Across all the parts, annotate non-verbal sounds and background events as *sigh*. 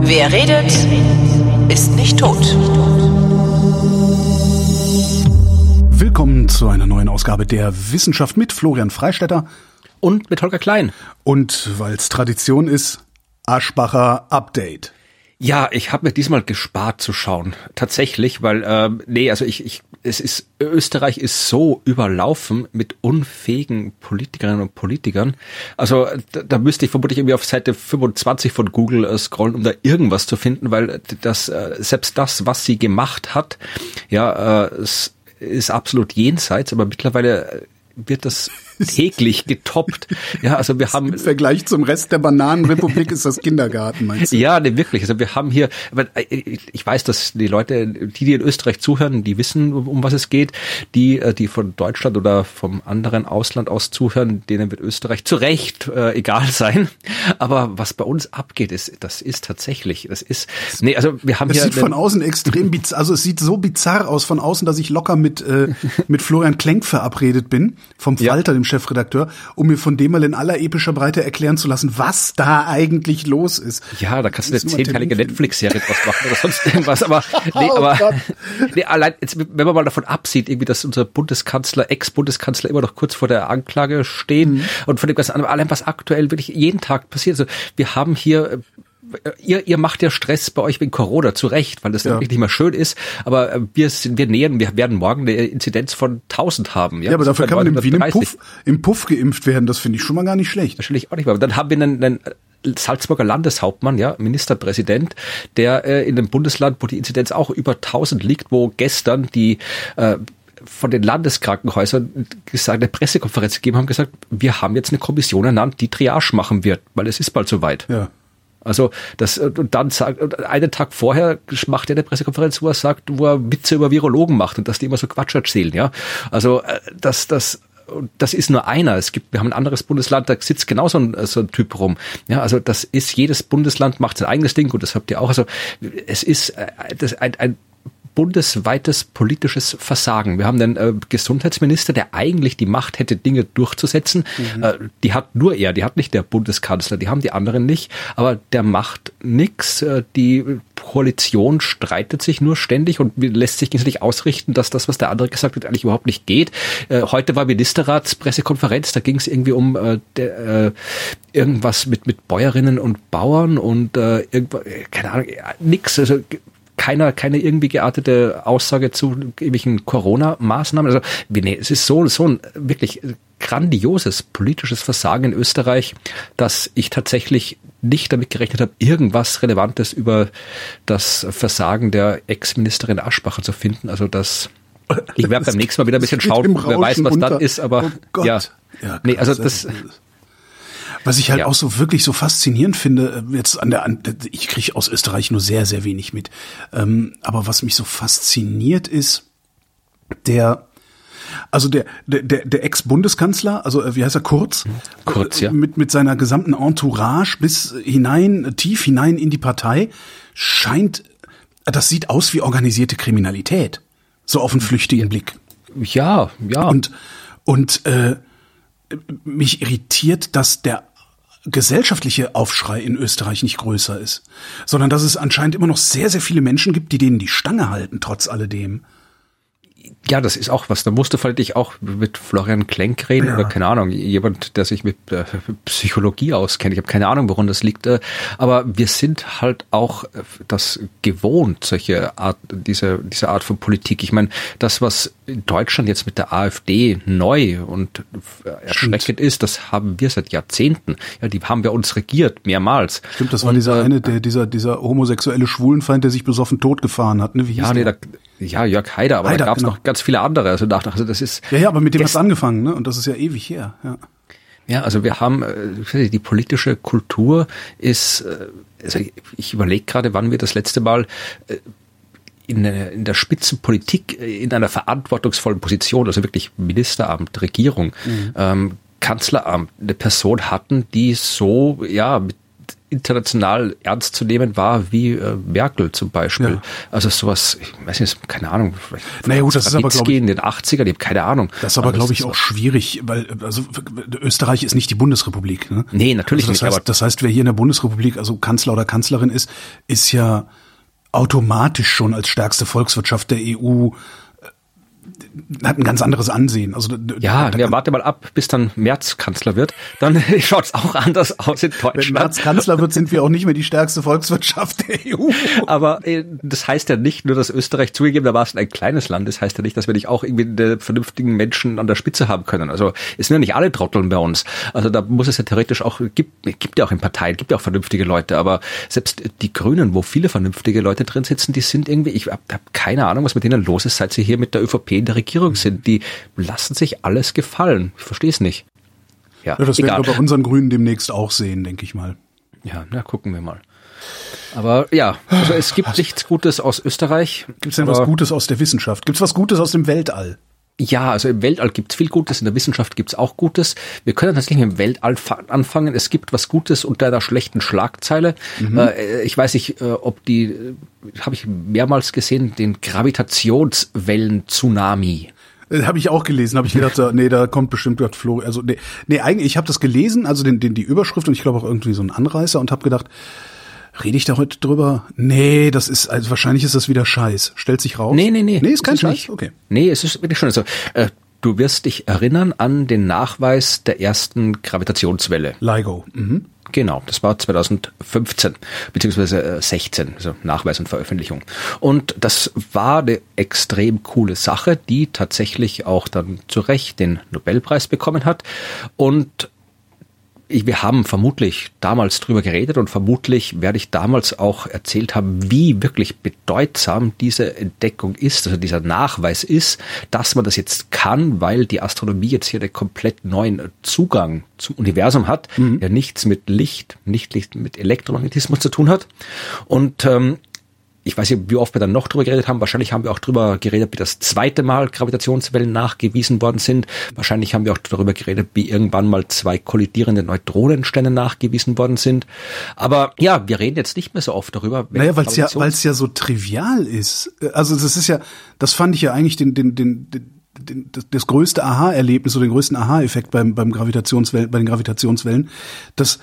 Wer redet, ist nicht tot. Willkommen zu einer neuen Ausgabe der Wissenschaft mit Florian Freistetter. Und mit Holger Klein. Und weil es Tradition ist, Aschbacher Update. Ja, ich habe mir diesmal gespart zu schauen. Tatsächlich, weil, äh, nee, also ich, ich, es ist, Österreich ist so überlaufen mit unfähigen Politikerinnen und Politikern. Also da, da müsste ich vermutlich irgendwie auf Seite 25 von Google äh, scrollen, um da irgendwas zu finden, weil das, äh, selbst das, was sie gemacht hat, ja, äh, es ist absolut jenseits, aber mittlerweile wird das täglich getoppt. Ja, also wir haben im Vergleich zum Rest der Bananenrepublik ist das Kindergarten, meinst du? Ja, nee, wirklich. Also wir haben hier, äh, ich weiß, dass die Leute, die, die in Österreich zuhören, die wissen, um was es geht. Die, äh, die von Deutschland oder vom anderen Ausland aus zuhören, denen wird Österreich zu Recht äh, egal sein. Aber was bei uns abgeht, ist, das ist tatsächlich, das ist, nee, also wir haben das hier. sieht von außen extrem bizarr, also es sieht so bizarr aus von außen, dass ich locker mit, äh, mit Florian Klenk verabredet bin, vom Falter, ja. dem Chefredakteur, um mir von dem mal in aller epischer Breite erklären zu lassen, was da eigentlich los ist. Ja, da kannst du eine zehnteilige Netflix-Serie draus machen oder sonst *laughs* irgendwas. Aber nee, oh aber *laughs* nee, allein jetzt, wenn man mal davon absieht, irgendwie, dass unser Bundeskanzler, Ex-Bundeskanzler immer noch kurz vor der Anklage steht mhm. und von dem ganzen anderen, allein was aktuell wirklich jeden Tag passiert. Also wir haben hier ihr, ihr macht ja Stress bei euch wegen Corona, zu Recht, weil das ja. wirklich nicht mehr schön ist. Aber äh, wir sind, wir nähern, wir werden morgen eine Inzidenz von 1000 haben. Ja, ja aber dafür kann man im, im Puff, im Puff geimpft werden. Das finde ich schon mal gar nicht schlecht. Natürlich auch nicht. Aber dann haben wir einen, einen Salzburger Landeshauptmann, ja, Ministerpräsident, der äh, in einem Bundesland, wo die Inzidenz auch über 1000 liegt, wo gestern die äh, von den Landeskrankenhäusern gesagt, eine Pressekonferenz gegeben haben, gesagt, wir haben jetzt eine Kommission ernannt, die Triage machen wird, weil es ist bald soweit. Ja. Also das und dann sagt einen Tag vorher macht er eine Pressekonferenz, wo er sagt, wo er Witze über Virologen macht und dass die immer so Quatsch erzählen, ja. Also äh, das das das ist nur einer. Es gibt, wir haben ein anderes Bundesland, da sitzt genau so ein, so ein Typ rum. Ja, also das ist jedes Bundesland macht sein eigenes Ding und das habt ihr auch. Also es ist äh, das ein, ein bundesweites politisches Versagen. Wir haben den äh, Gesundheitsminister, der eigentlich die Macht hätte, Dinge durchzusetzen. Mhm. Äh, die hat nur er, die hat nicht der Bundeskanzler, die haben die anderen nicht, aber der macht nix. Äh, die Koalition streitet sich nur ständig und lässt sich nicht ausrichten, dass das, was der andere gesagt hat, eigentlich überhaupt nicht geht. Äh, heute war Ministerratspressekonferenz, da ging es irgendwie um äh, der, äh, irgendwas mit, mit Bäuerinnen und Bauern und äh, irgendwas, keine Ahnung, nix. Also keiner, keine irgendwie geartete Aussage zu irgendwelchen Corona-Maßnahmen. Also, nee, es ist so, so ein wirklich grandioses politisches Versagen in Österreich, dass ich tatsächlich nicht damit gerechnet habe, irgendwas Relevantes über das Versagen der Ex-Ministerin Aschbacher zu finden. Also das, ich werde beim *laughs* nächsten Mal wieder ein bisschen schauen, wer weiß, was das ist, aber oh ja. ja nee, also das, was ich halt ja. auch so wirklich so faszinierend finde, äh, jetzt an der, an, ich kriege aus Österreich nur sehr, sehr wenig mit. Ähm, aber was mich so fasziniert ist, der, also der, der, der Ex-Bundeskanzler, also äh, wie heißt er, Kurz? Kurz, ja. Mit, mit seiner gesamten Entourage bis hinein, tief hinein in die Partei, scheint, das sieht aus wie organisierte Kriminalität. So auf einen flüchtigen Blick. Ja, ja. Und, und äh, mich irritiert, dass der gesellschaftliche Aufschrei in Österreich nicht größer ist, sondern dass es anscheinend immer noch sehr, sehr viele Menschen gibt, die denen die Stange halten, trotz alledem ja, das ist auch was. Da musste vielleicht ich auch mit Florian Klenk reden ja. oder keine Ahnung, jemand, der sich mit äh, Psychologie auskennt. Ich habe keine Ahnung, woran das liegt. Äh, aber wir sind halt auch äh, das gewohnt, solche Art, diese, diese Art von Politik. Ich meine, das, was in Deutschland jetzt mit der AfD neu und erschreckend ist, das haben wir seit Jahrzehnten. Ja, die haben wir uns regiert, mehrmals. Stimmt, das war und, dieser eine, der, dieser, dieser homosexuelle Schwulenfeind, der sich besoffen totgefahren hat, ne? Wie hieß ja, nee, der? Da, ja, Jörg Haider, aber Haider, da gab es genau. noch ganz viele andere. Also, nach, also das ist. Ja, ja, aber mit dem hat's angefangen, ne? Und das ist ja ewig her. Ja. Ja, also wir haben äh, die politische Kultur ist. Äh, also ich überlege gerade, wann wir das letzte Mal äh, in, in der Spitzenpolitik in einer verantwortungsvollen Position, also wirklich Ministeramt, Regierung, mhm. ähm, Kanzleramt, eine Person hatten, die so ja mit international ernst zu nehmen war wie äh, Merkel zum Beispiel. Ja. Also sowas, ich weiß nicht, keine Ahnung. Naja, gut, das ist aber, glaub ich- in den 80ern, ich habe keine Ahnung. Das ist aber, glaube ich, auch schwierig, weil also Österreich ist nicht die Bundesrepublik. Ne? Nee, natürlich also das nicht, Heißt, aber- das heißt, wer hier in der Bundesrepublik, also Kanzler oder Kanzlerin ist, ist ja automatisch schon als stärkste Volkswirtschaft der EU äh, hat ein ganz anderes Ansehen. Also Ja, ja, warte mal ab, bis dann Merz Kanzler wird. Dann *laughs* schaut's auch anders aus in wenn Deutschland. Merz Kanzler wird, sind wir auch nicht mehr die stärkste Volkswirtschaft der *laughs* EU. Aber äh, das heißt ja nicht nur, dass Österreich zugegeben, da war es ein kleines Land, das heißt ja nicht, dass wir nicht auch irgendwie einen vernünftigen Menschen an der Spitze haben können. Also es sind ja nicht alle Trotteln bei uns. Also da muss es ja theoretisch auch, gibt, gibt ja auch in Parteien, gibt ja auch vernünftige Leute, aber selbst die Grünen, wo viele vernünftige Leute drin sitzen, die sind irgendwie, ich habe hab keine Ahnung, was mit denen los ist, seit sie hier mit der ÖVP in der Regierung sind. Die lassen sich alles gefallen. Ich verstehe es nicht. Ja, Ja, das egal. werden wir bei unseren Grünen demnächst auch sehen, denke ich mal. Ja, na, gucken wir mal. Aber ja, also es gibt nichts Gutes aus Österreich. Gibt es denn was Gutes aus der Wissenschaft? Gibt es was Gutes aus dem Weltall? Ja, also im Weltall gibt's viel Gutes, in der Wissenschaft gibt's auch Gutes. Wir können tatsächlich im Weltall fa- anfangen. Es gibt was Gutes unter einer schlechten Schlagzeile. Äh, ich weiß nicht, äh, ob die, äh, habe ich mehrmals gesehen, den Gravitationswellen-Tsunami. Habe ich auch gelesen, habe ich gedacht, da- nee, da kommt bestimmt gerade Flo. Also nee, nee eigentlich, ich habe das gelesen, also den, den, die Überschrift und ich glaube auch irgendwie so ein Anreißer und habe gedacht, rede ich da heute drüber? Nee, das ist, also wahrscheinlich ist das wieder Scheiß. Stellt sich raus. Nee, nee, nee. Nee, ist kein es Scheiß. nicht. Okay. Nee, es ist wirklich schon so. Äh, du wirst dich erinnern an den Nachweis der ersten Gravitationswelle. LIGO. Mhm. Genau, das war 2015 beziehungsweise äh, 16, also Nachweis und Veröffentlichung. Und das war eine extrem coole Sache, die tatsächlich auch dann zu Recht den Nobelpreis bekommen hat. Und wir haben vermutlich damals drüber geredet und vermutlich werde ich damals auch erzählt haben, wie wirklich bedeutsam diese Entdeckung ist, also dieser Nachweis ist, dass man das jetzt kann, weil die Astronomie jetzt hier einen komplett neuen Zugang zum Universum hat, der nichts mit Licht, nicht Licht mit Elektromagnetismus zu tun hat. Und ähm, ich weiß nicht, wie oft wir dann noch drüber geredet haben. Wahrscheinlich haben wir auch drüber geredet, wie das zweite Mal Gravitationswellen nachgewiesen worden sind. Wahrscheinlich haben wir auch darüber geredet, wie irgendwann mal zwei kollidierende Neutronensterne nachgewiesen worden sind. Aber ja, wir reden jetzt nicht mehr so oft darüber. Naja, weil es ja, Gravitation- weil es ja so trivial ist. Also das ist ja, das fand ich ja eigentlich den, den, den, den den, das, das größte Aha-Erlebnis oder den größten Aha-Effekt beim, beim Gravitationswellen, bei den Gravitationswellen, dass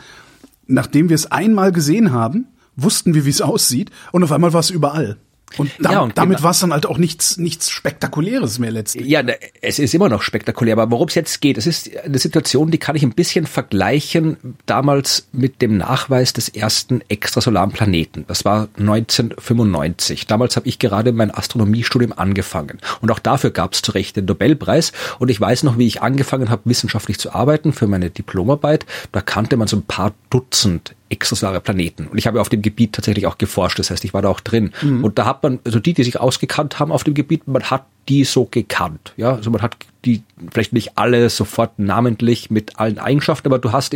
nachdem wir es einmal gesehen haben, wussten wir, wie es aussieht und auf einmal war es überall. Und, dam Ja, und damit genau- war es dann halt auch nichts, nichts Spektakuläres mehr letztlich. Ja, es ist immer noch spektakulär, aber worum es jetzt geht, es ist eine Situation, die kann ich ein bisschen vergleichen damals mit dem Nachweis des ersten extrasolaren Planeten. Das war 1995. Damals habe ich gerade mein Astronomiestudium angefangen. Und auch dafür gab es zu Recht den Nobelpreis. Und ich weiß noch, wie ich angefangen habe, wissenschaftlich zu arbeiten für meine Diplomarbeit. Da kannte man so ein paar Dutzend extrasolare Planeten. Und ich habe auf dem Gebiet tatsächlich auch geforscht, das heißt, ich war da auch drin. Und da hat man, also die, die sich ausgekannt haben auf dem Gebiet, man hat die so gekannt. Ja, also man hat die vielleicht nicht alle sofort namentlich mit allen Eigenschaften, aber du hast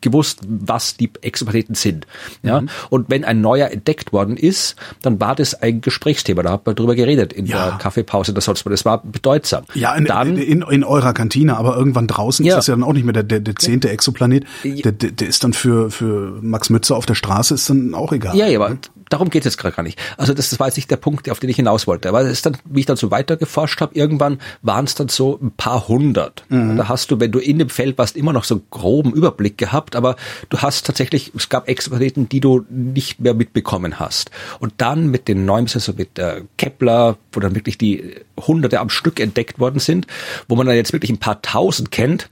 gewusst, was die Exoplaneten sind. Ja, und wenn ein neuer entdeckt worden ist, dann war das ein Gesprächsthema. Da hat man drüber geredet in Ja. der Kaffeepause, das sonst, das war bedeutsam. Ja, in, dann, in, in eurer Kantine, aber irgendwann draußen Ja. ist das ja dann auch nicht mehr der, der, der zehnte Exoplanet. Der, der, der ist dann für, für Max Mütze auf der Straße, ist dann auch egal. Ja, ja, aber darum geht es jetzt gerade gar nicht. Also das, das war jetzt nicht der Punkt, auf den ich hinaus wollte. Aber es ist dann, wie ich dann so weiter geforscht habe, irgendwann waren es dann so ein paar hundert. Da hast du, wenn du in dem Feld warst, immer noch so einen groben Überblick gehabt, aber du hast tatsächlich, es gab Exoplaneten, die du nicht mehr mitbekommen hast. Und dann mit den neuen, also mit äh, Kepler, wo dann wirklich die Hunderte am Stück entdeckt worden sind, wo man dann jetzt wirklich ein paar Tausend kennt,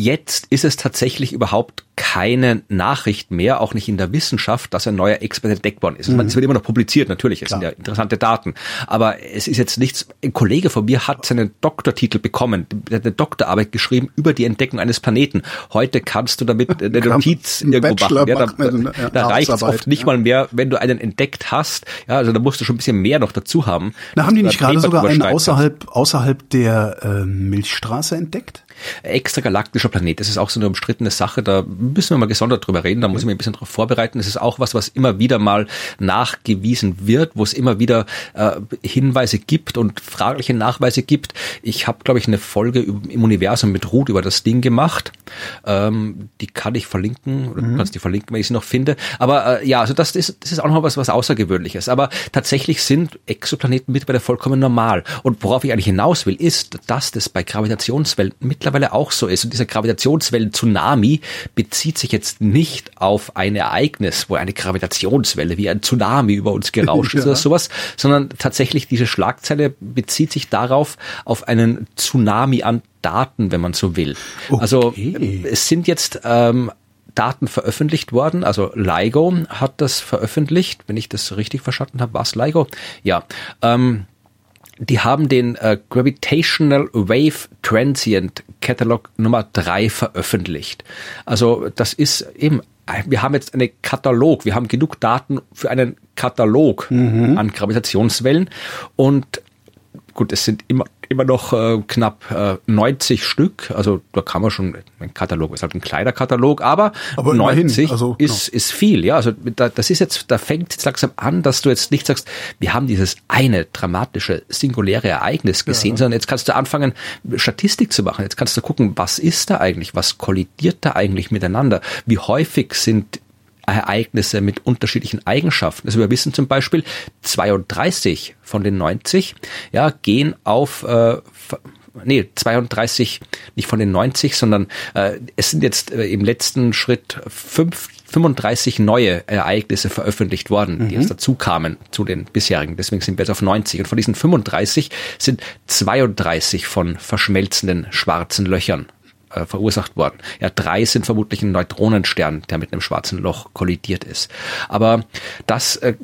Jetzt ist es tatsächlich überhaupt keine Nachricht mehr, auch nicht in der Wissenschaft, dass ein neuer Expert entdeckt worden ist. Es wird immer noch publiziert, natürlich, es sind ja interessante Daten. Aber es ist jetzt nichts, ein Kollege von mir hat seinen Doktortitel bekommen, der hat eine Doktorarbeit geschrieben über die Entdeckung eines Planeten. Heute kannst du damit *laughs* eine Notiz irgendwo Bachelor machen. Ja, da eine da reicht es oft nicht ja. mal mehr, wenn du einen entdeckt hast. Ja, also da musst du schon ein bisschen mehr noch dazu haben. Na, haben die nicht gerade sogar einen außerhalb, außerhalb der äh, Milchstraße entdeckt? Extragalaktischer Planet. Das ist auch so eine umstrittene Sache. Da müssen wir mal gesondert drüber reden. Da muss ich mich ein bisschen darauf vorbereiten. Es ist auch was, was immer wieder mal nachgewiesen wird, wo es immer wieder äh, Hinweise gibt und fragliche Nachweise gibt. Ich habe, glaube ich, eine Folge im Universum mit Ruth über das Ding gemacht. Ähm, die kann ich verlinken oder mhm. du kannst die verlinken, wenn ich sie noch finde. Aber äh, ja, also das ist, das ist auch noch was, was Außergewöhnliches. Aber tatsächlich sind Exoplaneten mittlerweile vollkommen normal. Und worauf ich eigentlich hinaus will, ist, dass das bei Gravitationswellen mittlerweile auch so ist. Und dieser Gravitationswellen-Tsunami bezieht sich jetzt nicht auf ein Ereignis, wo eine Gravitationswelle wie ein Tsunami über uns gerauscht ja. *laughs* ist oder sowas, sondern tatsächlich diese Schlagzeile bezieht sich darauf, auf einen Tsunami an Daten, wenn man so will. Also, okay. Also es sind jetzt ähm, Daten veröffentlicht worden. Also LIGO hat das veröffentlicht, wenn ich das richtig verstanden habe. Was LIGO? Ja. Ähm, die haben den äh, Gravitational Wave Transient Catalog Nummer drei veröffentlicht. Also das ist eben, wir haben jetzt einen Katalog, wir haben genug Daten für einen Katalog mhm. an Gravitationswellen und gut, es sind immer immer noch äh, knapp äh, 90 Stück. Also da kann man schon, ein Katalog ist halt ein kleiner Katalog, aber, aber 90 also, ist, genau. ist viel. Ja, also da, das ist jetzt, da fängt jetzt langsam an, dass du jetzt nicht sagst, wir haben dieses eine dramatische, singuläre Ereignis gesehen, ja. sondern jetzt kannst du anfangen, Statistik zu machen. Jetzt kannst du gucken, was ist da eigentlich, was kollidiert da eigentlich miteinander, wie häufig sind Ereignisse mit unterschiedlichen Eigenschaften. Also wir wissen zum Beispiel, 32 von den 90 ja, gehen auf äh, nee, 32, nicht von den 90, sondern äh, es sind jetzt äh, im letzten Schritt fünf, 35 neue Ereignisse veröffentlicht worden, mhm. die jetzt dazu kamen zu den bisherigen. Deswegen sind wir jetzt auf 90. Und von diesen 35 sind 32 von verschmelzenden schwarzen Löchern äh, verursacht worden. Ja, drei sind vermutlich ein Neutronenstern, der mit einem schwarzen Loch kollidiert ist. Aber das äh,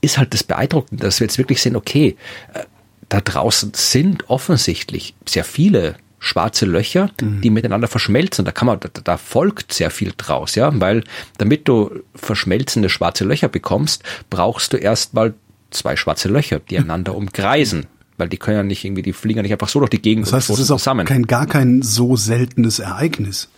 ist halt das Beeindruckende, dass wir jetzt wirklich sehen, okay, äh, da draußen sind offensichtlich sehr viele schwarze Löcher, mhm. die miteinander verschmelzen. Da kann man, da, da folgt sehr viel draus, ja, weil damit du verschmelzende schwarze Löcher bekommst, brauchst du erstmal zwei schwarze Löcher, die *laughs* einander umkreisen weil die können ja nicht irgendwie, die fliegen ja nicht einfach so durch die Gegend. Das heißt, es ist auch zusammen. kein, gar kein so seltenes Ereignis.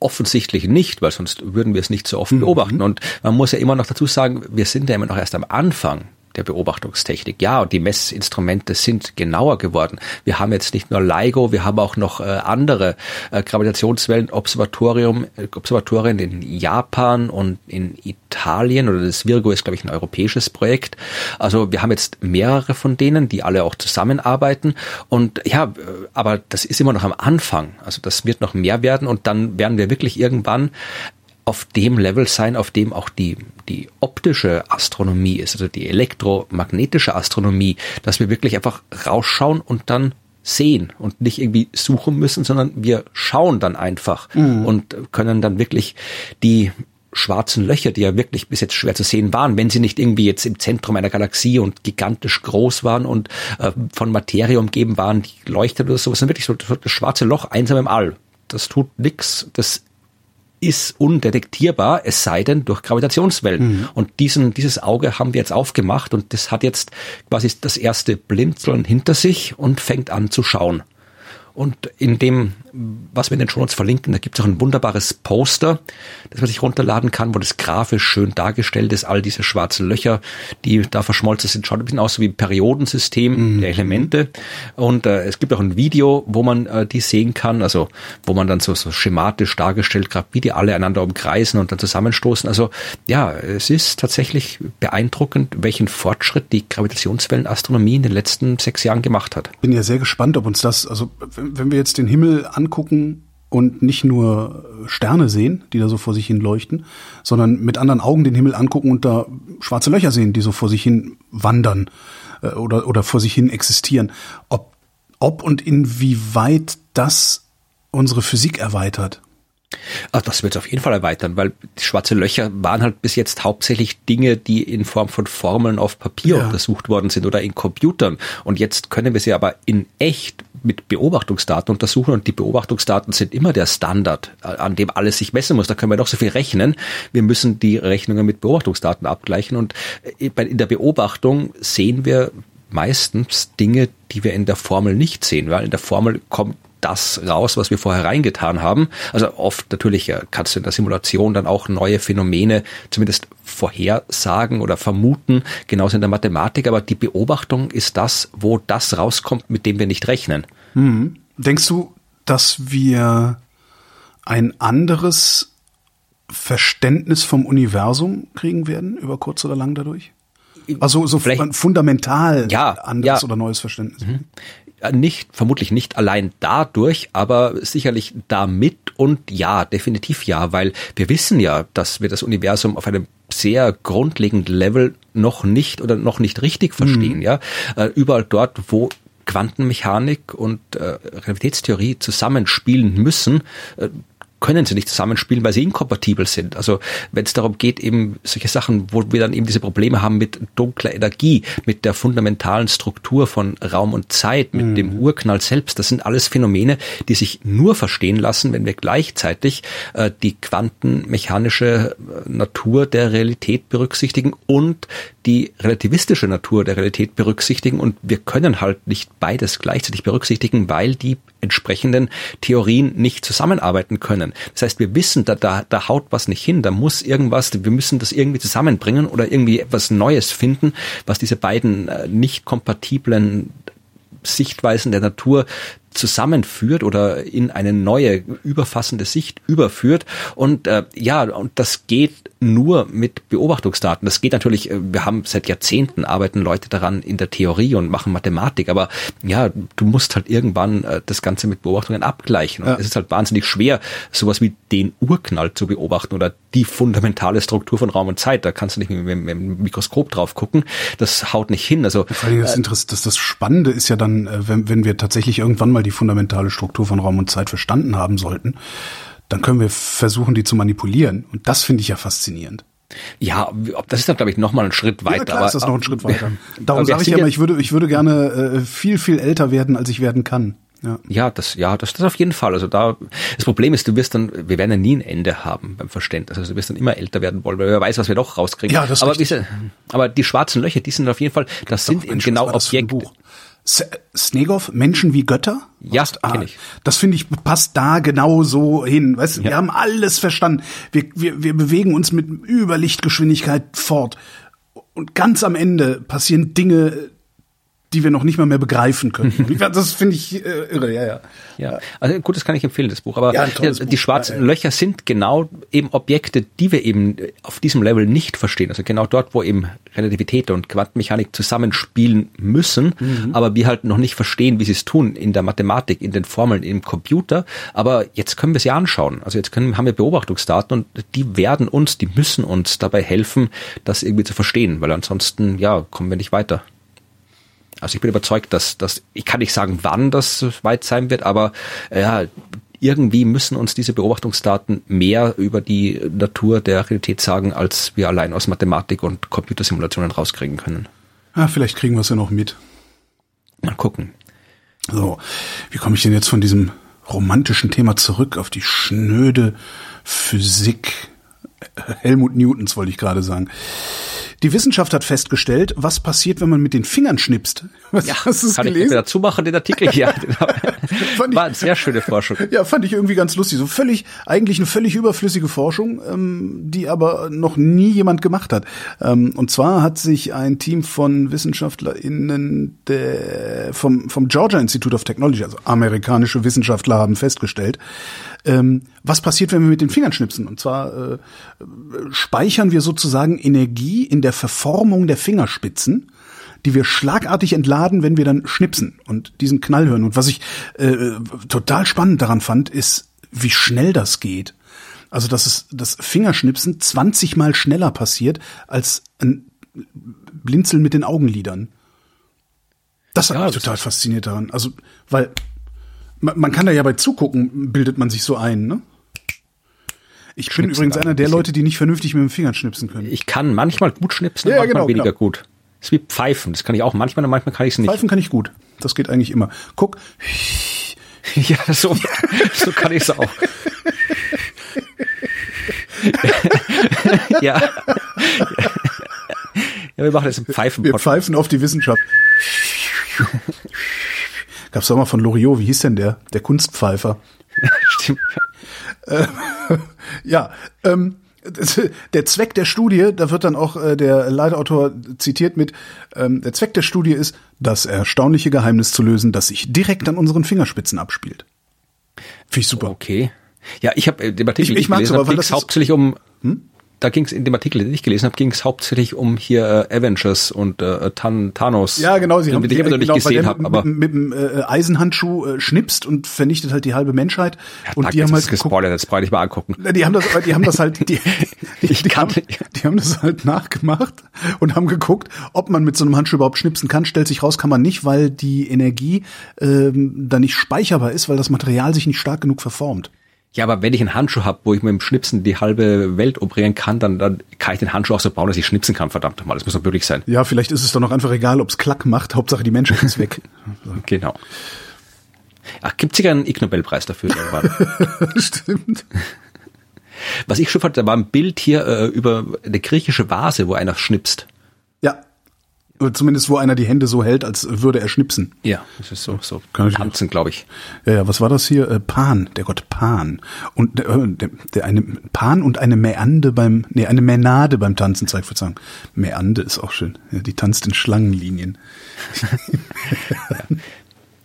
Offensichtlich nicht, weil sonst würden wir es nicht so oft mhm. beobachten. Und man muss ja immer noch dazu sagen, wir sind ja immer noch erst am Anfang der Beobachtungstechnik. Ja, und die Messinstrumente sind genauer geworden. Wir haben jetzt nicht nur LIGO, wir haben auch noch äh, andere äh, Gravitationswellen-Observatorium, äh, Observatorien in Japan und in Italien oder das Virgo ist, glaube ich, ein europäisches Projekt. Also wir haben jetzt mehrere von denen, die alle auch zusammenarbeiten. Und ja, äh, aber das ist immer noch am Anfang. Also das wird noch mehr werden und dann werden wir wirklich irgendwann auf dem Level sein, auf dem auch die, die optische Astronomie ist, also die elektromagnetische Astronomie, dass wir wirklich einfach rausschauen und dann sehen und nicht irgendwie suchen müssen, sondern wir schauen dann einfach mhm. und können dann wirklich die schwarzen Löcher, die ja wirklich bis jetzt schwer zu sehen waren, wenn sie nicht irgendwie jetzt im Zentrum einer Galaxie und gigantisch groß waren und äh, von Materie umgeben waren, die leuchtet oder sowas, sondern wirklich so das schwarze Loch einsam im All. Das tut nix, das ist undetektierbar, es sei denn durch Gravitationswellen. Mhm. Und diesen, dieses Auge haben wir jetzt aufgemacht und das hat jetzt quasi das erste Blinzeln hinter sich und fängt an zu schauen. Und in dem, was wir in den Show Notes verlinken, da gibt es auch ein wunderbares Poster, das man sich runterladen kann, wo das grafisch schön dargestellt ist, all diese schwarzen Löcher, die da verschmolzen sind, schaut ein bisschen aus wie ein Periodensystem mhm. der Elemente. Und äh, es gibt auch ein Video, wo man äh, die sehen kann, also wo man dann so, so schematisch dargestellt, gerade wie die alle einander umkreisen und dann zusammenstoßen. Also ja, es ist tatsächlich beeindruckend, welchen Fortschritt die Gravitationswellenastronomie in den letzten sechs Jahren gemacht hat. Bin ja sehr gespannt, ob uns das, also wenn wir jetzt den Himmel angucken und nicht nur Sterne sehen, die da so vor sich hin leuchten, sondern mit anderen Augen den Himmel angucken und da schwarze Löcher sehen, die so vor sich hin wandern äh, oder, oder vor sich hin existieren. Ob, ob und inwieweit das unsere Physik erweitert. Ach, das wird es auf jeden Fall erweitern, weil schwarze Löcher waren halt bis jetzt hauptsächlich Dinge, die in Form von Formeln auf Papier ja. untersucht worden sind oder in Computern. Und jetzt können wir sie aber in echt mit Beobachtungsdaten untersuchen und die Beobachtungsdaten sind immer der Standard, an dem alles sich messen muss. Da können wir noch so viel rechnen. Wir müssen die Rechnungen mit Beobachtungsdaten abgleichen und äh, in der Beobachtung sehen wir meistens Dinge, die wir in der Formel nicht sehen, weil in der Formel kommt das raus, was wir vorher reingetan haben. Also oft natürlich kannst du in der Simulation dann auch neue Phänomene zumindest vorhersagen oder vermuten, genauso in der Mathematik, aber die Beobachtung ist das, wo das rauskommt, mit dem wir nicht rechnen. Mhm. Denkst du, dass wir ein anderes Verständnis vom Universum kriegen werden, über kurz oder lang dadurch? Also so Vielleicht, fundamental ja, anderes ja. oder neues Verständnis. Mhm. Nicht, vermutlich nicht allein dadurch, aber sicherlich damit und ja, definitiv ja, weil wir wissen ja, dass wir das Universum auf einem sehr grundlegenden Level noch nicht oder noch nicht richtig verstehen, mhm. ja. Äh, überall dort, wo Quantenmechanik und äh, Relativitätstheorie zusammenspielen müssen, äh, können sie nicht zusammenspielen, weil sie inkompatibel sind. Also wenn es darum geht, eben solche Sachen, wo wir dann eben diese Probleme haben mit dunkler Energie, mit der fundamentalen Struktur von Raum und Zeit, mit mhm. dem Urknall selbst, das sind alles Phänomene, die sich nur verstehen lassen, wenn wir gleichzeitig äh, die quantenmechanische äh, Natur der Realität berücksichtigen und die relativistische Natur der Realität berücksichtigen. Und wir können halt nicht beides gleichzeitig berücksichtigen, weil die entsprechenden Theorien nicht zusammenarbeiten können. Das heißt, wir wissen, da, da, da haut was nicht hin, da muss irgendwas, wir müssen das irgendwie zusammenbringen oder irgendwie etwas Neues finden, was diese beiden äh, nicht kompatiblen Sichtweisen der Natur zusammenführt oder in eine neue überfassende Sicht überführt. Und äh, ja, und das geht nur mit Beobachtungsdaten. Das geht natürlich, äh, wir haben seit Jahrzehnten arbeiten Leute daran in der Theorie und machen Mathematik, aber ja, du musst halt irgendwann äh, das Ganze mit Beobachtungen abgleichen. Und ja. es ist halt wahnsinnig schwer, sowas wie den Urknall zu beobachten oder die fundamentale Struktur von Raum und Zeit. Da kannst du nicht mit, mit, mit dem Mikroskop drauf gucken. Das haut nicht hin. Also vor allem das, äh, das, das Spannende ist ja dann, äh, wenn, wenn wir tatsächlich irgendwann mal die fundamentale Struktur von Raum und Zeit verstanden haben sollten, dann können wir versuchen, die zu manipulieren. Und das finde ich ja faszinierend. Ja, das ist dann, glaube ich, nochmal ein Schritt weiter. Ja, klar ist das noch ein Schritt weiter. Darum sage ich ja immer, ich würde, ich würde gerne äh, viel, viel älter werden, als ich werden kann. Ja. ja, das, ja, das, das auf jeden Fall. Also da, das Problem ist, du wirst dann, wir werden ja nie ein Ende haben beim Verständnis. Also du wirst dann immer älter werden wollen, weil wer weiß, was wir doch rauskriegen. Ja, das aber, diese, aber die schwarzen Löcher, die sind auf jeden Fall, das sind eben genau Objekte. Snegov, Menschen wie Götter? Ja, ah, ich. Das finde ich passt da genau so hin. Weißt, ja. wir haben alles verstanden. Wir, wir, wir bewegen uns mit Überlichtgeschwindigkeit fort. Und ganz am Ende passieren Dinge, die wir noch nicht mal mehr begreifen können. *laughs* das finde ich äh, irre, ja, ja. Ja, also gut, das kann ich empfehlen, das Buch. Aber ja, die, Buch. schwarzen ja, ja. Löcher sind genau eben Objekte, die wir eben auf diesem Level nicht verstehen. Also genau dort, wo eben Relativität und Quantenmechanik zusammenspielen müssen, mhm. aber wir halt noch nicht verstehen, wie sie es tun in der Mathematik, in den Formeln, im Computer. Aber jetzt können wir sie anschauen. Also jetzt können, haben wir Beobachtungsdaten und die werden uns, die müssen uns dabei helfen, das irgendwie zu verstehen, weil ansonsten, ja, kommen wir nicht weiter. Also ich bin überzeugt, dass, dass ich kann nicht sagen, wann das weit sein wird, aber äh, ja, irgendwie müssen uns diese Beobachtungsdaten mehr über die Natur der Realität sagen, als wir allein aus Mathematik und Computersimulationen rauskriegen können. Ja, vielleicht kriegen wir es ja noch mit. Mal gucken. So, wie komme ich denn jetzt von diesem romantischen Thema zurück auf die schnöde Physik Helmut Newtons, wollte ich gerade sagen. Die Wissenschaft hat festgestellt, was passiert, wenn man mit den Fingern schnipst. *laughs* Was, ja, hast du kann gelesen? ich dazu machen, den Artikel hier. *laughs* War eine sehr schöne Forschung. Ja, fand ich irgendwie ganz lustig. So völlig, eigentlich eine völlig überflüssige Forschung, ähm, die aber noch nie jemand gemacht hat. Ähm, und zwar hat sich ein Team von WissenschaftlerInnen der, vom, vom Georgia Institute of Technology, also amerikanische Wissenschaftler haben festgestellt, ähm, was passiert, wenn wir mit den Fingern schnipsen? Und zwar äh, speichern wir sozusagen Energie in der Verformung der Fingerspitzen die wir schlagartig entladen, wenn wir dann schnipsen und diesen Knall hören. Und was ich äh, total spannend daran fand, ist, wie schnell das geht. Also, dass es das Fingerschnipsen 20 mal schneller passiert als ein Blinzeln mit den Augenlidern. Das hat ja, mich total fasziniert daran. Also, weil man, man kann da ja bei zugucken, bildet man sich so ein, ne? Ich bin übrigens einer der Leute, die nicht vernünftig mit dem Finger schnipsen können. Ich kann manchmal gut schnipsen, ja, manchmal genau, weniger genau. gut. Das ist wie Pfeifen. Das kann ich auch manchmal und manchmal kann ich es nicht. Pfeifen kann ich gut. Das geht eigentlich immer. Guck. *laughs* ja, so, so kann ich es auch. *laughs* ja. ja. Wir machen jetzt einen Pfeifen. Wir pfeifen auf die Wissenschaft. *laughs* Gab's doch mal von Loriot, wie hieß denn der? Der Kunstpfeifer. *laughs* Stimmt. Äh, *laughs* ja, ähm, der Zweck der Studie, da wird dann auch äh, der Leitautor zitiert mit, ähm, der Zweck der Studie ist, das erstaunliche Geheimnis zu lösen, das sich direkt an unseren Fingerspitzen abspielt. Finde ich super. Okay. Ja, ich habe den Artikel, Ich- ich gelesen aber, weil das hauptsächlich um, da ging es in dem Artikel, den ich gelesen habe, ging es hauptsächlich um hier äh, Avengers und äh, Tan Thanos. Ja, genau, sie den haben ich immer noch nicht genau, gesehen habe, mit, aber mit, mit dem äh, Eisenhandschuh äh, schnipst und vernichtet halt die halbe Menschheit. und Danke, die haben jetzt halt gespoilert, jetzt ich mal angucken. Die haben das, die haben das halt, die, *laughs* die, die, haben, die haben das halt nachgemacht und haben geguckt, ob man mit so einem Handschuh überhaupt schnipsen kann. Stellt sich raus, kann man nicht, weil die Energie ähm, da nicht speicherbar ist, weil das Material sich nicht stark genug verformt. Ja, aber wenn ich einen Handschuh habe, wo ich mit dem Schnipsen die halbe Welt operieren kann, dann, dann kann ich den Handschuh auch so bauen, dass ich schnipsen kann, verdammt nochmal. Das muss doch möglich sein. Ja, vielleicht ist es doch noch einfach egal, ob's Klack macht. Hauptsache die Menschheit ist weg. *laughs* Genau. Ach, gibt's sogar einen Ig Nobelpreis dafür irgendwann. *laughs* Stimmt. Was ich schon fand, da war ein Bild hier äh, über eine griechische Vase, wo einer schnipst. Oder Zumindest wo einer die Hände so hält, als würde er schnipsen. Ja, das ist so, so ich- tanzen, glaube ich. Ja, ja, was war das hier? Äh, Pan, der Gott Pan. Und der, äh, der, der eine Pan und eine Mäande beim, nee, eine Mänade beim Tanzen zeigt Verzeihung. Mäande ist auch schön. Ja, die tanzt in Schlangenlinien. *laughs*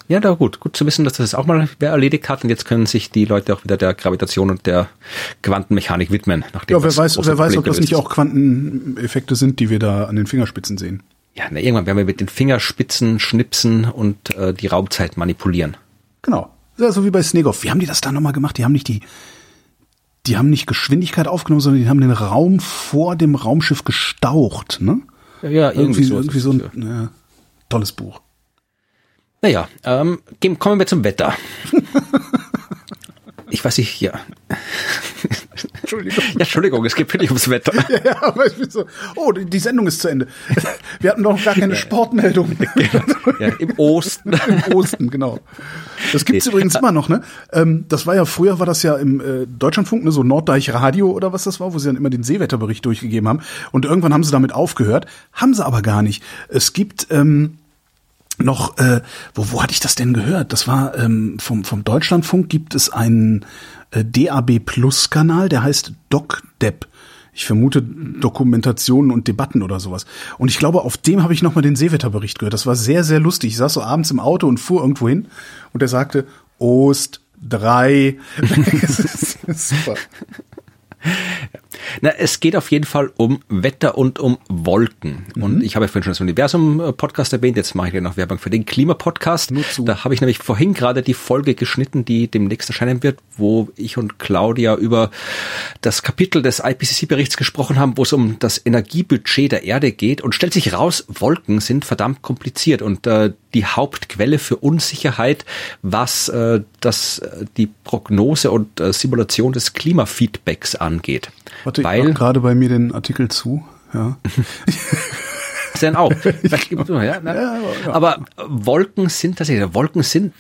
Ja, da gut. Gut zu wissen, dass das auch mal wer erledigt hat und jetzt können sich die Leute auch wieder der Gravitation und der Quantenmechanik widmen. Nachdem Ja, wer weiß, wer weiß, ob das nicht auch Quanteneffekte sind, die wir da an den Fingerspitzen sehen. Ja, na, irgendwann werden wir mit den Fingerspitzen schnipsen und äh, die Raumzeit manipulieren. Genau. Ja, so wie bei Snegoff. Wie haben die das da nochmal gemacht? Die haben nicht die, die haben nicht Geschwindigkeit aufgenommen, sondern die haben den Raum vor dem Raumschiff gestaucht, ne? Ja, Irgendwie, so. irgendwie so ein ja, tolles Buch. Naja, ähm, gehen- kommen wir zum Wetter. *laughs* ich weiß nicht, ja. Entschuldigung. Ja, Entschuldigung, es geht wirklich ums Wetter. *laughs* Ja, aber ich bin so, oh, die Sendung ist zu Ende. Wir hatten doch gar keine Sportmeldung. *laughs* Ja, Im Osten. *laughs* Im Osten, genau. Das gibt's übrigens immer noch, ne? Ähm, das war ja, früher war das ja im äh, Deutschlandfunk, ne, so Norddeich Radio oder was das war, wo sie dann immer den Seewetterbericht durchgegeben haben. Und irgendwann haben sie damit aufgehört. Haben sie aber gar nicht. Es gibt, ähm, noch, äh, wo, wo hatte ich das denn gehört? Das war ähm, vom, vom Deutschlandfunk gibt es einen äh, DAB Plus Kanal, der heißt DocDep. Ich vermute Dokumentationen und Debatten oder sowas. Und ich glaube, auf dem habe ich nochmal den Seewetterbericht gehört. Das war sehr, sehr lustig. Ich saß so abends im Auto und fuhr irgendwo hin und er sagte, Ost, drei. *laughs* Super. *laughs* Na, es geht auf jeden Fall um Wetter und um Wolken. Mhm. Und ich habe ja vorhin schon das Universum-Podcast erwähnt, jetzt mache ich ja noch Werbung für den Klimapodcast. Da habe ich nämlich vorhin gerade die Folge geschnitten, die demnächst erscheinen wird, wo ich und Claudia über das Kapitel des IPCC-Berichts gesprochen haben, wo es um das Energiebudget der Erde geht. Und stellt sich raus, Wolken sind verdammt kompliziert und äh, die Hauptquelle für Unsicherheit, was äh, das, äh, die Prognose und äh, Simulation des Klimafeedbacks angeht. Warte, ich Weil gerade bei mir den Artikel zu. Ja. *laughs* denn auch. *laughs* Ja, ne? Ja. Aber Wolken sind tatsächlich, Wolken sind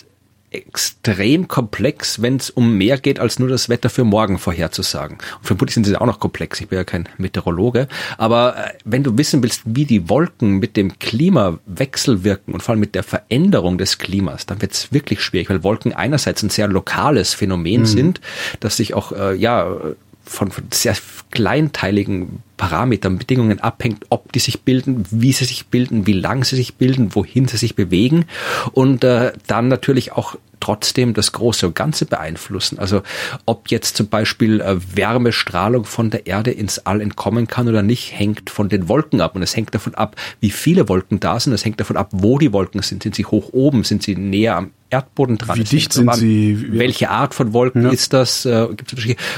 extrem komplex, wenn es um mehr geht, als nur das Wetter für morgen vorherzusagen. Und vermutlich sind sie auch noch komplex. Ich bin ja kein Meteorologe. Aber äh, wenn du wissen willst, wie die Wolken mit dem Klima wechselwirken und vor allem mit der Veränderung des Klimas, dann wird es wirklich schwierig, weil Wolken einerseits ein sehr lokales Phänomen sind, das sich auch, äh, ja, von, von sehr kleinteiligen Parametern, Bedingungen abhängt, ob die sich bilden, wie sie sich bilden, wie lang sie sich bilden, wohin sie sich bewegen und äh, dann natürlich auch trotzdem das große und Ganze beeinflussen. Also ob jetzt zum Beispiel äh, Wärmestrahlung von der Erde ins All entkommen kann oder nicht, hängt von den Wolken ab. Und es hängt davon ab, wie viele Wolken da sind. Es hängt davon ab, wo die Wolken sind. Sind sie hoch oben? Sind sie näher am Erdboden dran? Wie dicht sind sie? Welche Art von Wolken Ja. ist das? Äh?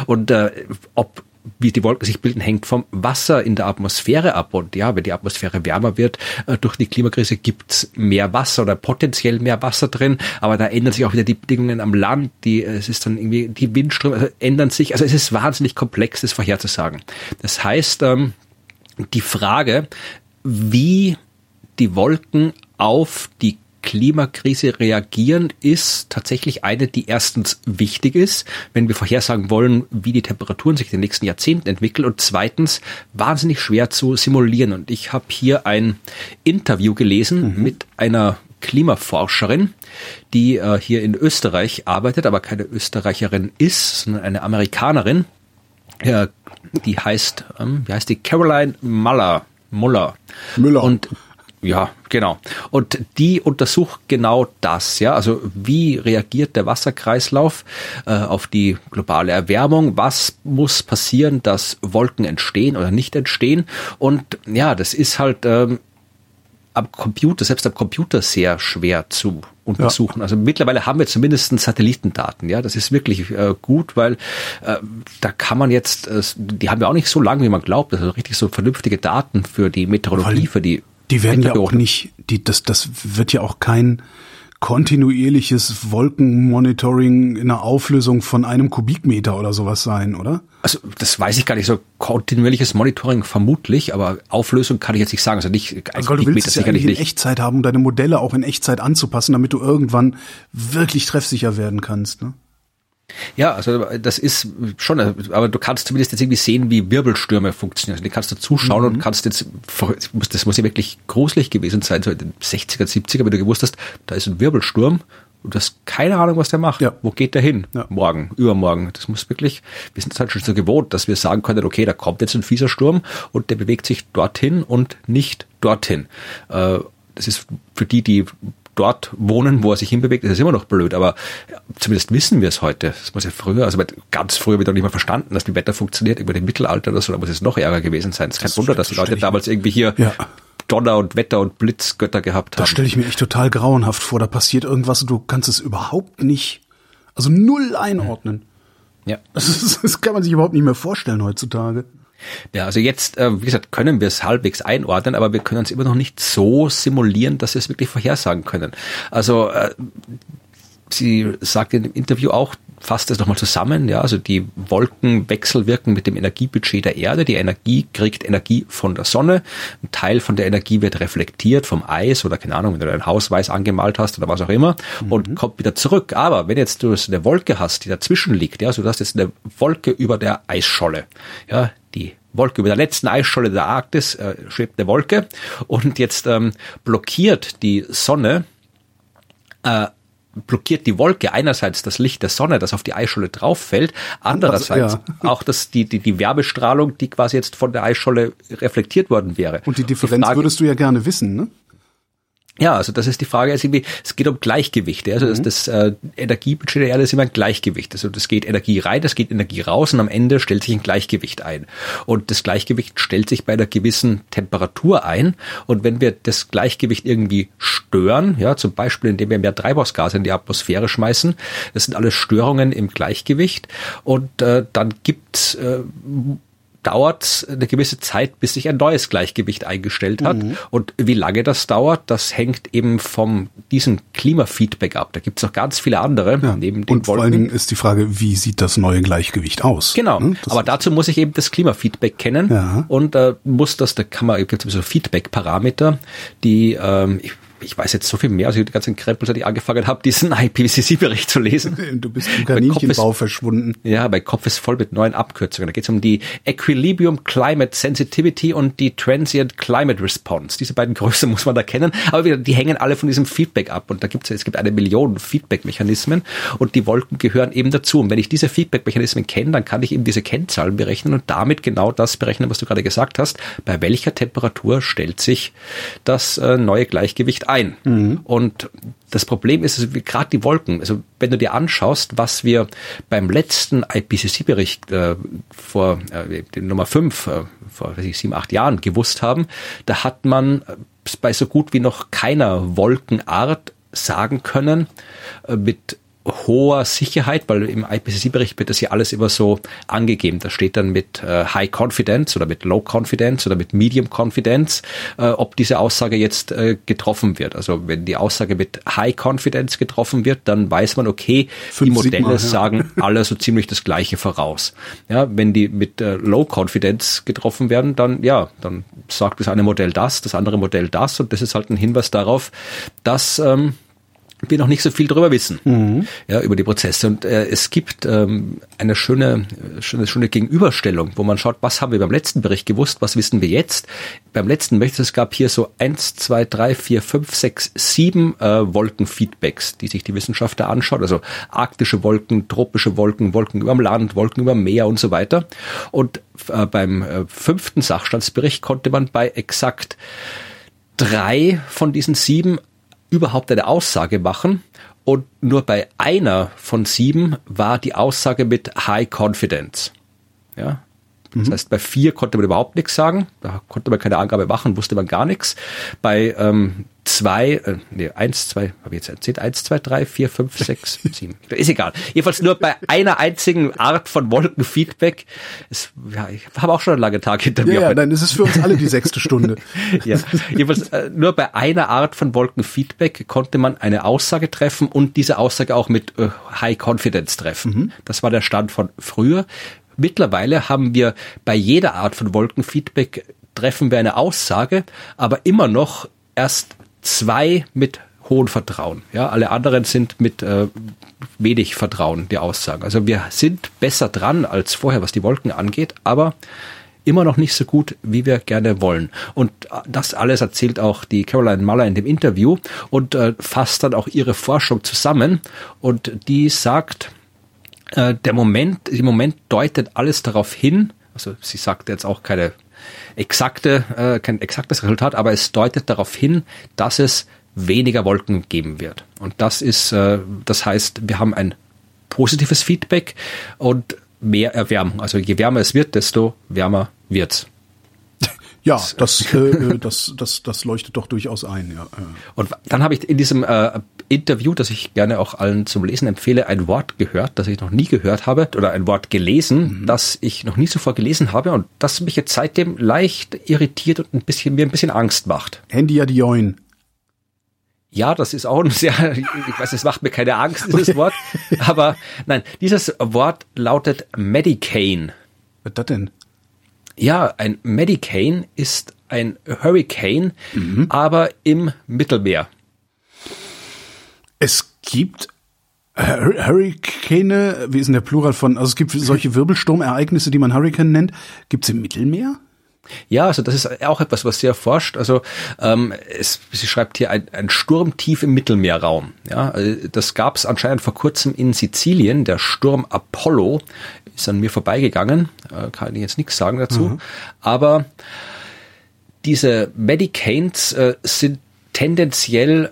Und äh, ob wie die Wolken sich bilden, hängt vom Wasser in der Atmosphäre ab. Und ja, wenn die Atmosphäre wärmer wird äh, durch die Klimakrise, gibt's mehr Wasser oder potenziell mehr Wasser drin. Aber da ändern sich auch wieder die Bedingungen am Land. Die, äh, es ist dann irgendwie, die Windströme also ändern sich. Also es ist wahnsinnig komplex, das vorherzusagen. Das heißt, ähm, die Frage, wie die Wolken auf die Klimakrise reagieren, ist tatsächlich eine, die erstens wichtig ist, wenn wir vorhersagen wollen, wie die Temperaturen sich in den nächsten Jahrzehnten entwickeln und zweitens wahnsinnig schwer zu simulieren. Und ich habe hier ein Interview gelesen mit einer Klimaforscherin, die äh, hier in Österreich arbeitet, aber keine Österreicherin ist, sondern eine Amerikanerin. Ja, die heißt, ähm, wie heißt die? Caroline Muller. Muller. Müller. Und ja, genau. Und die untersucht genau das, ja. Also wie reagiert der Wasserkreislauf äh, auf die globale Erwärmung? Was muss passieren, dass Wolken entstehen oder nicht entstehen? Und ja, das ist halt ähm, am Computer, selbst am Computer sehr schwer zu untersuchen. Ja. Also mittlerweile haben wir zumindest Satellitendaten, ja, das ist wirklich äh, gut, weil äh, da kann man jetzt, äh, die haben ja auch nicht so lange, wie man glaubt, also richtig so vernünftige Daten für die Meteorologie, für die die werden ja auch nicht, die, das, das wird ja auch kein kontinuierliches Wolkenmonitoring in einer Auflösung von einem Kubikmeter oder sowas sein, oder? Also das weiß ich gar nicht, so kontinuierliches Monitoring vermutlich, aber Auflösung kann ich jetzt nicht sagen. Also nicht ein also, Kubikmeter du willst es ja sicherlich in Echtzeit haben, um deine Modelle auch in Echtzeit anzupassen, damit du irgendwann wirklich treffsicher werden kannst. Ne? Ja, also das ist schon, aber du kannst zumindest jetzt irgendwie sehen, wie Wirbelstürme funktionieren. Also die kannst du zuschauen mhm. und kannst jetzt, das muss ja wirklich gruselig gewesen sein, so in den 60er, 70er, wenn du gewusst hast, da ist ein Wirbelsturm und du hast keine Ahnung, was der macht. Ja. Wo geht der hin? Ja. Morgen, übermorgen. Das muss wirklich, wir sind halt schon so gewohnt, dass wir sagen können, okay, da kommt jetzt ein fieser Sturm und der bewegt sich dorthin und nicht dorthin. Äh, das ist für die, die dort wohnen, wo er sich hinbewegt, ist es immer noch blöd, aber zumindest wissen wir es heute. Das muss ja früher, also ganz früher wird doch nicht mal verstanden, dass die Wetter funktioniert, über den Mittelalter oder so, da muss es noch ärger gewesen sein. Es ist kein Wunder, dass die Leute damals irgendwie hier ja. Donner und Wetter und Blitzgötter gehabt haben. Das stelle ich mir echt total grauenhaft vor. Da passiert irgendwas und du kannst es überhaupt nicht, also null einordnen. Ja. Das, das kann man sich überhaupt nicht mehr vorstellen heutzutage. Ja, also jetzt, äh, wie gesagt, können wir es halbwegs einordnen, aber wir können es immer noch nicht so simulieren, dass wir es wirklich vorhersagen können. Also äh, sie sagt in dem Interview auch, fasst es nochmal zusammen, ja, also die Wolken wechselwirken mit dem Energiebudget der Erde. Die Energie kriegt Energie von der Sonne. Ein Teil von der Energie wird reflektiert vom Eis oder keine Ahnung, wenn du dein Haus weiß angemalt hast oder was auch immer mhm. und kommt wieder zurück. Aber wenn jetzt du eine Wolke hast, die dazwischen liegt, ja, also du hast jetzt eine Wolke über der Eisscholle, ja, die Wolke über der letzten Eisscholle der Arktis äh, schwebt eine Wolke und jetzt ähm, blockiert die Sonne äh, blockiert die Wolke einerseits das Licht der Sonne, das auf die Eisscholle drauf fällt, andererseits also, ja. *laughs* auch das, die, die, die Wärmestrahlung, die quasi jetzt von der Eisscholle reflektiert worden wäre. Und die Differenz die Frage, würdest du ja gerne wissen, ne? Ja, also das ist die Frage, also es geht um Gleichgewicht. Also mhm. das, das äh, Energiebudget der Erde ist immer ein Gleichgewicht. Also das geht Energie rein, das geht Energie raus und am Ende stellt sich ein Gleichgewicht ein. Und das Gleichgewicht stellt sich bei einer gewissen Temperatur ein. Und wenn wir das Gleichgewicht irgendwie stören, ja, zum Beispiel indem wir mehr Treibhausgase in die Atmosphäre schmeißen, das sind alles Störungen im Gleichgewicht. Und äh, dann gibt äh, dauert eine gewisse Zeit, bis sich ein neues Gleichgewicht eingestellt hat. Mhm. Und wie lange das dauert, das hängt eben vom diesem Klimafeedback ab. Da gibt es noch ganz viele andere ja. neben den Und vor allen Dingen ist die Frage, wie sieht das neue Gleichgewicht aus? Genau. Hm? Aber dazu muss ich eben das Klimafeedback kennen ja. und äh, muss das, da kann man, gibt es so Feedback-Parameter, die ähm, ich ich weiß jetzt so viel mehr, als ich die ganzen Krempel, seit ich angefangen habe, diesen *laughs* IPCC-Bericht zu lesen. Du bist im Kaninchenbau ist, verschwunden. Ja, mein Kopf ist voll mit neuen Abkürzungen. Da geht es um die Equilibrium Climate Sensitivity und die Transient Climate Response. Diese beiden Größen *laughs* muss man da kennen. Aber wieder, die hängen alle von diesem Feedback ab. Und da gibt es, es gibt eine Million Feedback-Mechanismen und die Wolken gehören eben dazu. Und wenn ich diese Feedback-Mechanismen kenne, dann kann ich eben diese Kennzahlen berechnen und damit genau das berechnen, was du gerade gesagt hast. Bei welcher Temperatur stellt sich das äh, neue Gleichgewicht ein. Mhm. Und das Problem ist, also gerade die Wolken, also wenn du dir anschaust, was wir beim letzten IPCC-Bericht äh, vor äh, Nummer 5, äh, vor weiß ich, sieben, acht Jahren gewusst haben, da hat man bei so gut wie noch keiner Wolkenart sagen können, äh, mit hoher Sicherheit, weil im IPCC-Bericht wird das ja alles immer so angegeben. Da steht dann mit äh, High Confidence oder mit Low Confidence oder mit Medium Confidence, äh, ob diese Aussage jetzt äh, getroffen wird. Also wenn die Aussage mit High Confidence getroffen wird, dann weiß man, okay, Fünf die Modelle Sigma, ja. sagen *laughs* alle so ziemlich das Gleiche voraus. Ja, wenn die mit äh, Low Confidence getroffen werden, dann ja, dann sagt das eine Modell das, das andere Modell das und das ist halt ein Hinweis darauf, dass ähm, wir noch nicht so viel darüber wissen, mhm. ja, über die Prozesse. Und äh, es gibt ähm, eine schöne, schöne, schöne Gegenüberstellung, wo man schaut, was haben wir beim letzten Bericht gewusst, was wissen wir jetzt. Beim letzten Bericht, es gab hier so eins, zwei, drei, vier, fünf, sechs, sieben äh, Wolkenfeedbacks, die sich die Wissenschaftler anschaut. Also arktische Wolken, tropische Wolken, Wolken über dem Land, Wolken über dem Meer und so weiter. Und äh, beim äh, fünften Sachstandsbericht konnte man bei exakt drei von diesen sieben überhaupt eine Aussage machen und nur bei einer von sieben war die Aussage mit High Confidence. Ja, das mhm. heißt, bei vier konnte man überhaupt nichts sagen, da konnte man keine Angabe machen, wusste man gar nichts. Bei ähm, zwei, äh, nee, eins, zwei, habe ich jetzt erzählt, eins, zwei, drei, vier, fünf, *laughs* sechs, sieben. Ist egal. Jedenfalls nur bei einer einzigen Art von Wolkenfeedback. Es, ja, ich habe auch schon einen langen Tag hinter mir. Ja, ist es für uns alle die sechste Stunde. *laughs* ja, jedenfalls äh, nur bei einer Art von Wolkenfeedback konnte man eine Aussage treffen und diese Aussage auch mit äh, High Confidence treffen. Mhm. Das war der Stand von früher. Mittlerweile haben wir bei jeder Art von Wolkenfeedback treffen wir eine Aussage, aber immer noch erst zwei mit hohem Vertrauen. Ja, alle anderen sind mit äh, wenig Vertrauen die Aussagen. Also wir sind besser dran als vorher, was die Wolken angeht, aber immer noch nicht so gut, wie wir gerne wollen. Und das alles erzählt auch die Caroline Muller in dem Interview und äh, fasst dann auch ihre Forschung zusammen. Und die sagt, äh, der Moment, im Moment deutet alles darauf hin, also sie sagt jetzt auch keine exakte, äh, kein exaktes Resultat, aber es deutet darauf hin, dass es weniger Wolken geben wird. Und das ist, äh, das heißt, wir haben ein positives Feedback und mehr Erwärmung. Also je wärmer es wird, desto wärmer wird's. *laughs* Ja, das, äh, äh, *laughs* das, das, das leuchtet doch durchaus ein. Ja. Und dann habe ich in diesem äh, Interview, das ich gerne auch allen zum Lesen empfehle, ein Wort gehört, das ich noch nie gehört habe, oder ein Wort gelesen, mhm. das ich noch nie zuvor gelesen habe und das mich jetzt seitdem leicht irritiert und ein bisschen mir ein bisschen Angst macht. Handy Adioin. Ja, das ist auch ein sehr, ich weiß, es macht mir keine Angst, *laughs* dieses Wort. Aber nein, dieses Wort lautet Medicaine. Was ist das denn? Ja, ein Medicane ist ein Hurricane, mhm. aber im Mittelmeer. Es gibt Hurricane, wie ist denn der Plural von, also es gibt solche Wirbelsturmereignisse, die man Hurricane nennt, gibt es im Mittelmeer? Ja, also das ist auch etwas, was sie erforscht. Also ähm, es, sie schreibt hier ein, ein Sturm tief im Mittelmeerraum. Ja, also das gab es anscheinend vor kurzem in Sizilien. Der Sturm Apollo ist an mir vorbeigegangen. Äh, kann ich jetzt nichts sagen dazu. Mhm. Aber diese Medicanes äh, sind tendenziell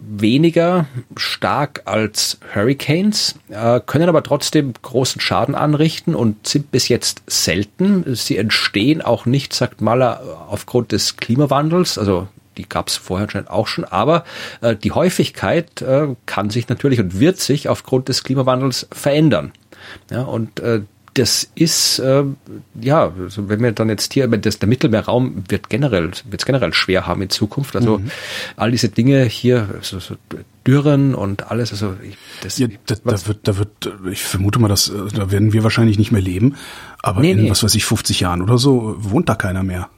weniger stark als Hurricanes, äh, können aber trotzdem großen Schaden anrichten und sind bis jetzt selten. Sie entstehen auch nicht, sagt Maler, aufgrund des Klimawandels, also die gab es vorher anscheinend auch schon, aber äh, die Häufigkeit äh, kann sich natürlich und wird sich aufgrund des Klimawandels verändern. Ja, und äh, das ist, äh, ja, also wenn wir dann jetzt hier, das, der Mittelmeerraum wird generell, wird es generell schwer haben in Zukunft. Also mhm. all diese Dinge hier, so, so Dürren und alles, also ich, das, ja, da, da wird, da wird, ich vermute mal, dass, äh, da werden wir wahrscheinlich nicht mehr leben, aber nee, in, nee. was weiß ich, 50 Jahren oder so wohnt da keiner mehr.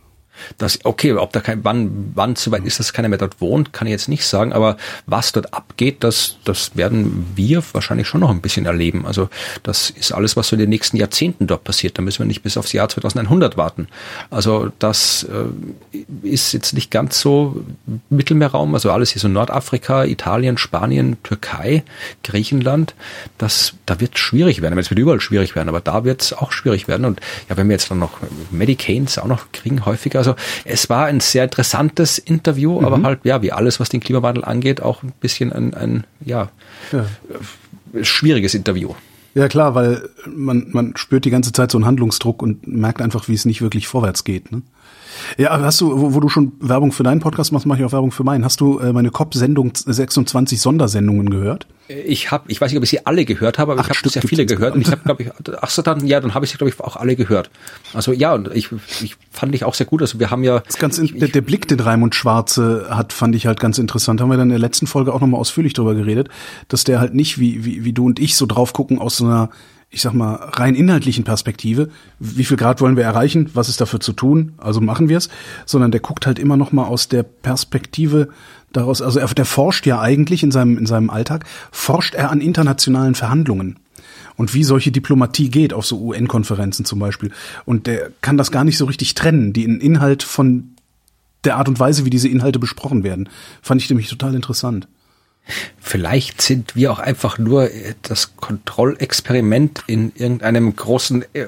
Das, okay, ob da kein, wann, wann zu weit ist, dass keiner mehr dort wohnt, kann ich jetzt nicht sagen, aber was dort abgeht, das, das werden wir wahrscheinlich schon noch ein bisschen erleben. Also, das ist alles, was so in den nächsten Jahrzehnten dort passiert. Da müssen wir nicht bis aufs Jahr 2100 warten. Also, das äh, ist jetzt nicht ganz so Mittelmeerraum, also alles hier so Nordafrika, Italien, Spanien, Türkei, Griechenland. Das, da wird schwierig werden. Es wird überall schwierig werden, aber da wird es auch schwierig werden. Und ja, wenn wir jetzt dann noch Medicains auch noch kriegen, häufiger, also es war ein sehr interessantes Interview, mhm. aber halt, ja, wie alles, was den Klimawandel angeht, auch ein bisschen ein, ein ja, ja. schwieriges Interview. Ja klar, weil man, man spürt die ganze Zeit so einen Handlungsdruck und merkt einfach, wie es nicht wirklich vorwärts geht. Ne? Ja, hast du, wo, wo, du schon Werbung für deinen Podcast machst, mache ich auch Werbung für meinen. Hast du äh, meine COP-Sendung 26 Sondersendungen gehört? Ich habe, ich weiß nicht, ob ich sie alle gehört habe, aber Acht ich habe sehr viele gehört und ich habe, glaube ich, ach so dann, ja, dann habe ich sie, glaube ich, auch alle gehört. Also ja, und ich, ich fand ich auch sehr gut. Also wir haben ja das ganz ich, der, der Blick, den Raimund Schwarze hat, fand ich halt ganz interessant. Haben wir dann in der letzten Folge auch nochmal ausführlich drüber geredet, dass der halt nicht wie wie wie du und ich so drauf gucken aus so einer ich sag mal, rein inhaltlichen Perspektive, wie viel Grad wollen wir erreichen, was ist dafür zu tun, also machen wir es, sondern der guckt halt immer noch mal aus der Perspektive daraus, also er, der forscht ja eigentlich in seinem, in seinem Alltag, forscht er an internationalen Verhandlungen und wie solche Diplomatie geht auf so UN-Konferenzen zum Beispiel. Und der kann das gar nicht so richtig trennen, den Inhalt von der Art und Weise, wie diese Inhalte besprochen werden. Fand ich nämlich total interessant. Vielleicht sind wir auch einfach nur äh, das Kontrollexperiment in irgendeinem großen äh,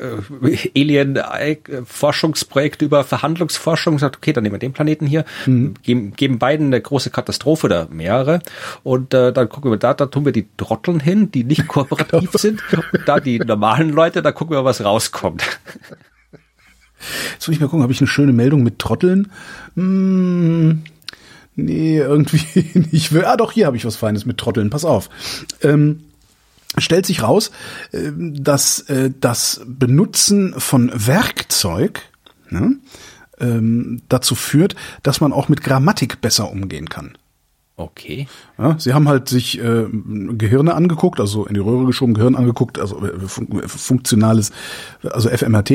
Alien-Forschungsprojekt über Verhandlungsforschung. Sagt, okay, dann nehmen wir den Planeten hier, mhm. geben, geben beiden eine große Katastrophe oder mehrere und äh, dann gucken wir da, da tun wir die Trotteln hin, die nicht kooperativ *laughs* sind und da die normalen Leute, da gucken wir, was rauskommt. Jetzt will ich mal gucken, habe ich eine schöne Meldung mit Trotteln? Hm, nee, irgendwie *laughs* nicht. Ah, doch, hier habe ich was Feines mit Trotteln. Pass auf. Ähm, stellt sich raus, äh, dass äh, das Benutzen von Werkzeug ne, ähm, dazu führt, dass man auch mit Grammatik besser umgehen kann. Okay. Ja, sie haben halt sich äh, Gehirne angeguckt, also in die Röhre geschoben, Gehirn angeguckt, also äh, fun funktionales, also FMRT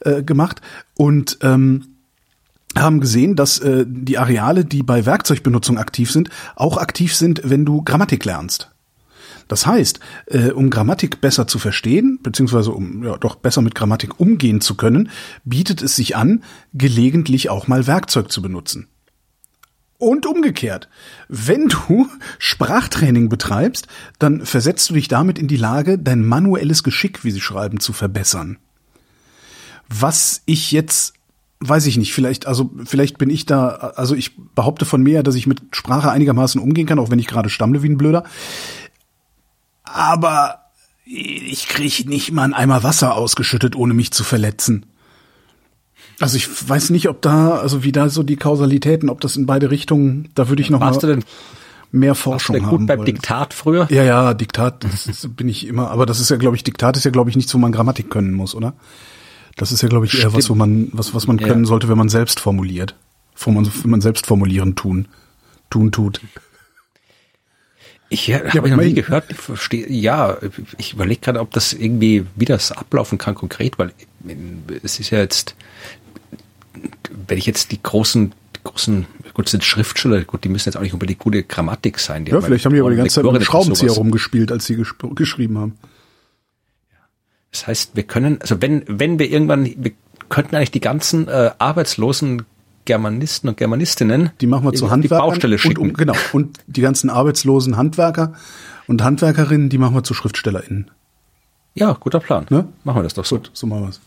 äh, gemacht und ähm, haben gesehen, dass äh, die Areale, die bei Werkzeugbenutzung aktiv sind, auch aktiv sind, wenn du Grammatik lernst. Das heißt, äh, um Grammatik besser zu verstehen, beziehungsweise um ja, doch besser mit Grammatik umgehen zu können, bietet es sich an, gelegentlich auch mal Werkzeug zu benutzen. Und umgekehrt, wenn du *laughs* Sprachtraining betreibst, dann versetzt du dich damit in die Lage, dein manuelles Geschick, wie sie schreiben, zu verbessern. Was ich jetzt weiß ich nicht, vielleicht, also vielleicht bin ich da, also ich behaupte von mir, dass ich mit Sprache einigermaßen umgehen kann, auch wenn ich gerade stammle wie ein Blöder. Aber ich kriege nicht mal einen Eimer Wasser ausgeschüttet, ohne mich zu verletzen. Also ich weiß nicht, ob da, also wie da so die Kausalitäten, ob das in beide Richtungen, da würde ich noch Warst mal mehr Forschung warst du denn gut beim wollen. Diktat früher? Ja, ja, Diktat das ist, bin ich immer, aber das ist ja, glaube ich, Diktat ist ja, glaube ich, nichts, wo man Grammatik können muss, oder? Das ist ja, glaube ich, eher Stimmt. was, wo man, was, was man können ja. sollte, wenn man selbst formuliert. Wenn man, wenn man selbst formulieren tun, tun tut. Ich ja, habe ich noch nie gehört. Ich verstehe, ja, ich überlege gerade, ob das irgendwie, wie das ablaufen kann konkret, weil es ist ja jetzt, wenn ich jetzt die großen, die großen, gut, sind Schriftsteller, gut, die müssen jetzt auch nicht unbedingt gute Grammatik sein. ja, vielleicht haben die aber die ganze Zeit mit dem Schraubenzieher rumgespielt, als sie geschrieben haben. Das heißt, wir können, also wenn, wenn wir irgendwann, wir könnten eigentlich die ganzen äh, arbeitslosen Germanisten und Germanistinnen, die machen wir zu Handwerkern die Baustelle schicken. Und, um, genau. Und die ganzen arbeitslosen Handwerker und Handwerkerinnen, die machen wir zu SchriftstellerInnen. Ja, guter Plan. Ne? Machen wir das doch so. Gut, so machen wir es.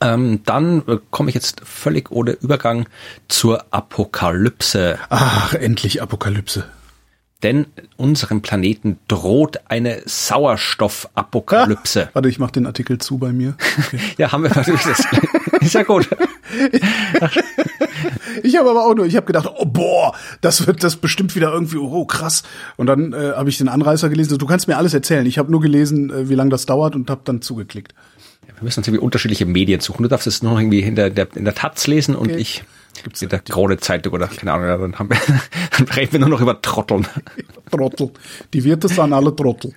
Ähm, dann äh, komme ich jetzt völlig ohne Übergang zur Apokalypse. Ach, endlich Apokalypse denn unserem Planeten droht eine Sauerstoffapokalypse. Ah, warte, ich mache den Artikel zu bei mir. Okay. *laughs* ja, haben wir natürlich das. ist ja gut. ich habe aber auch nur, ich habe gedacht, oh boah, das wird das bestimmt wieder irgendwie, oh krass. Und dann äh, habe ich den Anreißer gelesen. Du kannst mir alles erzählen. Ich habe nur gelesen, äh, wie lange das dauert und habe dann zugeklickt. wir müssen uns irgendwie unterschiedliche Medien suchen. Du darfst es nur irgendwie in der, der, in der Taz lesen und okay. ich Gibt's in der Krone Zeitung oder keine Ahnung, dann, haben wir, *laughs* dann reden wir nur noch über Trotteln. Trottel. Die Wirte sind alle Trottel.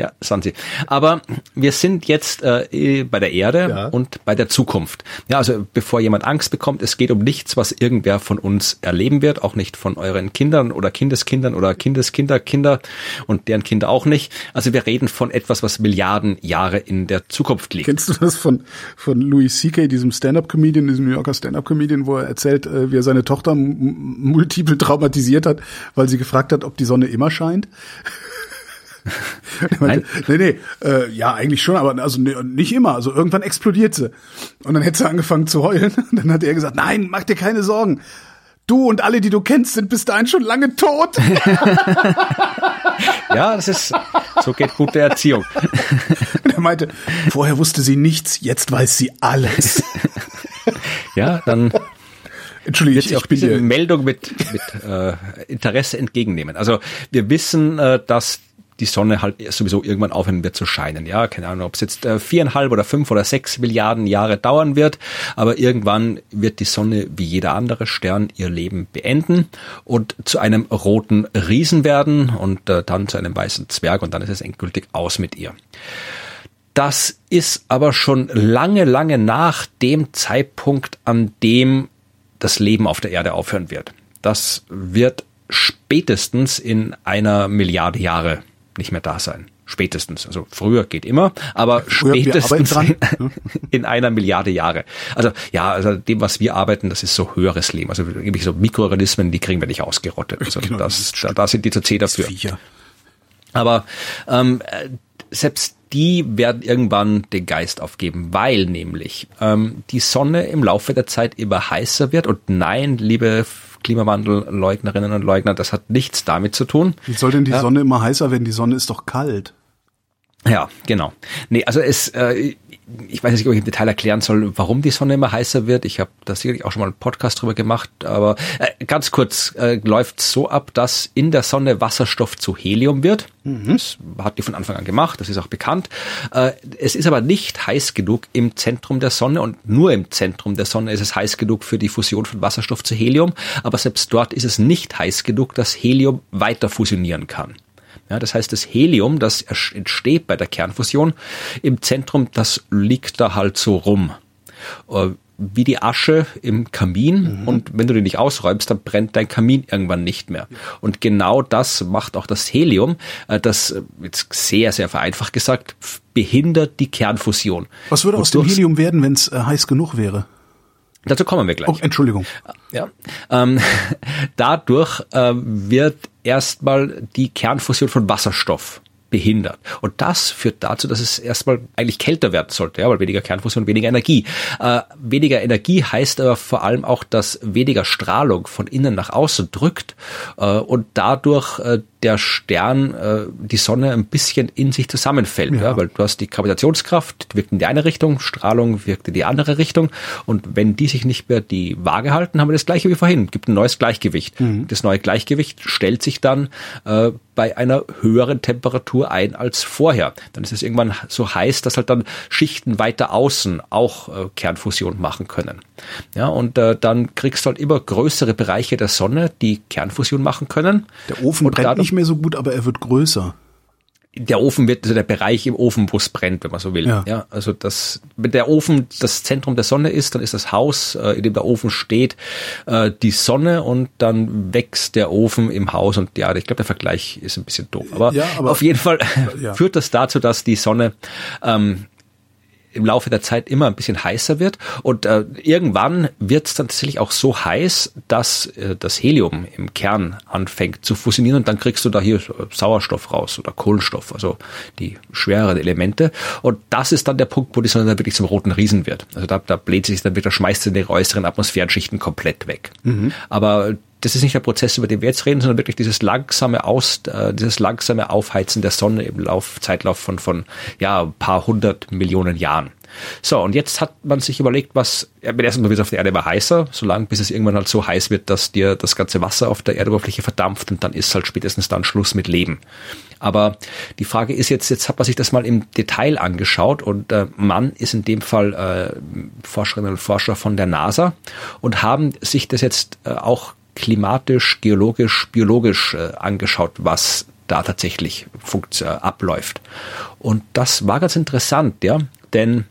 Ja, sind sie. Aber wir sind jetzt äh, bei der Erde ja. und bei der Zukunft. Ja, also bevor jemand Angst bekommt, es geht um nichts, was irgendwer von uns erleben wird, auch nicht von euren Kindern oder Kindeskindern oder Kindeskinder, Kinder und deren Kinder auch nicht. Also wir reden von etwas, was Milliarden Jahre in der Zukunft liegt. Kennst du das von, von Louis C.K., diesem Stand-Up-Comedian, diesem New Yorker Stand-Up-Comedian, wo er erzählt, äh, wie er seine Tochter multiple traumatisiert hat, weil sie gefragt hat, ob die Sonne immer scheint? *laughs* meinte, nee, nee, äh, ja, eigentlich schon, aber also nee, nicht immer. Also irgendwann explodiert sie. Und dann hätte sie angefangen zu heulen. Und *laughs* dann hat er gesagt, nein, mach dir keine Sorgen. Du und alle, die du kennst, sind bis dahin schon lange tot. *laughs* ja, das ist, so geht gute Erziehung. Und er meinte, vorher wusste sie nichts, jetzt weiß sie alles. ja, dann Entschuldige, ich, ich auch diese Meldung mit, mit äh, Interesse entgegennehmen. Also wir wissen, äh, dass die Sonne halt sowieso irgendwann aufhören wird zu scheinen. Ja, keine Ahnung, ob es jetzt äh, viereinhalb oder fünf oder sechs Milliarden Jahre dauern wird, aber irgendwann wird die Sonne wie jeder andere Stern ihr Leben beenden und zu einem roten Riesen werden und äh, dann zu einem weißen Zwerg und dann ist es endgültig aus mit ihr. Das ist aber schon lange, lange nach dem Zeitpunkt, an dem das Leben auf der Erde aufhören wird. Das wird spätestens in einer Milliarde Jahre nicht mehr da sein. Spätestens. Also früher geht immer, aber früher, spätestens in, *laughs* in, einer Milliarde Jahre. Also ja, also dem, was wir arbeiten, das ist so höheres Leben. Also irgendwie so Mikroorganismen, die kriegen wir nicht ausgerottet. Also *laughs* genau, das, das da, da, sind die zur C dafür. Aber ähm, selbst die werden irgendwann den Geist aufgeben, weil nämlich ähm, die Sonne im Laufe der Zeit immer heißer wird. Und nein, liebe Klimawandelleugnerinnen und Leugner, das hat nichts damit zu tun. Wie soll denn die. Sonne immer heißer werden? Die Sonne ist doch kalt. Ja, genau. Nee, also es, äh, ich weiß nicht, ob ich im Detail erklären soll, warum die Sonne immer heißer wird. Ich habe da sicherlich auch schon mal einen Podcast drüber gemacht, aber äh, ganz kurz äh, läuft so ab, dass in der Sonne Wasserstoff zu Helium wird. Mhm. Das hat die von Anfang an gemacht, das ist auch bekannt. Äh, es ist aber nicht heiß genug im Zentrum der Sonne und nur im Zentrum der Sonne ist es heiß genug für die Fusion von Wasserstoff zu Helium, aber selbst dort ist es nicht heiß genug, dass Helium weiter fusionieren kann. Ja, das heißt, das Helium, das entsteht bei der Kernfusion im Zentrum, das liegt da halt so rum. Äh, wie die Asche im Kamin mhm. und wenn du den nicht ausräumst, dann brennt dein Kamin irgendwann nicht mehr. Und genau das macht auch das Helium, äh, das äh, jetzt sehr, sehr vereinfacht gesagt, behindert die Kernfusion. Was würde aus dem Helium werden, wenn es heiß genug wäre? Dazu kommen wir gleich. Oh, Entschuldigung. Ja, ähm, *laughs* dadurch äh, wird erstmal die Kernfusion von Wasserstoff behindert. Und das führt dazu, dass es erstmal eigentlich kälter werden sollte, ja, weil weniger Kernfusion, weniger Energie. Äh, weniger Energie heißt aber vor allem auch, dass weniger Strahlung von innen nach außen drückt äh, und dadurch äh, der Stern, äh, die Sonne ein bisschen in sich zusammenfällt, ja. ja. weil du hast die Gravitationskraft, die wirkt in die eine Richtung, Strahlung wirkt in die andere Richtung und wenn die sich nicht mehr die Waage halten, haben wir das gleiche wie vorhin, gibt ein neues Gleichgewicht. Mhm. Das neue Gleichgewicht stellt sich dann äh, bei einer höheren Temperatur ein als vorher. Dann ist es irgendwann so heiß, dass halt dann Schichten weiter außen auch äh, Kernfusion machen können. Ja, und äh, dann kriegst du halt immer größere Bereiche der Sonne, die Kernfusion machen können. Der Ofen und brennt nicht mehr so gut, aber er wird größer der Ofen wird, also der Bereich im Ofen, wo es brennt, wenn man so will. Ja. ja. also das, wenn der Ofen das Zentrum der Sonne ist, dann ist das Haus, äh, in dem der Ofen steht, äh, die Sonne und dann wächst der Ofen im Haus und ja, ich glaube, der Vergleich ist ein bisschen doof. Aber, ja, aber auf jeden Fall ja. *laughs* führt das dazu, dass die Sonne ähm, im Laufe der Zeit immer ein bisschen heißer wird und äh, irgendwann wird es dann tatsächlich auch so heiß, dass äh, das Helium im Kern anfängt zu fusionieren und dann kriegst du da hier Sauerstoff raus oder Kohlenstoff, also die schwereren Elemente und das ist dann der Punkt, wo die Sonne dann wirklich zum roten Riesen wird. Also da, da bläht sich dann wieder, schmeißt sie in die äußeren Atmosphärenschichten komplett weg. Mhm. Aber das ist nicht der Prozess, über den wir jetzt reden, sondern wirklich dieses langsame Aus, äh, dieses langsame Aufheizen der Sonne im Lauf, Zeitlauf von, von, ja, paar hundert Millionen Jahren. So, und jetzt hat man sich überlegt, was, ja, erstmal wird es auf der Erde immer heißer, solange bis es irgendwann halt so heiß wird, dass dir das ganze Wasser auf der Erdoberfläche verdampft und dann ist halt spätestens dann Schluss mit Leben. Aber die Frage ist jetzt, jetzt hat man sich das mal im Detail angeschaut und äh, man ist in dem Fall äh, Forscherinnen und Forscher von der NASA und haben sich das jetzt äh, auch klimatisch, geologisch, biologisch äh, angeschaut, was da tatsächlich funkt, äh, abläuft. Und das war ganz interessant, ja, denn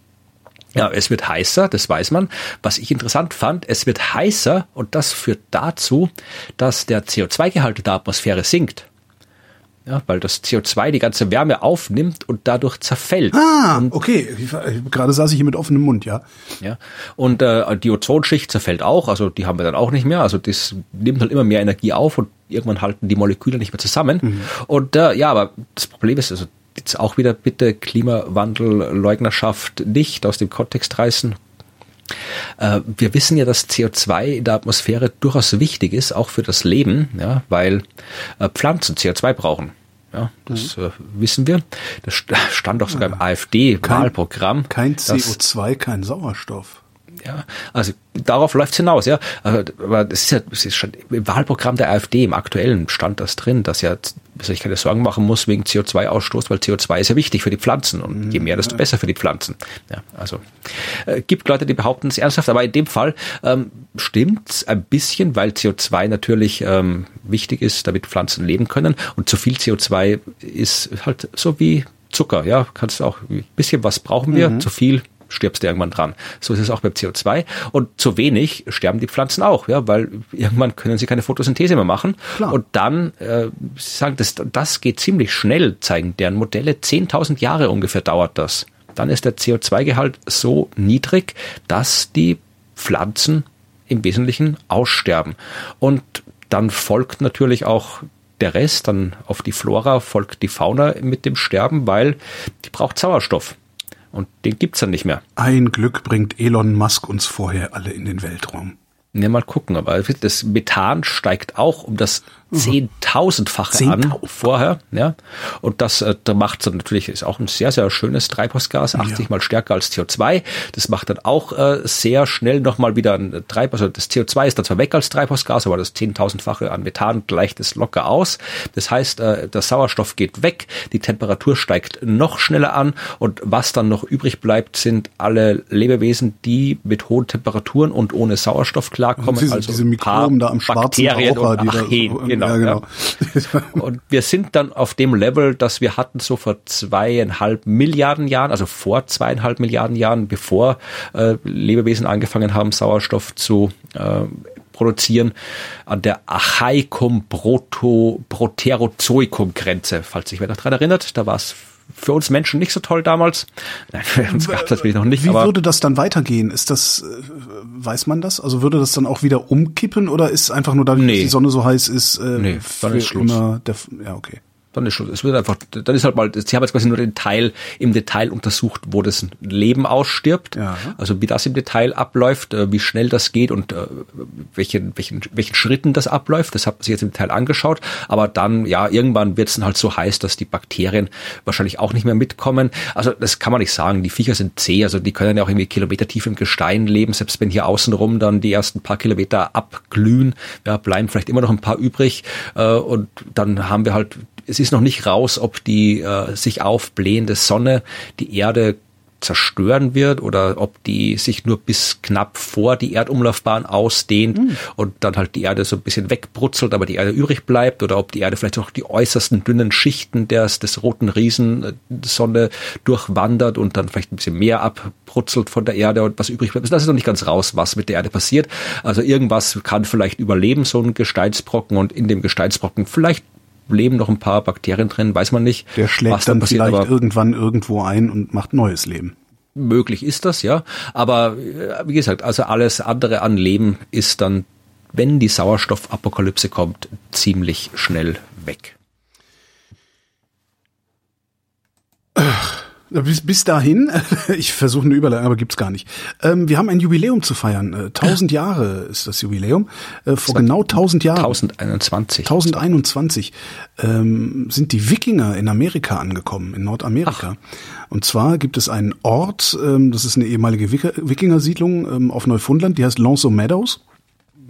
ja, es wird heißer, das weiß man. Was ich interessant fand, es wird heißer und das führt dazu, dass der CO2-Gehalt der Atmosphäre sinkt. Ja, weil das CO2 die ganze Wärme aufnimmt und dadurch zerfällt. Ah, und, okay. Gerade saß ich hier mit offenem Mund, ja. Ja. Und äh, die Ozonschicht zerfällt auch, also die haben wir dann auch nicht mehr. Also das nimmt halt immer mehr Energie auf und irgendwann halten die Moleküle nicht mehr zusammen. Mhm. Und äh, ja, aber das Problem ist, also jetzt auch wieder bitte Klimawandelleugnerschaft nicht aus dem Kontext reißen. Äh, wir wissen ja, dass CO2 in der Atmosphäre durchaus wichtig ist, auch für das Leben, ja, weil äh, Pflanzen CO2 brauchen. Ja, das mhm. äh, wissen wir. Das *laughs* stand doch sogar im AfD-Wahlprogramm. Kein, kein CO2, kein Sauerstoff. Ja, also darauf läuft's hinaus, ja. Aber das ist ja das ist schon im Wahlprogramm der AfD, im aktuellen stand das drin, dass ja dass ich keine Sorgen machen muss wegen CO2-Ausstoß, weil CO2 ist ja wichtig für die Pflanzen und je mehr, desto besser für die Pflanzen. Ja, also äh, gibt Leute, die behaupten es ernsthaft, aber in dem Fall ähm, stimmt's ein bisschen, weil CO2 natürlich ähm, wichtig ist, damit Pflanzen leben können und zu viel CO2 ist halt so wie Zucker, ja, kannst du auch ein bisschen was brauchen wir, mhm. zu viel stirbst du irgendwann dran. So ist es auch beim CO2 und zu wenig sterben die Pflanzen auch, ja, weil irgendwann können sie keine Photosynthese mehr machen Klar. und dann äh, sie sagen, das, das geht ziemlich schnell, zeigen deren Modelle, 10.000 Jahre ungefähr dauert das. Dann ist der CO2-Gehalt so niedrig, dass die Pflanzen im Wesentlichen aussterben. Und dann folgt natürlich auch der Rest, dann auf die Flora folgt die Fauna mit dem Sterben, weil die braucht Sauerstoff. Und den gibt's dann nicht mehr. Ein Glück bringt Elon Musk uns vorher alle in den Weltraum. Ne, mal gucken, aber das Methan steigt auch um das zehntausendfache 10 an vorher, ja. Und das äh, da macht dann natürlich ist auch ein sehr sehr schönes Treibhausgas, 80 ja. mal stärker als CO2. Das macht dann auch äh, sehr schnell nochmal wieder ein Treibhaus. Also das CO2 ist dann zwar weg als Treibhausgas, aber das zehntausendfache an Methan gleicht es locker aus. Das heißt, äh, der Sauerstoff geht weg, die Temperatur steigt noch schneller an und was dann noch übrig bleibt, sind alle Lebewesen, die mit hohen Temperaturen und ohne Sauerstoff klarkommen. Also diese, also diese Mikroben da am schwarzen Bakterien Raucher, und Archen, da, genau. Ja, genau. Ja. Und wir sind dann auf dem Level, dass wir hatten so vor zweieinhalb Milliarden Jahren, also vor zweieinhalb Milliarden Jahren, bevor äh, Lebewesen angefangen haben, Sauerstoff zu äh, produzieren, an der Archaicum-Proterozoikum-Grenze, falls sich wer noch daran erinnert. Da war es für uns Menschen nicht so toll damals. Nein, für uns gab es natürlich noch nicht. Wie würde das dann weitergehen? Ist das, äh, weiß man das? Also würde das dann auch wieder umkippen oder ist einfach nur dadurch, nee. dass die Sonne so heiß ist, äh, nee, dann ist Schluss. immer der, ja, okay dann ist Schluss. Es wird einfach, dann ist halt mal, sie haben jetzt quasi nur den Teil im Detail untersucht, wo das Leben ausstirbt. Ja. Also wie das im Detail abläuft, äh, wie schnell das geht und äh, welchen, welchen, welchen Schritten das abläuft. Das hat man sich jetzt im Detail angeschaut. Aber dann, ja, irgendwann wird es dann halt so heiß, dass die Bakterien wahrscheinlich auch nicht mehr mitkommen. Also das kann man nicht sagen. Die Viecher sind zäh, also die können ja auch irgendwie kilometertief im Gestein leben, selbst wenn hier außenrum dann die ersten paar Kilometer abglühen, ja, bleiben vielleicht immer noch ein paar übrig. Äh, und dann haben wir halt es ist noch nicht raus, ob die äh, sich aufblähende Sonne die Erde zerstören wird oder ob die sich nur bis knapp vor die Erdumlaufbahn ausdehnt mhm. und dann halt die Erde so ein bisschen wegbrutzelt, aber die Erde übrig bleibt oder ob die Erde vielleicht auch die äußersten dünnen Schichten des, des roten Riesensonne äh, durchwandert und dann vielleicht ein bisschen mehr abbrutzelt von der Erde und was übrig bleibt. Das ist noch nicht ganz raus, was mit der Erde passiert. Also irgendwas kann vielleicht überleben, so ein Gesteinsbrocken und in dem Gesteinsbrocken vielleicht leben noch ein paar Bakterien drin, weiß man nicht. Der schlägt was dann, passiert, vielleicht irgendwann irgendwo ein und macht neues Leben. Möglich ist das, ja. Aber äh, wie gesagt, also alles andere an Leben ist dann, wenn die Sauerstoffapokalypse kommt, ziemlich schnell weg. Ach. Bis, bis dahin, *laughs* ich versuche eine Überleitung, aber gibt's gar nicht. Ähm, wir haben ein Jubiläum zu feiern. Äh, 1000 Jahre ist das Jubiläum. Äh, vor genau 1000 Jahren. 1021. 1021 ähm, sind die Wikinger in Amerika angekommen, in Nordamerika. Ach. Und zwar gibt es einen Ort, ähm, das ist eine ehemalige Wikinger-Siedlung ähm, auf Neufundland, die heißt Lonzo Meadows.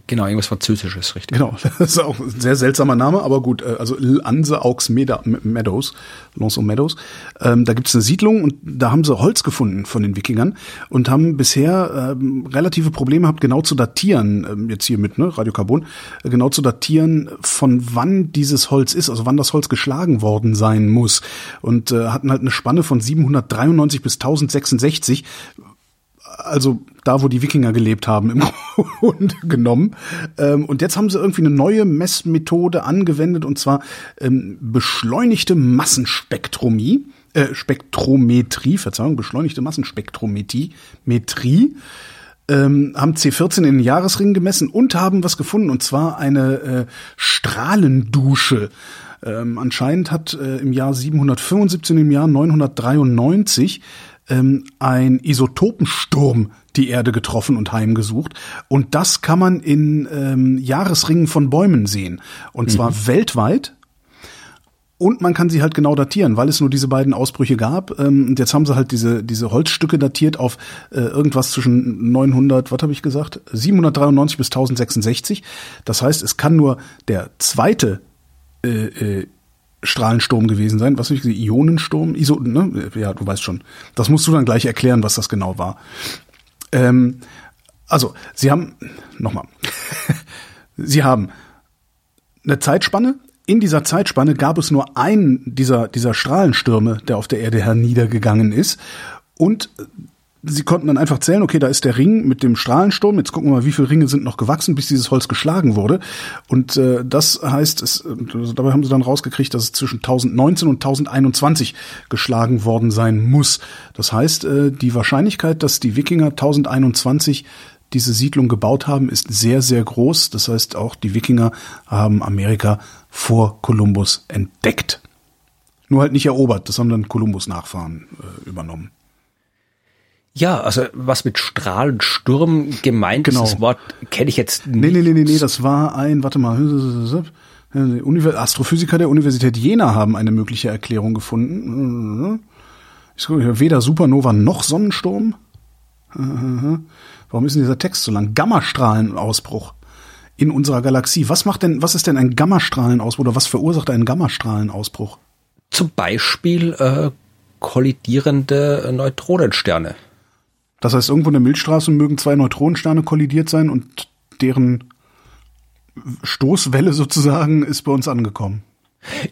Genau, irgendwas Französisches, richtig. Genau, *laughs* das ist auch ein sehr seltsamer Name, aber gut, äh, also Anse Aux Meadows, Lanson Meadows. Ähm, da gibt es eine Siedlung und da haben sie Holz gefunden von den Wikingern und haben bisher ähm, relative Probleme gehabt, genau zu datieren, ähm, jetzt hier mit ne, Radiokarbon, äh, genau zu datieren, von wann dieses Holz ist, also wann das Holz geschlagen worden sein muss. Und äh, hatten halt eine Spanne von 793 bis 1066, also da, wo die Wikinger gelebt haben, im *laughs* Grunde genommen. Ähm, und jetzt haben sie irgendwie eine neue Messmethode angewendet, und zwar ähm, beschleunigte Massenspektromie, äh, Spektrometrie, Verzeihung, beschleunigte Massenspektrometrie, Metrie, ähm, haben C14 in den Jahresringen gemessen und haben was gefunden, und zwar eine äh, Strahlendusche. Ähm, anscheinend hat äh, im Jahr 775, im Jahr 993 ähm, ein Isotopensturm die Erde getroffen und heimgesucht. Und das kann man in ähm, Jahresringen von Bäumen sehen. Und zwar mhm. weltweit. Und man kann sie halt genau datieren, weil es nur diese beiden Ausbrüche gab. Ähm, und jetzt haben sie halt diese, diese Holzstücke datiert auf äh, irgendwas zwischen 900, was habe ich gesagt? 793 bis 1066. Das heißt, es kann nur der zweite äh, äh, Strahlensturm gewesen sein. Was ich? Ionensturm? Iso, ne? Ja, du weißt schon. Das musst du dann gleich erklären, was das genau war. Ähm, also, sie haben, nochmal, *laughs* sie haben eine Zeitspanne in dieser Zeitspanne gab es nur einen dieser, dieser Strahlenstürme, der auf der Erde herniedergegangen ist. Und sie konnten dann einfach zählen, okay, da ist der Ring mit dem Strahlensturm. Jetzt gucken wir mal, wie viele Ringe sind noch gewachsen, bis dieses Holz geschlagen wurde. Und äh, das heißt, es, also dabei haben sie dann rausgekriegt, dass es zwischen 1019 und 1021 geschlagen worden sein muss. Das heißt, äh, die Wahrscheinlichkeit, dass die Wikinger 1021 diese Siedlung gebaut haben, ist sehr, sehr groß. Das heißt, auch die Wikinger haben Amerika vor Kolumbus entdeckt. Nur halt nicht erobert, das haben dann Kolumbus-Nachfahren äh, übernommen. Ja, also was mit Strahlensturm gemeint genau. ist, das Wort kenne ich jetzt nicht. Nee, nee, nee, nee, nee, das war ein, warte mal, Astrophysiker der Universität Jena haben eine mögliche Erklärung gefunden. Weder Supernova noch Sonnensturm. Warum ist denn dieser Text so lang? Gammastrahlenausbruch in unserer Galaxie. Was macht denn, was ist denn ein Gammastrahlenausbruch oder was verursacht einen Gammastrahlenausbruch? Zum Beispiel äh, kollidierende Neutronensterne. Das heißt, irgendwo in der Milchstraße mögen zwei Neutronensterne kollidiert sein und deren Stoßwelle sozusagen ist bei uns angekommen.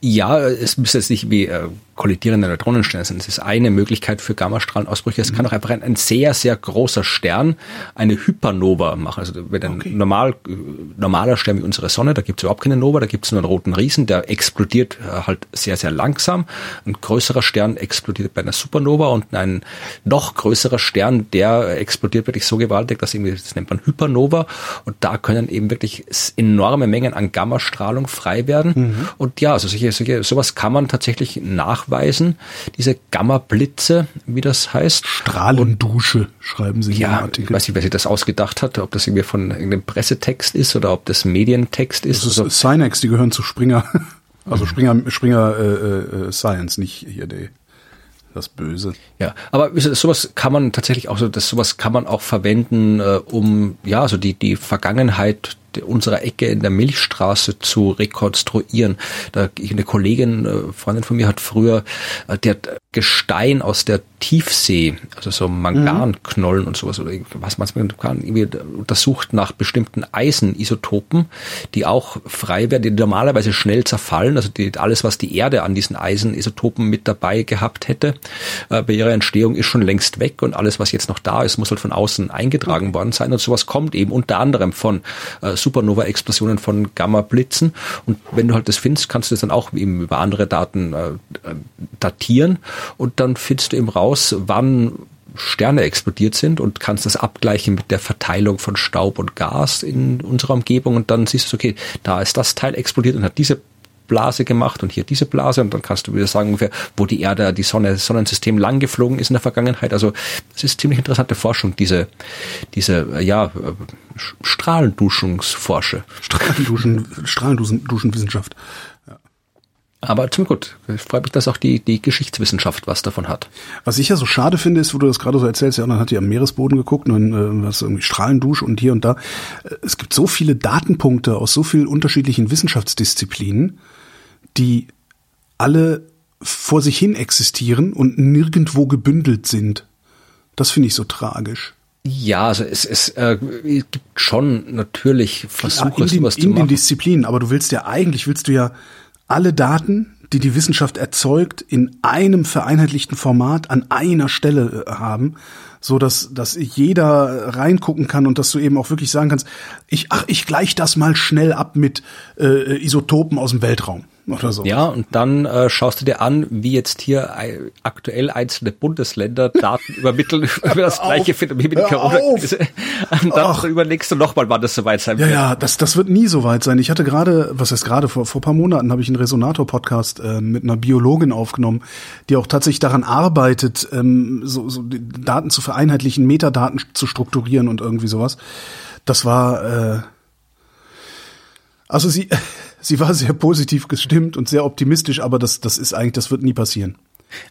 Ja, es müsste jetzt nicht wie äh, kollidierende Neutronensterne sind. Das ist eine Möglichkeit für Gammastrahlenausbrüche. Es mhm. kann auch einfach ein, ein, sehr, sehr großer Stern eine Hypernova machen. Also wenn ein okay. normal, äh, normaler Stern wie unsere Sonne, da gibt es überhaupt keine Nova, da gibt es nur einen roten Riesen, der explodiert äh, halt sehr, sehr langsam. Ein größerer Stern explodiert bei einer Supernova und ein noch größerer Stern, der explodiert wirklich so gewaltig, dass irgendwie, das nennt man Hypernova. Und da können eben wirklich enorme Mengen an Gammastrahlung frei werden. Mhm. Und ja, also solche, solche, sowas kann man tatsächlich nach nachweisen, diese Gamma-Blitze, wie das heißt. Strahlendusche, schreiben Sie ja, im Artikel. Ich weiß nicht, wer sich das ausgedacht hat, ob das irgendwie von irgendeinem Pressetext ist oder ob das Medientext ist. Das ist also, Synex, die gehören zu Springer. *laughs* Also Springer, Springer äh, äh, Science, nicht hier die das Böse. Ja, aber sowas kann man tatsächlich auch so, das sowas kann man auch verwenden, äh, um ja so die die Vergangenheit unserer Ecke in der Milchstraße zu rekonstruieren. Da eine Kollegin, äh, Freundin von mir hat früher, äh, die hat Gestein aus der Tiefsee, also so Manganknollen mhm. und sowas oder was man kann, irgendwie untersucht nach bestimmten Eisenisotopen, die auch frei werden, die normalerweise schnell zerfallen, also die, alles, was die Erde an diesen Eisenisotopen mit dabei gehabt hätte, äh, bei ihrer Entstehung ist schon längst weg und alles, was jetzt noch da ist, muss halt von außen eingetragen worden sein und sowas kommt eben unter anderem von äh, Supernova-Explosionen von Gamma-Blitzen. Und wenn du halt das findest, kannst du das dann auch eben über andere Daten äh, datieren und dann findest du eben raus, wann Sterne explodiert sind und kannst das abgleichen mit der Verteilung von Staub und Gas in unserer Umgebung und dann siehst du, okay, da ist das Teil explodiert und hat diese Blase gemacht und hier diese Blase und dann kannst du wieder sagen ungefähr, wo die Erde, die Sonne, das Sonnensystem lang geflogen ist in der Vergangenheit. Also es ist ziemlich interessante Forschung, diese, diese, ja, Strahlenduschungsforsche. Strahlenduschen, Strahlenduschenwissenschaft. Ja. Aber zum gut, ich freue mich, dass auch die, die Geschichtswissenschaft was davon hat. Was ich ja so schade finde, ist, wo du das gerade so erzählst, ja, dann hat die am Meeresboden geguckt und dann äh, was irgendwie Strahlendusch und hier und da. Es gibt so viele Datenpunkte aus so vielen unterschiedlichen Wissenschaftsdisziplinen, die alle vor sich hin existieren und nirgendwo gebündelt sind. Das finde ich so tragisch. Ja, also es, es äh, gibt schon natürlich Versuche, ja, sowas zu machen. In den Disziplinen, aber du willst ja eigentlich, willst du ja alle Daten, die die Wissenschaft erzeugt, in einem vereinheitlichten Format an einer Stelle äh, haben, so dass, dass jeder reingucken kann und dass du eben auch wirklich sagen kannst, ich, ach, ich gleich das mal schnell ab mit äh, Isotopen aus dem Weltraum oder so. Ja, und dann äh, schaust du dir an, wie jetzt hier aktuell einzelne Bundesländer Daten *laughs* übermitteln über das gleiche Phänomen die Corona-Krise. *laughs* Und dann Ach. überlegst du nochmal, wann das soweit sein wird. Ja, ja, das, das wird nie soweit sein. Ich hatte gerade, was heißt gerade, vor, vor paar Monaten habe ich einen Resonator-Podcast äh, mit einer Biologin aufgenommen, die auch tatsächlich daran arbeitet, ähm, so, so Daten zu vereinheitlichen, Metadaten zu strukturieren und irgendwie sowas. Das war äh, also sie, sie war sehr positiv gestimmt und sehr optimistisch, aber das, das ist eigentlich, das wird nie passieren.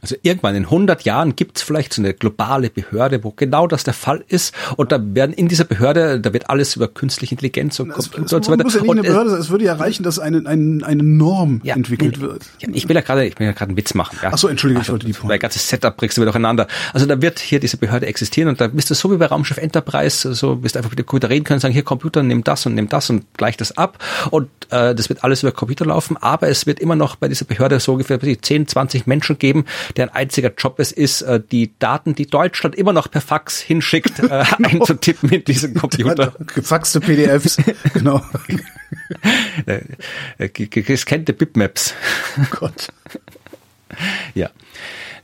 Also irgendwann in 100 Jahren gibt es vielleicht so eine globale Behörde, wo genau das der Fall ist. Und da werden in dieser Behörde, da wird alles über künstliche Intelligenz und Es, Computer es und so weiter. muss ja nicht und eine Behörde sein, es würde ja reichen, dass eine, eine, eine Norm ja, entwickelt nee, wird. Ja, ich will ja gerade, ich will ja gerade einen Witz machen. Ja. Ach so, Entschuldige, ich also, wollte die Point. Mein ganzes Setup bringst du wieder durcheinander. Also da wird hier diese Behörde existieren und da bist du so wie bei Raumschiff Enterprise, so bist du einfach mit dem Computer reden können, sagen, hier Computer, nimm das und nimm das und gleich das ab. Und äh, das wird alles über Computer laufen, aber es wird immer noch bei dieser Behörde so ungefähr 10, 20 Menschen geben, deren einziger Job es ist, äh, die Daten, die Deutschland immer noch per Fax hinschickt, äh, *laughs* einzutippen in diesen Computer. Gefaxte PDFs, *laughs* genau. Äh, ge- ge- Gescannte Bitmaps. Oh Gott. *laughs* Ja.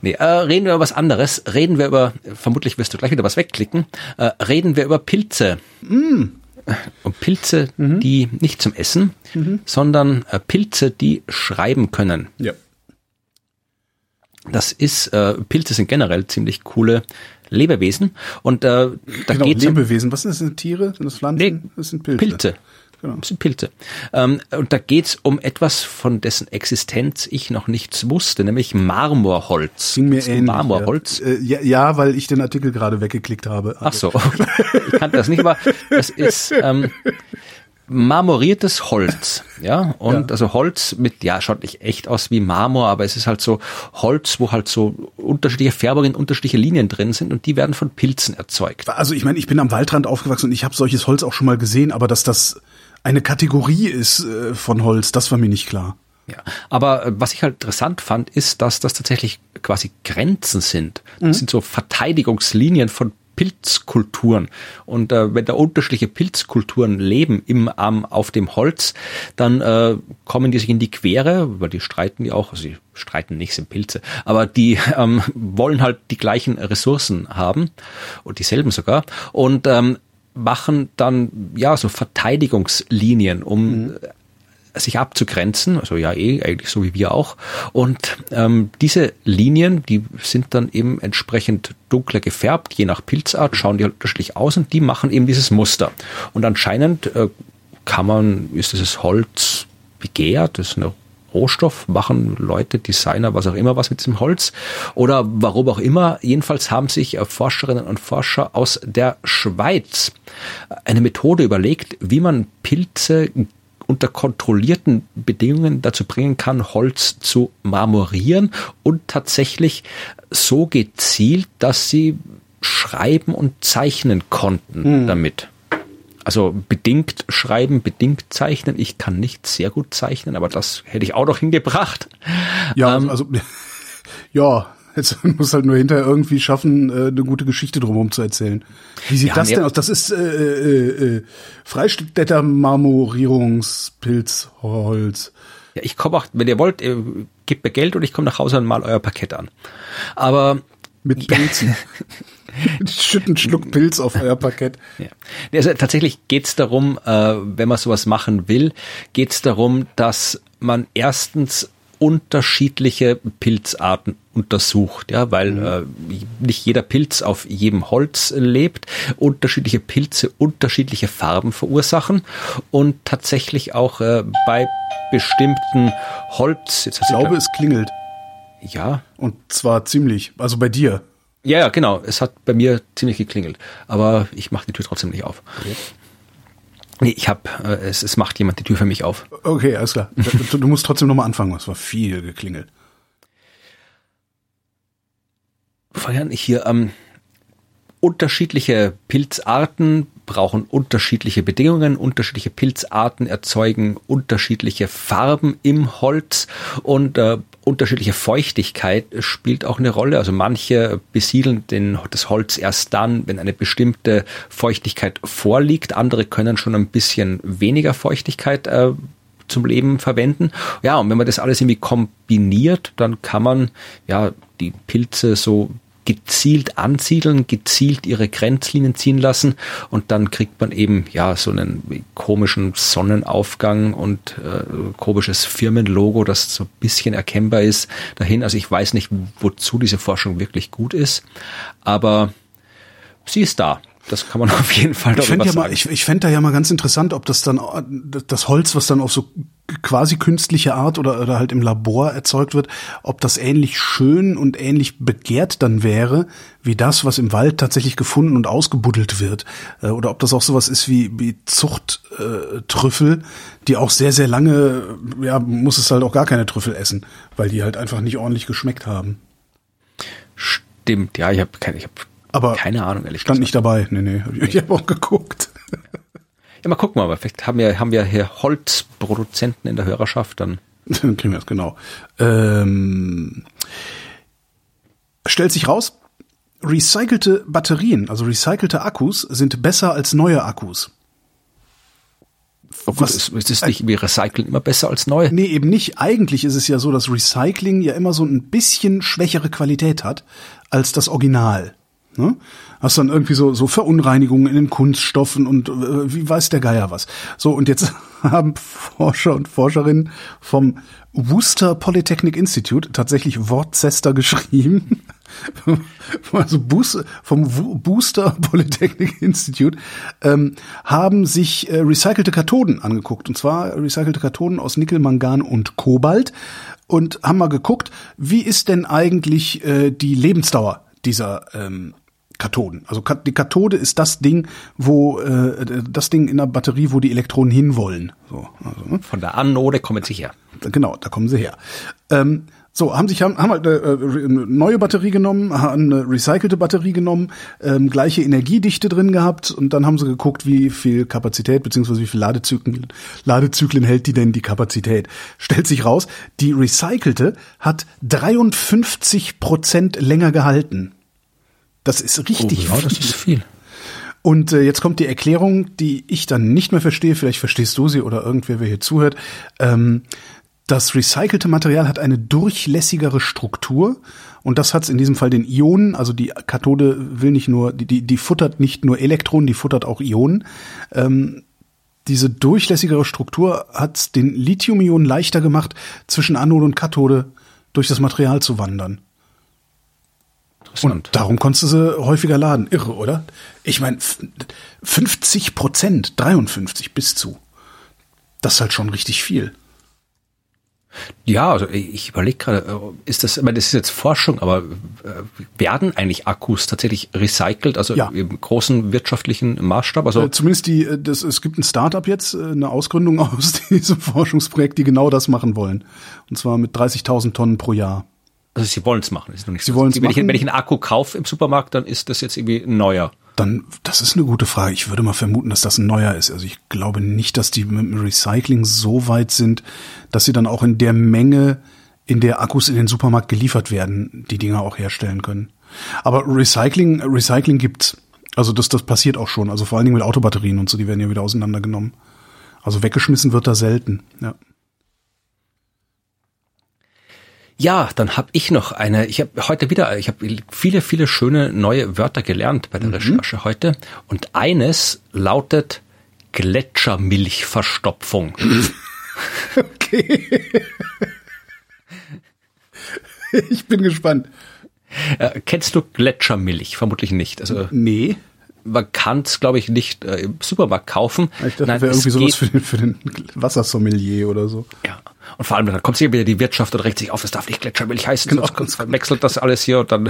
Nee, äh, reden wir über was anderes. Reden wir über, vermutlich wirst du gleich wieder was wegklicken, äh, reden wir über Pilze. Und Pilze, die nicht zum Essen, sondern äh, Pilze, die schreiben können. Ja. Das ist, äh, Pilze sind generell ziemlich coole Lebewesen. Und äh, da Genau, geht's Lebewesen. Was sind das? Tiere? Sind das Pflanzen? Nee, das sind Pilze. Pilze. Genau. Das sind Pilze. Ähm, und da geht's um etwas, von dessen Existenz ich noch nichts wusste, nämlich Marmorholz. Ging mir ähnlich. Marmorholz. Ja. Äh, ja, ja, weil ich den Artikel gerade weggeklickt habe. Ach so, ich kannte das nicht, aber das ist ähm, marmoriertes Holz, ja, und Ja. also Holz mit, ja, schaut nicht echt aus wie Marmor, aber es ist halt so Holz, wo halt so unterschiedliche Färbungen, unterschiedliche Linien drin sind und die werden von Pilzen erzeugt. Also ich meine, ich bin am Waldrand aufgewachsen und ich habe solches Holz auch schon mal gesehen, aber dass das eine Kategorie ist äh, von Holz, das war mir nicht klar. Ja, aber äh, was ich halt interessant fand, ist, dass das tatsächlich quasi Grenzen sind. Das sind so Verteidigungslinien von Pilzkulturen. Und äh, wenn da unterschiedliche Pilzkulturen leben im ähm, auf dem Holz, dann äh, kommen die sich in die Quere, weil die streiten ja auch, also die streiten nicht, sind Pilze, aber die *laughs* ähm, wollen halt die gleichen Ressourcen haben. Und dieselben sogar. Und ähm, machen dann ja so Verteidigungslinien, um sich abzugrenzen, also ja eh eigentlich so wie wir auch. Und ähm, diese Linien, die sind dann eben entsprechend dunkler gefärbt, je nach Pilzart, schauen die unterschiedlich aus und die machen eben dieses Muster. Und anscheinend äh, kann man, ist dieses Holz begehrt, das ist eine Rohstoff, machen Leute, Designer, was auch immer, was mit diesem Holz oder warum auch immer. Jedenfalls haben sich äh, Forscherinnen und Forscher aus der Schweiz eine Methode überlegt, wie man Pilze unter kontrollierten Bedingungen dazu bringen kann, Holz zu marmorieren und tatsächlich so gezielt, dass sie schreiben und zeichnen konnten damit. Also bedingt schreiben, bedingt zeichnen. Ich kann nicht sehr gut zeichnen, aber das hätte ich auch noch hingebracht. Ja, Ähm, also *laughs* ja, jetzt *laughs* muss halt nur hinterher irgendwie schaffen, äh, eine gute Geschichte drumherum zu erzählen. Wie sieht Ja, das denn aus? Das ist äh, äh, äh, Freistädter Marmorierungspilzholz. Ja, ich komme auch, wenn ihr wollt, äh, gebt mir Geld und ich komme nach Hause und mal euer Parkett an. Aber Mit Pilzen. *laughs* Schütten einen Schluck Pilz auf euer Parkett. Ja. Also tatsächlich geht's darum, äh, wenn man sowas machen will, geht's darum, dass man erstens unterschiedliche Pilzarten untersucht, ja, weil äh, nicht jeder Pilz auf jedem Holz lebt, unterschiedliche Pilze unterschiedliche Farben verursachen und tatsächlich auch äh, bei bestimmten Holz, jetzt Ich glaube, es klingelt. ja, Und zwar ziemlich. Also bei dir. ja, ja, genau. Es hat bei mir ziemlich geklingelt. Aber ich mache die Tür trotzdem nicht auf. Nee, ich habe, äh, es, es macht jemand die Tür für mich auf. Okay, alles klar. *laughs* Du, du musst trotzdem nochmal anfangen. Es war viel geklingelt. Feiern hier ähm, unterschiedliche Pilzarten brauchen unterschiedliche Bedingungen, unterschiedliche Pilzarten erzeugen unterschiedliche Farben im Holz und äh, unterschiedliche Feuchtigkeit spielt auch eine Rolle. Also manche besiedeln den, das Holz erst dann, wenn eine bestimmte Feuchtigkeit vorliegt. Andere können schon ein bisschen weniger Feuchtigkeit äh, zum Leben verwenden. Ja, und wenn man das alles irgendwie kombiniert, dann kann man ja die Pilze so gezielt ansiedeln, gezielt ihre Grenzlinien ziehen lassen und dann kriegt man eben ja so einen komischen Sonnenaufgang und äh, komisches Firmenlogo, das so ein bisschen erkennbar ist dahin. Also ich weiß nicht, wozu diese Forschung wirklich gut ist, aber sie ist da. Das kann man *laughs* auf jeden Fall ich fände ja mal, ich, ich fände da ja mal ganz interessant, ob das dann das Holz, was dann auf so quasi künstliche Art oder, oder halt im Labor erzeugt wird, ob das ähnlich schön und ähnlich begehrt dann wäre, wie das, was im Wald tatsächlich gefunden und ausgebuddelt wird. Äh, oder ob das auch sowas ist wie, wie Zuchttrüffel, äh, die auch sehr, sehr lange, ja, muss es halt auch gar keine Trüffel essen, weil die halt einfach nicht ordentlich geschmeckt haben. Stimmt, ja, ich habe keine, ich hab aber keine Ahnung, ehrlich Stand gesagt. nicht dabei. Nee, nee. Ich habe auch geguckt. Ja, mal gucken wir mal. Vielleicht haben wir, haben wir hier Holzproduzenten in der Hörerschaft, dann. dann kriegen wir das, genau. Ähm, stellt sich raus, recycelte Batterien, also recycelte Akkus, sind besser als neue Akkus. Oh gut, Was, ist, ist nicht wie Recyceln immer besser als neu? Nee, eben nicht. Eigentlich ist es ja so, dass Recycling ja immer so ein bisschen schwächere Qualität hat als das Original. Ne? Hast dann irgendwie so, so Verunreinigungen in den Kunststoffen und äh, wie weiß der Geier was. So, und jetzt *laughs* haben Forscher und Forscherinnen vom Worcester Polytechnic Institute tatsächlich Worcester geschrieben. *laughs* also Booster, vom Booster Polytechnic Institute ähm, haben sich äh, recycelte Kathoden angeguckt. Und zwar recycelte Kathoden aus Nickel, Mangan und Kobalt. Und haben mal geguckt, wie ist denn eigentlich äh, die Lebensdauer dieser ähm, Kathoden. Also die Kathode ist das Ding, wo äh, das Ding in der Batterie, wo die Elektronen hinwollen. So, also, ne? Von der Anode kommen sie her. Genau, da kommen sie her. Ähm, so, haben sich haben, haben halt eine, äh, eine neue Batterie genommen, haben eine recycelte Batterie genommen, ähm, gleiche Energiedichte drin gehabt und dann haben sie geguckt, wie viel Kapazität beziehungsweise wie viel Ladezyklen, Ladezyklen hält die denn die Kapazität. Stellt sich raus, die recycelte hat 53 Prozent länger gehalten. Das ist richtig oh, ja, viel. Das ist viel. Und äh, jetzt kommt die Erklärung, die ich dann nicht mehr verstehe. Vielleicht verstehst du sie oder irgendwer, wer hier zuhört. Ähm, das recycelte Material hat eine durchlässigere Struktur und das hat es in diesem Fall den Ionen. Also die Kathode will nicht nur, die, die, die futtert nicht nur Elektronen, die futtert auch Ionen. Ähm, diese durchlässigere Struktur hat den Lithium-Ionen leichter gemacht, zwischen Anode und Kathode durch das Material zu wandern. Und darum konntest du sie häufiger laden. Irre, oder? Ich meine, 50 Prozent, 53 bis zu. Das ist halt schon richtig viel. Ja, also ich überlege gerade, äh, ist das, ich meine, das ist jetzt Forschung, aber äh, werden eigentlich Akkus tatsächlich recycelt, also ja. im großen wirtschaftlichen Maßstab? Also äh, zumindest die, das, es gibt ein Startup jetzt, eine Ausgründung *laughs* aus diesem Forschungsprojekt, die genau das machen wollen. Und zwar mit 30.000 Tonnen pro Jahr. Also sie wollen es machen, ist noch nicht sie so. Wollen's wenn, machen. Ich, wenn ich einen Akku kaufe im Supermarkt, dann ist das jetzt irgendwie ein neuer. Dann, das ist eine gute Frage. Ich würde mal vermuten, dass das ein neuer ist. Also ich glaube nicht, dass die mit dem Recycling so weit sind, dass sie dann auch in der Menge, in der Akkus in den Supermarkt geliefert werden, die Dinger auch herstellen können. Aber Recycling, Recycling gibt's. Also das, das passiert auch schon. Also vor allen Dingen mit Autobatterien und so, die werden ja wieder auseinandergenommen. Also weggeschmissen wird da selten, ja. Ja, dann habe ich noch eine. Ich habe heute wieder, ich habe viele, viele schöne neue Wörter gelernt bei der mhm. Recherche heute. Und eines lautet Gletschermilchverstopfung. *laughs* okay. ich bin gespannt. Äh, kennst du Gletschermilch? Vermutlich nicht. Also nee. Man kann es, glaube ich, nicht äh, im Supermarkt kaufen. Ich dachte, Nein, wäre irgendwie sowas für den, für den Wassersommelier oder so. Ja. Und vor allem, dann kommt hier wieder die Wirtschaft und regt sich auf, das darf nicht Gletschermilch heißen, genau. sonst verwechselt das alles hier und dann.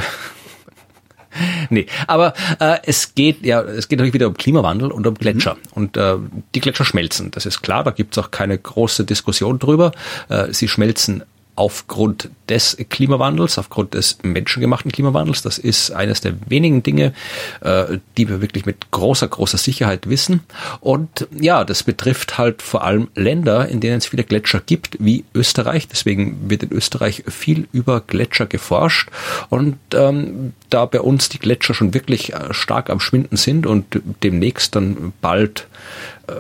*laughs* nee, aber äh, es geht ja, es geht natürlich wieder um Klimawandel und um Gletscher. Mhm. Und äh, die Gletscher schmelzen, das ist klar, da gibt's auch keine große Diskussion drüber. Äh, sie schmelzen aufgrund des Klimawandels, aufgrund des menschengemachten Klimawandels. Das ist eines der wenigen Dinge, äh, die wir wirklich mit großer, großer Sicherheit wissen. Und ja, das betrifft halt vor allem Länder, in denen es viele Gletscher gibt, wie Österreich. Deswegen wird in Österreich viel über Gletscher geforscht. Und ähm, da bei uns die Gletscher schon wirklich äh, stark am Schwinden sind und demnächst dann bald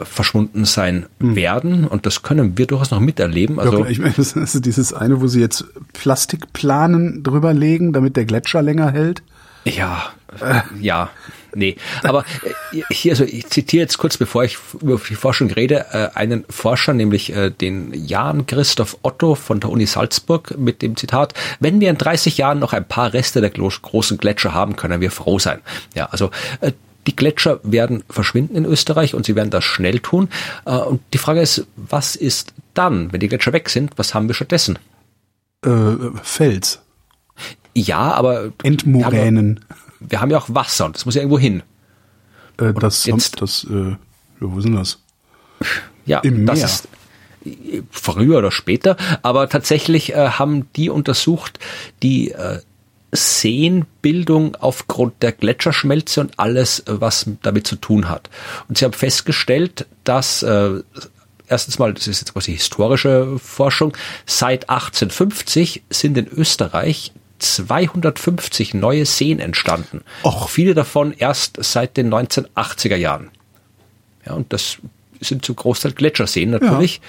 verschwunden sein hm. werden. Und das können wir durchaus noch miterleben. Also ja, ich meine, das ist dieses eine, wo sie jetzt Plastikplanen drüber legen, damit der Gletscher länger hält. Ja, äh. ja, nee. Aber äh, hier, also ich zitiere jetzt kurz, bevor ich über die Forschung rede, äh, einen Forscher, nämlich den Jan Christoph Otto von der Uni Salzburg mit dem Zitat, wenn wir in 30 Jahren noch ein paar Reste der großen Gletscher haben, können wir froh sein. Ja, also die Gletscher werden verschwinden in Österreich und sie werden das schnell tun. Äh, und die Frage ist, was ist dann, wenn die Gletscher weg sind? Was haben wir stattdessen? Äh, Fels. Ja, aber Endmoränen. Wir haben, ja, wir haben ja auch Wasser und das muss ja irgendwo hin. Äh, das, jetzt, das, äh, ja, wo sind das? Ja, Im das Meer. ist früher oder später, aber tatsächlich äh, haben die untersucht, die äh, Seenbildung aufgrund der Gletscherschmelze und alles, was damit zu tun hat. Und sie haben festgestellt, dass äh, erstens mal, das ist jetzt quasi historische Forschung, seit 1850 sind in Österreich 250 neue Seen entstanden. Och. Viele davon erst seit den 1980er Jahren. Ja, und das sind zum Großteil Gletscherseen natürlich.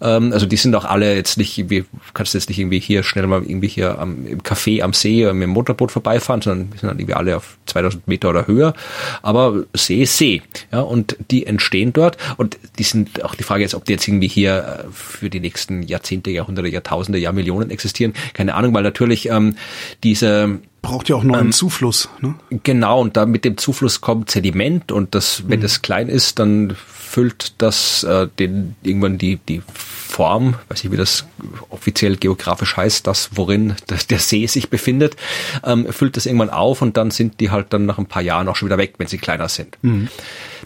Ja. Ähm, also die sind auch alle jetzt nicht irgendwie, kannst du jetzt nicht irgendwie hier schnell mal irgendwie hier am, im Café am See mit dem Motorboot vorbeifahren, sondern die sind dann irgendwie alle auf 2000 Meter oder höher. Aber See ist See. Ja, und die entstehen dort und die sind auch die Frage jetzt, ob die jetzt irgendwie hier äh, für die nächsten Jahrzehnte, Jahrhunderte, Jahrtausende, Jahrmillionen existieren. Keine Ahnung, weil natürlich ähm, diese braucht ja auch neuen ähm, Zufluss. Ne? Genau, und da mit dem Zufluss kommt Sediment und das, wenn mhm. das klein ist, dann füllt das äh, den irgendwann die die Form, weiß ich wie das offiziell geografisch heißt, das worin der See sich befindet, ähm, füllt das irgendwann auf und dann sind die halt dann nach ein paar Jahren auch schon wieder weg, wenn sie kleiner sind. Mhm.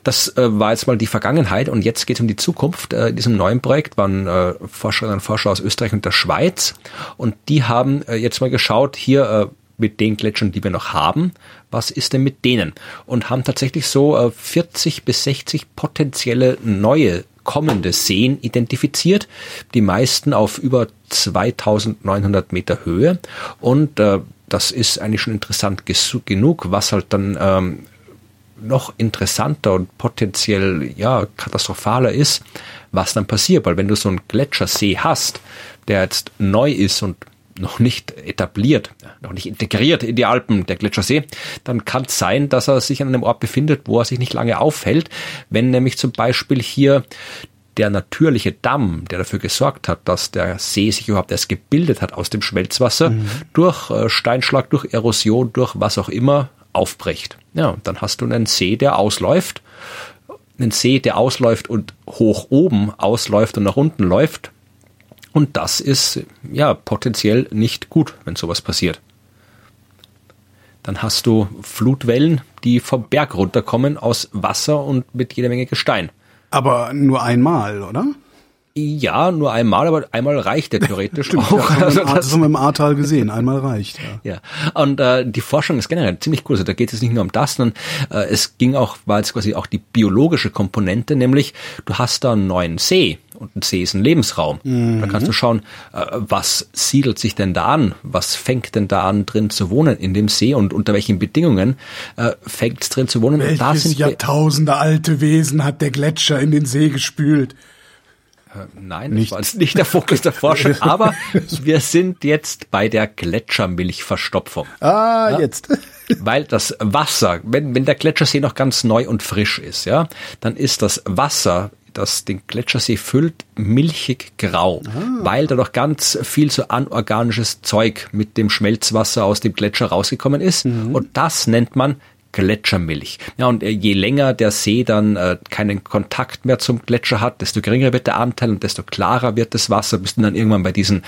Das äh, war jetzt mal die Vergangenheit und jetzt geht es um die Zukunft. Äh, in diesem neuen Projekt waren äh, Forscherinnen und Forscher aus Österreich und der Schweiz und die haben äh, jetzt mal geschaut, hier äh, mit den Gletschern, die wir noch haben, was ist denn mit denen? Und haben tatsächlich so 40 äh, bis 60 potenzielle neue kommende Seen identifiziert, die meisten auf über 2900 Meter Höhe. Und äh, das ist eigentlich schon interessant genug, was halt dann ähm, noch interessanter und potenziell ja katastrophaler ist, was dann passiert, weil wenn du so einen Gletschersee hast, der jetzt neu ist und noch nicht etabliert, noch nicht integriert in die Alpen, der Gletschersee, dann kann es sein, dass er sich an einem Ort befindet, wo er sich nicht lange aufhält. Wenn nämlich zum Beispiel hier der natürliche Damm, der dafür gesorgt hat, dass der See sich überhaupt erst gebildet hat aus dem Schmelzwasser, mhm. durch äh, Steinschlag, durch Erosion, durch was auch immer aufbricht. Ja, dann hast du einen See, der ausläuft, einen See, der ausläuft und hoch oben ausläuft und nach unten läuft. Und das ist ja potenziell nicht gut, wenn sowas passiert. Dann hast du Flutwellen, die vom Berg runterkommen aus Wasser und mit jeder Menge Gestein. Aber nur einmal, oder? Ja, nur einmal, aber einmal reicht der theoretisch Stimmt, *laughs* auch. Ja, also das, das haben wir im Ahrtal gesehen, einmal reicht. Ja, ja. und äh, die Forschung ist generell ziemlich cool. Also da geht es nicht nur um das, sondern äh, es ging auch, war jetzt quasi auch die biologische Komponente, nämlich du hast da einen neuen See und ein See ist ein Lebensraum. Mhm. Da kannst du schauen, äh, was siedelt sich denn da an? Was fängt denn da an, drin zu wohnen in dem See und unter welchen Bedingungen äh, fängt es drin zu wohnen? Welches da sind Jahrtausende alte Wesen hat der Gletscher in den See gespült? Äh, nein, nicht. das war nicht der Fokus der Forschung, *laughs* aber wir sind jetzt bei der Gletschermilchverstopfung. Ah, ja? jetzt. *laughs* Weil das Wasser, wenn, wenn der Gletschersee noch ganz neu und frisch ist, ja, dann ist das Wasser das den Gletschersee füllt, milchig grau, ah. weil da noch ganz viel so anorganisches Zeug mit dem Schmelzwasser aus dem Gletscher rausgekommen ist. Mhm. Und das nennt man Gletschermilch. Ja, und äh, je länger der See dann äh, keinen Kontakt mehr zum Gletscher hat, desto geringer wird der Anteil und desto klarer wird das Wasser, bis dann irgendwann bei diesen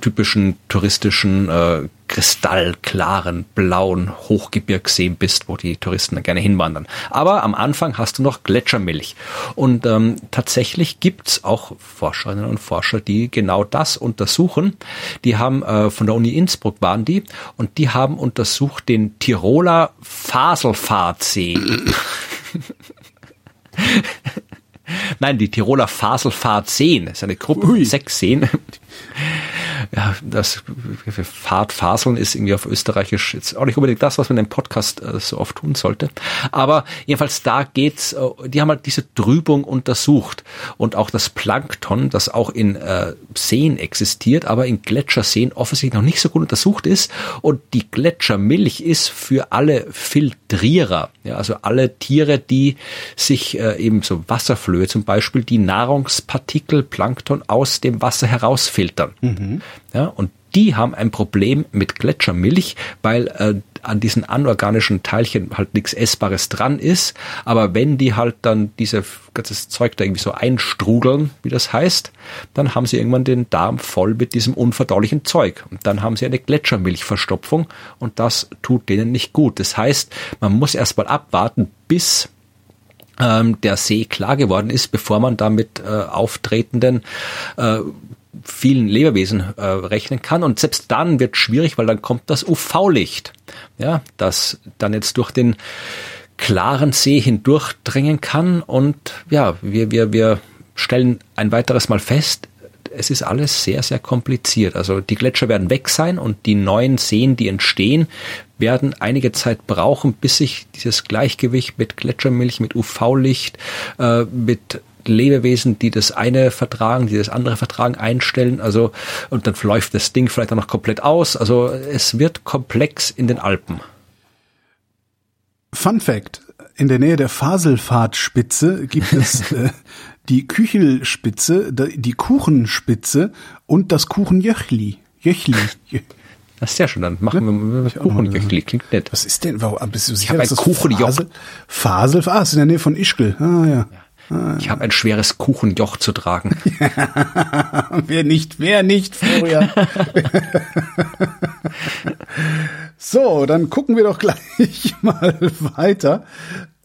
typischen touristischen äh, kristallklaren, blauen Hochgebirgsseen bist, wo die Touristen dann gerne hinwandern. Aber am Anfang hast du noch Gletschermilch. Und ähm, tatsächlich gibt's auch Forscherinnen und Forscher, die genau das untersuchen. Die haben äh, von der Uni Innsbruck waren die und die haben untersucht den Tiroler Faselfahrtsee. *laughs* Nein, die Tiroler Faselfahrtseen. Das ist eine Gruppe von sechs Seen *laughs* das Fahrtfaseln ist irgendwie auf Österreichisch jetzt auch nicht unbedingt das, was man im Podcast äh, so oft tun sollte. Aber jedenfalls da geht's, äh, die haben halt diese Trübung untersucht und auch das Plankton, das auch in äh, Seen existiert, aber in Gletscherseen offensichtlich noch nicht so gut untersucht ist. Und die Gletschermilch ist für alle Filtrierer, ja, also alle Tiere, die sich äh, eben so Wasserflöhe zum Beispiel, die Nahrungspartikel, Plankton aus dem Wasser herausfiltern. Mhm. Ja, und die haben ein Problem mit Gletschermilch, weil äh, an diesen anorganischen Teilchen halt nichts Essbares dran ist. Aber wenn die halt dann diese ganzes Zeug da irgendwie so einstrudeln, wie das heißt, dann haben sie irgendwann den Darm voll mit diesem unverdaulichen Zeug. Und dann haben sie eine Gletschermilchverstopfung und das tut denen nicht gut. Das heißt, man muss erstmal abwarten, bis ähm, der See klar geworden ist, bevor man da mit äh, auftretenden äh, vielen Lebewesen äh, rechnen kann. Und selbst dann wird schwierig, weil dann kommt das UV-Licht, ja, das dann jetzt durch den klaren See hindurchdringen kann. Und ja, wir, wir, wir stellen ein weiteres Mal fest, es ist alles sehr, sehr kompliziert. Also die Gletscher werden weg sein und die neuen Seen, die entstehen, werden einige Zeit brauchen, bis sich dieses Gleichgewicht mit Gletschermilch, mit UV-Licht, äh, mit Lebewesen, die das eine vertragen, die das andere vertragen, einstellen. Also, und dann läuft das Ding vielleicht auch noch komplett aus. Also, es wird komplex in den Alpen. Fun Fact. In der Nähe der Faselfahrtspitze gibt es *laughs* äh, die Küchelspitze, die Kuchenspitze und das Kuchenjöchli. Jöchli. *laughs* Das ist ja schon, dann machen wir Kuchenjöchli, klingt nett. Was ist denn, warum bist du sicher, ich habe ein Kuchenjoch. Fasel, Fasel, ah, ist in der Nähe von Ischgl. Ah, ja. Ich habe ein schweres Kuchenjoch zu tragen. *laughs* wer nicht, wer nicht, Florian. *laughs* so, dann gucken wir doch gleich *laughs* mal weiter.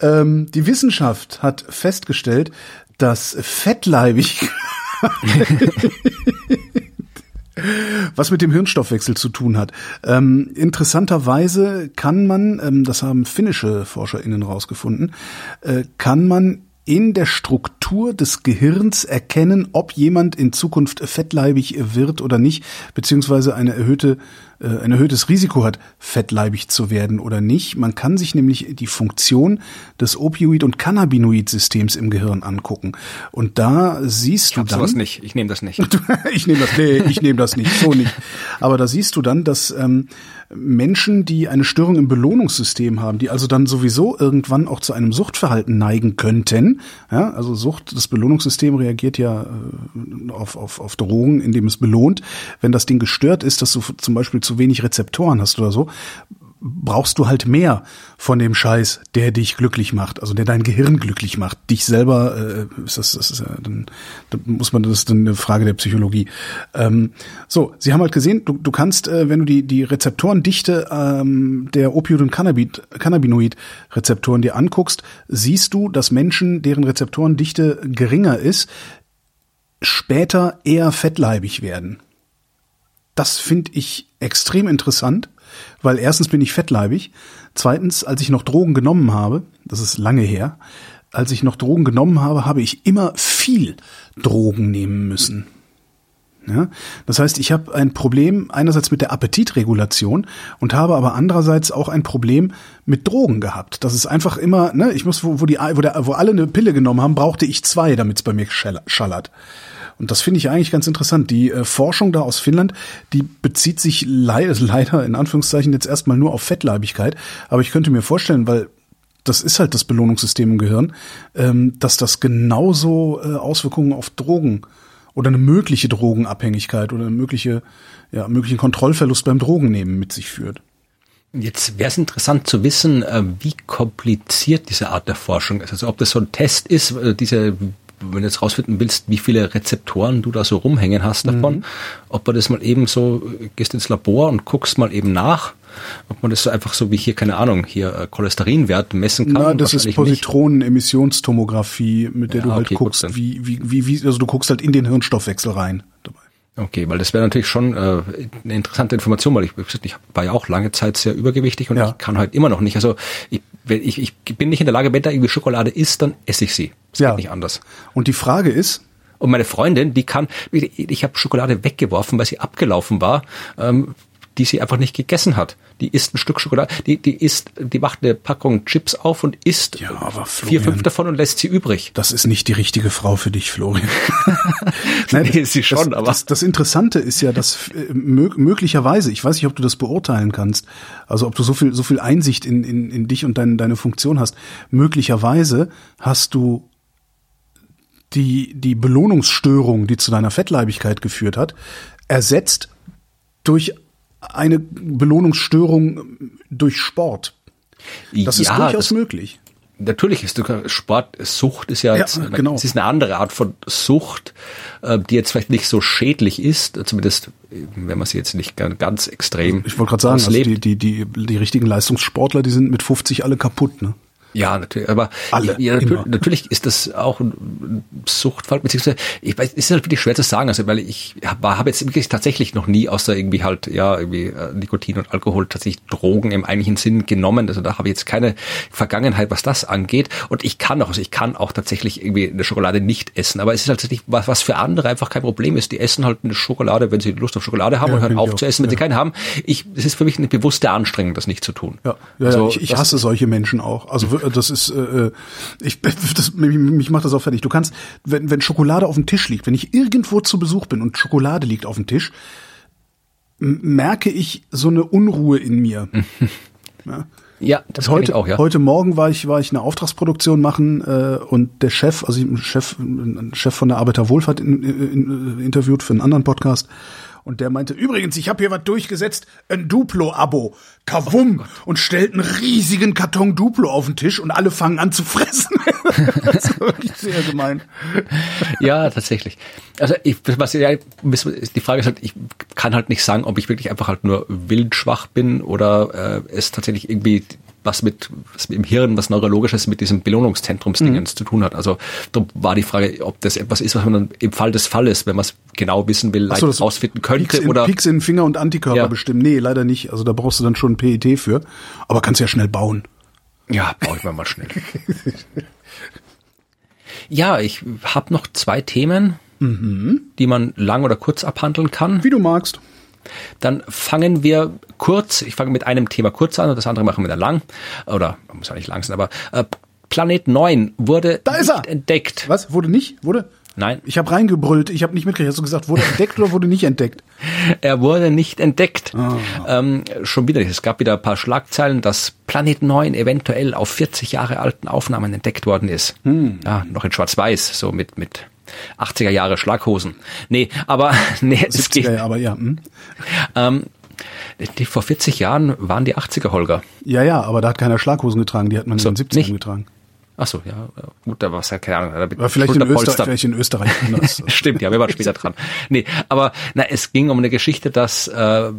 Ähm, die Wissenschaft hat festgestellt, dass fettleibig was mit dem Hirnstoffwechsel zu tun hat. Ähm, interessanterweise kann man, ähm, das haben finnische ForscherInnen rausgefunden, äh, kann man in der Struktur des Gehirns erkennen, ob jemand in Zukunft fettleibig wird oder nicht, beziehungsweise eine erhöhte äh, ein erhöhtes Risiko hat, fettleibig zu werden oder nicht. Man kann sich nämlich die Funktion des Opioid- und Cannabinoid-Systems im Gehirn angucken. Und da siehst ich du dann. Sowas nicht. Ich nehme das nicht. *laughs* ich nehme das, nee, ich nehme das nicht, so nicht. *laughs* Aber da siehst du dann, dass ähm, Menschen, die eine Störung im Belohnungssystem haben, die also dann sowieso irgendwann auch zu einem Suchtverhalten neigen könnten. Ja, also Sucht, das Belohnungssystem reagiert ja äh, auf, auf, auf Drogen, indem es belohnt. Wenn das Ding gestört ist, dass du zum Beispiel zu wenig Rezeptoren hast oder so, brauchst du halt mehr von dem Scheiß, der dich glücklich macht, also der dein Gehirn glücklich macht. Dich selber äh, ist das, das ist, äh, dann, dann muss man das ist dann eine Frage der Psychologie. Ähm, so, sie haben halt gesehen, du, du kannst, äh, wenn du die die Rezeptorendichte ähm, der Opioid- und Cannabinoid-Rezeptoren dir anguckst, siehst du, dass Menschen, deren Rezeptorendichte geringer ist, später eher fettleibig werden. Das finde ich extrem interessant, weil erstens bin ich fettleibig, zweitens, als ich noch Drogen genommen habe, das ist lange her, als ich noch Drogen genommen habe, habe ich immer viel Drogen nehmen müssen. Ja, das heißt, ich habe ein Problem einerseits mit der Appetitregulation und habe aber andererseits auch ein Problem mit Drogen gehabt. Das ist einfach immer, ne, ich muss, wo, wo die, wo, der, wo alle eine Pille genommen haben, brauchte ich zwei, damit es bei mir schallert. Und das finde ich eigentlich ganz interessant. Die äh, Forschung da aus Finnland, die bezieht sich le *laughs* leider in Anführungszeichen jetzt erstmal nur auf Fettleibigkeit. Aber ich könnte mir vorstellen, weil das ist halt das Belohnungssystem im Gehirn, ähm, dass das genauso äh, Auswirkungen auf Drogen oder eine mögliche Drogenabhängigkeit oder eine mögliche, ja, möglichen Kontrollverlust beim Drogennehmen mit sich führt. Jetzt wäre es interessant zu wissen, äh, wie kompliziert diese Art der Forschung ist. Also ob das so ein Test ist, äh, diese wenn du jetzt rausfinden willst, wie viele Rezeptoren du da so rumhängen hast davon, mhm. ob man das mal eben so, gehst ins Labor und guckst mal eben nach, ob man das so einfach so wie hier, keine Ahnung, hier äh, Cholesterinwert messen kann. Na, das ist Positronenemissionstomographie, mit der ja, du halt okay, guckst, wie, wie, wie, wie, also du guckst halt in den Hirnstoffwechsel rein. Dabei. Okay, weil das wäre natürlich schon äh, eine interessante Information, weil ich, ich war ja auch lange Zeit sehr übergewichtig und ja. ich kann halt immer noch nicht. Also ich, ich, ich bin nicht in der Lage, wenn da irgendwie Schokolade ist, dann esse ich sie. Das ja. geht nicht anders. Und die Frage ist, und meine Freundin, die kann, ich, ich habe Schokolade weggeworfen, weil sie abgelaufen war. Ähm, die sie einfach nicht gegessen hat. Die isst ein Stück Schokolade, die, die isst, die macht eine Packung Chips auf und isst ja, Florian, vier, fünf davon und lässt sie übrig. Das ist nicht die richtige Frau für dich, Florian. *laughs* Nein, nee, sie schon, das, aber. Das, das Interessante ist ja, dass äh, möglicherweise, ich weiß nicht, ob du das beurteilen kannst, also ob du so viel, so viel Einsicht in, in, in dich und dein, deine Funktion hast, möglicherweise hast du die, die Belohnungsstörung, die zu deiner Fettleibigkeit geführt hat, ersetzt durch eine Belohnungsstörung durch Sport. Das ist Ja, durchaus das- möglich. Natürlich ist Sport, Sucht ist ja, Ja, jetzt, genau. es ist eine andere Art von Sucht, äh, die jetzt vielleicht nicht so schädlich ist, zumindest wenn man sie jetzt nicht ga- ganz extrem Ich wollte gerade sagen, also die, die, die, die richtigen Leistungssportler, die sind mit 50 alle kaputt, ne? Ja, natürlich, aber Alle, ja, natürlich, natürlich ist das auch ein Suchtfall, beziehungsweise ich weiß, ist halt wirklich schwer zu sagen, also weil ich habe hab jetzt wirklich tatsächlich noch nie außer irgendwie halt ja irgendwie äh, Nikotin und Alkohol tatsächlich Drogen im eigentlichen Sinn genommen, also da habe ich jetzt keine Vergangenheit, was das angeht und ich kann auch, also ich kann auch tatsächlich irgendwie eine Schokolade nicht essen, aber es ist halt tatsächlich was, was für andere einfach kein Problem ist, die essen halt eine Schokolade, wenn sie Lust auf Schokolade haben Ja, und hören auf auch, zu essen, wenn sie ja. keinen haben. Ich, es ist für mich eine bewusste Anstrengung, das nicht zu tun. Ja, ja, Also, ich, ich hasse solche Menschen auch. Also das ist, äh, ich, *laughs* das, mich, mich macht das auch fertig. Du kannst, wenn, wenn Schokolade auf dem Tisch liegt, wenn ich irgendwo zu Besuch bin und Schokolade liegt auf dem Tisch, merke ich so eine Unruhe in mir. *laughs* ja. Ja, das heute, auch, ja. heute Morgen war ich, war ich eine Auftragsproduktion machen äh, und der Chef, also ich, ein Chef, ein Chef von der Arbeiterwohlfahrt in, in, in, interviewt für einen anderen Podcast und der meinte, übrigens, ich habe hier was durchgesetzt, ein Duplo-Abo, kavum, und stellt einen riesigen Karton Duplo auf den Tisch und alle fangen an zu fressen. *laughs* das ist wirklich sehr gemein. Ja, tatsächlich. Also ich, was ja, die Frage ist halt, ich kann halt nicht sagen, ob ich wirklich einfach halt nur wildschwach bin oder äh, es tatsächlich irgendwie was mit was im Hirn, was neurologisches mit diesem Belohnungszentrumsdingens Mhm. zu tun hat. Also da war die Frage, ob das etwas ist, was man dann im Fall des Falles, wenn man es genau wissen will, so, leicht das- rausfinden könnte Pieks in, oder Pieks in Finger und Antikörper Ja. bestimmen. Nee, leider nicht. Also da brauchst du dann schon ein PET für. Aber kannst ja schnell bauen. ja, baue ich mir mal schnell. *laughs* ja, ich habe noch zwei Themen, die man lang oder kurz abhandeln kann. Wie du magst. Dann fangen wir kurz, ich fange mit einem Thema kurz an und das andere machen wir dann lang. Oder muss ja nicht lang sein, aber äh, Planet 9 wurde Da ist er. entdeckt. Was? Wurde nicht? Wurde? Nein, Ich habe reingebrüllt, ich habe nicht mitgekriegt. Hast du gesagt, wurde entdeckt oder wurde nicht entdeckt? *laughs* er wurde nicht entdeckt. Ah. Ähm, schon wieder, es gab wieder ein paar Schlagzeilen, dass Planet 9 eventuell auf 40 Jahre alten Aufnahmen entdeckt worden ist. Hm. Ja, noch in Schwarz-Weiß, so mit, mit 80er Jahre Schlaghosen. Nee, aber *laughs* nee, es 70er, geht. aber ja. Hm. Ähm, die, vor 40 Jahren waren die 80er, Holger. Ja, ja, aber da hat keiner Schlaghosen getragen, die hat man So, in den 70ern nicht? getragen. Ach so, ja, gut, da war es ja keine Ahnung. da- Aber vielleicht in. Österreich, vielleicht in Österreich anders. *laughs* Stimmt, ja, wir waren später dran. Nee, aber na, es ging um eine Geschichte, dass äh,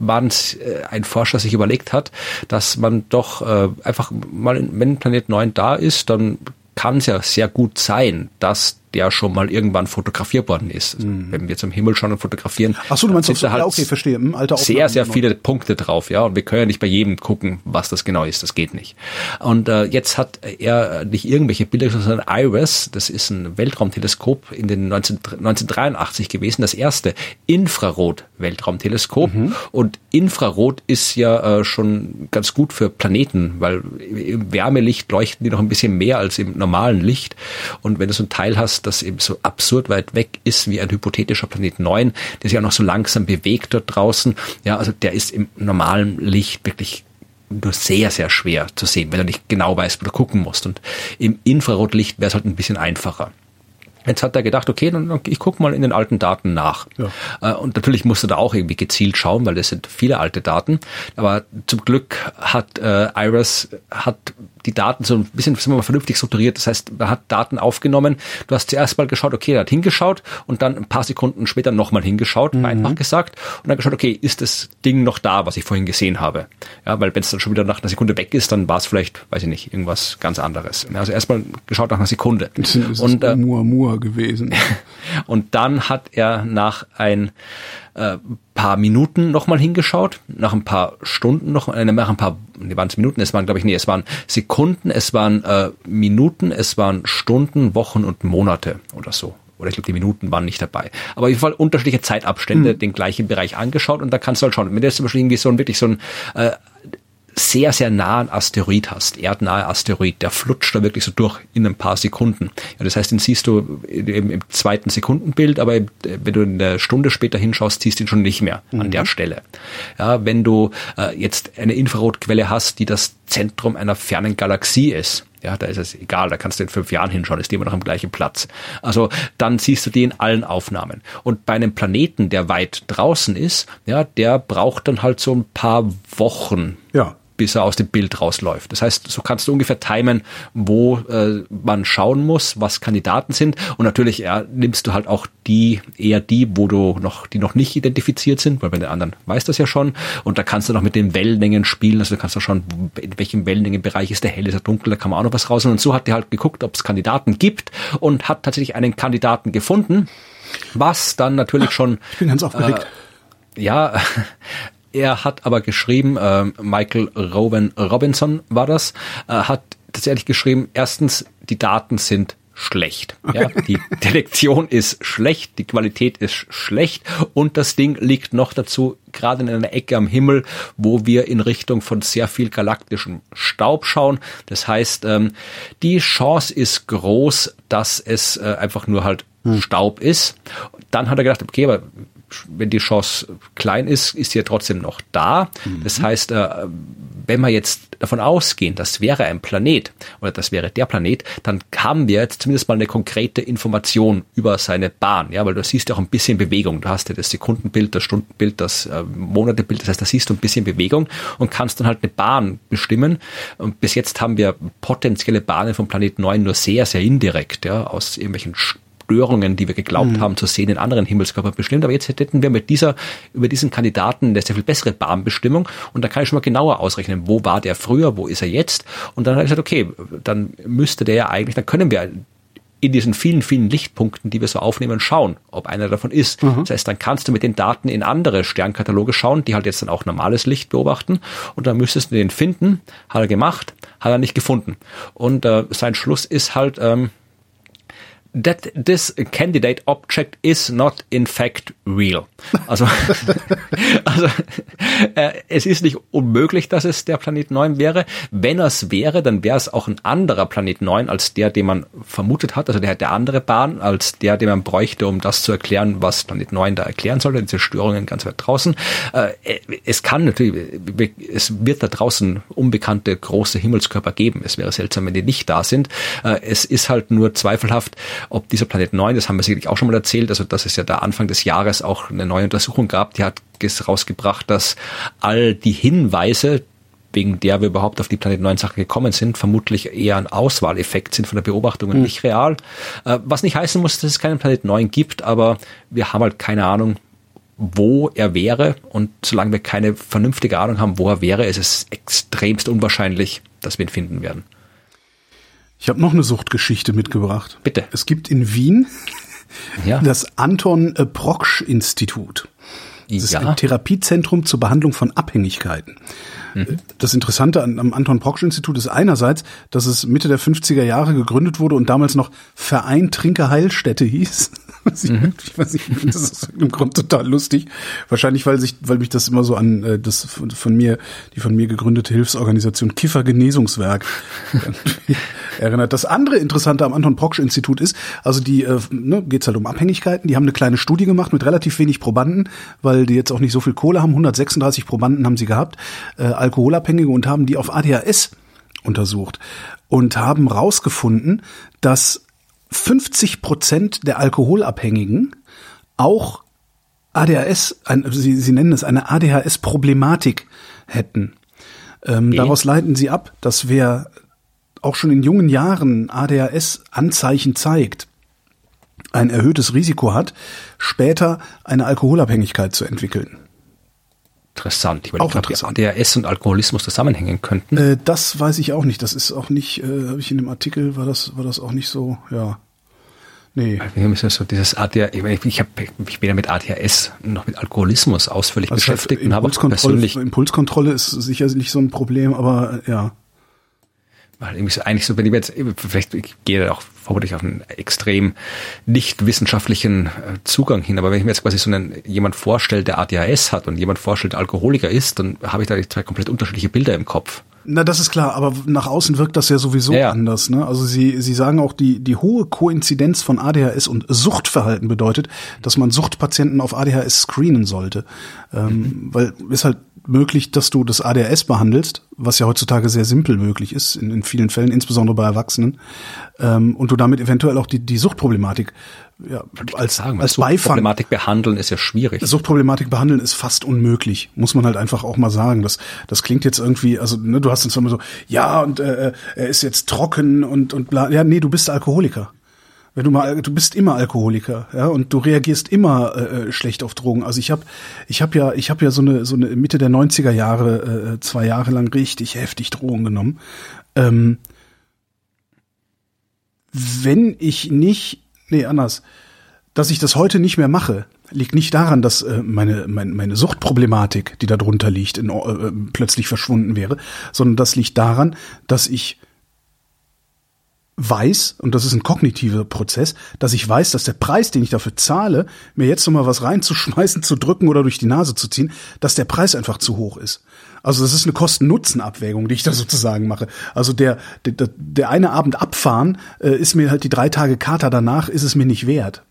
man, äh, ein Forscher sich überlegt hat, dass man doch äh, einfach mal, wenn Planet 9 da ist, dann kann es ja sehr gut sein, dass der schon mal irgendwann fotografiert worden ist. Also, Wenn wir zum Himmel schauen und fotografieren. Ach so, du meinst sind da halt okay, verstehe. Hm, alte sehr, sehr viele Punkte drauf, ja. Und wir können ja nicht bei jedem gucken, was das genau ist. Das geht nicht. Und äh, jetzt hat er nicht irgendwelche Bilder, sondern IRIS, das ist ein Weltraumteleskop in den 19, 1983 gewesen, das erste Infrarot-Weltraumteleskop. Und Infrarot ist ja äh, schon ganz gut für Planeten, weil im Wärmelicht leuchten die noch ein bisschen mehr als im normalen Licht. Und wenn du so ein Teil hast, das eben so absurd weit weg ist wie ein hypothetischer Planet 9, der sich auch noch so langsam bewegt dort draußen, ja, also der ist im normalen Licht wirklich nur sehr, sehr schwer zu sehen, wenn du nicht genau weißt, wo du gucken musst. Und im Infrarotlicht wäre es halt ein bisschen einfacher. Jetzt hat er gedacht, okay, dann ich gucke mal in den alten Daten nach. Ja. Äh, Und natürlich musste da auch irgendwie gezielt schauen, weil das sind viele alte Daten. Aber zum Glück hat äh, Iris hat die Daten so ein bisschen sagen wir mal, vernünftig strukturiert. Das heißt, er hat Daten aufgenommen. Du hast zuerst mal geschaut, okay, er hat hingeschaut und dann ein paar Sekunden später nochmal hingeschaut, einfach gesagt, und dann geschaut, okay, ist das Ding noch da, was ich vorhin gesehen habe? Ja, weil wenn es dann schon wieder nach einer Sekunde weg ist, dann war es vielleicht, weiß ich nicht, irgendwas ganz anderes. Also erstmal geschaut nach einer Sekunde. Das ist Und äh, Muamua gewesen. *laughs* und dann hat er nach ein äh, paar Minuten nochmal hingeschaut, nach ein paar Stunden noch, äh, nach ein paar, nee, waren es Minuten, es waren, glaube ich, nee, es waren Sekunden, es waren äh, Minuten, es waren Stunden, Wochen und Monate oder so. Oder ich glaube, die Minuten waren nicht dabei. Aber auf jeden Fall unterschiedliche Zeitabstände den gleichen Bereich angeschaut und da kannst du halt schauen. Wenn du jetzt zum Beispiel irgendwie so ein wirklich so ein äh, sehr, sehr nahen Asteroid hast, erdnahe Asteroid, der flutscht da wirklich so durch in ein paar Sekunden. Ja, das heißt, den siehst du im, im zweiten Sekundenbild, aber wenn du eine Stunde später hinschaust, siehst du ihn schon nicht mehr an der Stelle. Ja, wenn du äh, jetzt eine Infrarotquelle hast, die das Zentrum einer fernen Galaxie ist, Ja, da ist es egal, da kannst du in fünf Jahren hinschauen, ist immer noch am gleichen Platz. Also dann siehst du die in allen Aufnahmen. Und bei einem Planeten, der weit draußen ist, ja, der braucht dann halt so ein paar Wochen. Ja bis er aus dem Bild rausläuft. Das heißt, so kannst du ungefähr timen, wo äh, man schauen muss, was Kandidaten sind. Und natürlich ja, nimmst du halt auch die, eher die, wo du noch, die noch nicht identifiziert sind, weil bei den anderen weißt das ja schon. Und da kannst du noch mit den Wellenlängen spielen. Also du kannst auch schon, in welchem Wellenlängenbereich ist der hell, ist der dunkel, da kann man auch noch was raus. Und so hat er halt geguckt, ob es Kandidaten gibt und hat tatsächlich einen Kandidaten gefunden, was dann natürlich schon. Ich bin ganz aufgeregt. Äh, ja, *laughs* er hat aber geschrieben, äh, Michael Rowan Robinson war das, äh, hat tatsächlich geschrieben, erstens, die Daten sind schlecht. Ja, *laughs* die Detektion ist schlecht, die Qualität ist schlecht und das Ding liegt noch dazu gerade in einer Ecke am Himmel, wo wir in Richtung von sehr viel galaktischem Staub schauen. Das heißt, ähm, die Chance ist groß, dass es äh, einfach nur halt hm. Staub ist. Dann hat er gedacht, okay, aber wenn die Chance klein ist, ist sie ja trotzdem noch da. Mhm. Das heißt, äh, wenn wir jetzt davon ausgehen, das wäre ein Planet oder das wäre der Planet, dann haben wir jetzt zumindest mal eine konkrete Information über seine Bahn, ja, weil du siehst ja auch ein bisschen Bewegung. Du hast ja das Sekundenbild, das Stundenbild, das äh, Monatebild, das heißt, da siehst du ein bisschen Bewegung und kannst dann halt eine Bahn bestimmen. Und bis jetzt haben wir potenzielle Bahnen vom Planet 9 nur sehr, sehr indirekt, ja, aus irgendwelchen Störungen, die wir geglaubt mhm. haben zu sehen, in anderen Himmelskörpern bestimmt. Aber jetzt hätten wir mit dieser, über diesen Kandidaten eine sehr viel bessere Bahnbestimmung und da kann ich schon mal genauer ausrechnen, wo war der früher, wo ist er jetzt? Und dann habe ich gesagt, okay, dann müsste der ja eigentlich, dann können wir in diesen vielen, vielen Lichtpunkten, die wir so aufnehmen, schauen, ob einer davon ist. Mhm. Das heißt, dann kannst du mit den Daten in andere Sternkataloge schauen, die halt jetzt dann auch normales Licht beobachten und dann müsstest du den finden. Hat er gemacht, hat er nicht gefunden. Und äh, sein Schluss ist halt, ähm, that this candidate object is not in fact real. Also, *laughs* also äh, es ist nicht unmöglich, dass es der Planet 9 wäre. Wenn es wäre, dann wäre es auch ein anderer Planet 9 als der, den man vermutet hat. Also der hat der andere Bahn als der, den man bräuchte, um das zu erklären, was Planet 9 da erklären sollte, diese Störungen ganz weit draußen. Äh, es kann natürlich, es wird da draußen unbekannte große Himmelskörper geben. Es wäre seltsam, wenn die nicht da sind. Äh, es ist halt nur zweifelhaft, ob dieser Planet 9, das haben wir sicherlich auch schon mal erzählt, also dass es ja da Anfang des Jahres auch eine neue Untersuchung gab, die hat rausgebracht, dass all die Hinweise, wegen der wir überhaupt auf die Planet 9 Sache gekommen sind, vermutlich eher ein Auswahleffekt sind von der Beobachtung und mhm. nicht real. Äh, was nicht heißen muss, dass es keinen Planet 9 gibt, aber wir haben halt keine Ahnung, wo er wäre. Und solange wir keine vernünftige Ahnung haben, wo er wäre, ist es extremst unwahrscheinlich, dass wir ihn finden werden. Ich habe noch eine Suchtgeschichte mitgebracht. Bitte. Es gibt in Wien ja. das Anton Proksch Institut. Das ja. ist ein Therapiezentrum zur Behandlung von Abhängigkeiten. Mhm. Das Interessante an, am Anton Proksch Institut ist einerseits, dass es Mitte der 50er Jahre gegründet wurde und damals noch Verein Trinker Heilstätte hieß. Mhm. *laughs* Ich weiß nicht, das ist im Grund total lustig. Wahrscheinlich, weil sich, weil mich das immer so an äh, das von, von mir, die von mir gegründete Hilfsorganisation Kiffer Genesungswerk *laughs* erinnert. Das andere Interessante am Anton Proksch Institut ist, also die äh, ne, geht halt um Abhängigkeiten. Die haben eine kleine Studie gemacht mit relativ wenig Probanden, weil die jetzt auch nicht so viel Kohle haben. 136 Probanden haben sie gehabt, äh, Alkoholabhängige und haben die auf ADHS untersucht und haben rausgefunden, dass 50 Prozent der Alkoholabhängigen auch ADHS, ein, sie, sie nennen es eine ADHS-Problematik hätten. Ähm, okay. Daraus leiten sie ab, dass wer auch schon in jungen Jahren ADHS-Anzeichen zeigt, ein erhöhtes Risiko hat, später eine Alkoholabhängigkeit zu entwickeln. Interessant. Ich, meine, auch glaube, ADHS und Alkoholismus zusammenhängen könnten. Äh, das weiß ich auch nicht. Das ist auch nicht, äh, habe ich in dem Artikel, war das, war das auch nicht so, ja. Nee. So dieses ADHS, ich, hab, ich bin ja mit ADHS noch mit Alkoholismus ausführlich also beschäftigt und habe persönlich Impulskontrolle ist sicherlich so ein Problem, aber ja. Weil irgendwie so, eigentlich so, wenn ich jetzt, vielleicht ich gehe auch vermutlich auf einen extrem nicht wissenschaftlichen äh, Zugang hin, aber wenn ich mir jetzt quasi so einen jemand vorstelle, der ADHS hat und jemand vorstellt, der Alkoholiker ist, dann habe ich da zwei komplett unterschiedliche Bilder im Kopf. Na, das ist klar, aber nach außen wirkt das ja sowieso ja, ja. anders. Ne? Also sie, sie sagen auch, die, die hohe Koinzidenz von ADHS und Suchtverhalten bedeutet, dass man Suchtpatienten auf ADHS screenen sollte. Ähm, mhm. Weil ist halt möglich, dass du das ADHS behandelst, was ja heutzutage sehr simpel möglich ist, in, in vielen Fällen, insbesondere bei Erwachsenen, ähm, und du damit eventuell auch die, die Suchtproblematik ja, als, Sagen, als Beifang. Suchtproblematik behandeln ist ja schwierig. Suchtproblematik behandeln ist fast unmöglich, muss man halt einfach auch mal sagen. Das, das klingt jetzt irgendwie, also ne, du hast uns immer so, ja, und äh, er ist jetzt trocken und und bla. Ja, nee, du bist Alkoholiker. Wenn du mal, du bist immer Alkoholiker, ja, und du reagierst immer äh, schlecht auf Drogen. Also ich habe, ich habe ja, ich habe ja so eine so eine Mitte der 90er Jahre äh, zwei Jahre lang richtig heftig Drogen genommen. Ähm, wenn ich nicht, nee anders, dass ich das heute nicht mehr mache, liegt nicht daran, dass äh, meine, meine meine Suchtproblematik, die da drunter liegt, in, äh, plötzlich verschwunden wäre, sondern das liegt daran, dass ich weiß, und das ist ein kognitiver Prozess, dass ich weiß, dass der Preis, den ich dafür zahle, mir jetzt nochmal was reinzuschmeißen, *laughs* zu drücken oder durch die Nase zu ziehen, dass der Preis einfach zu hoch ist. Also das ist eine Kosten-Nutzen-Abwägung, die ich da *laughs* sozusagen mache. Also der, der, der eine Abend abfahren äh, ist mir halt die drei Tage Kater danach, ist es mir nicht wert.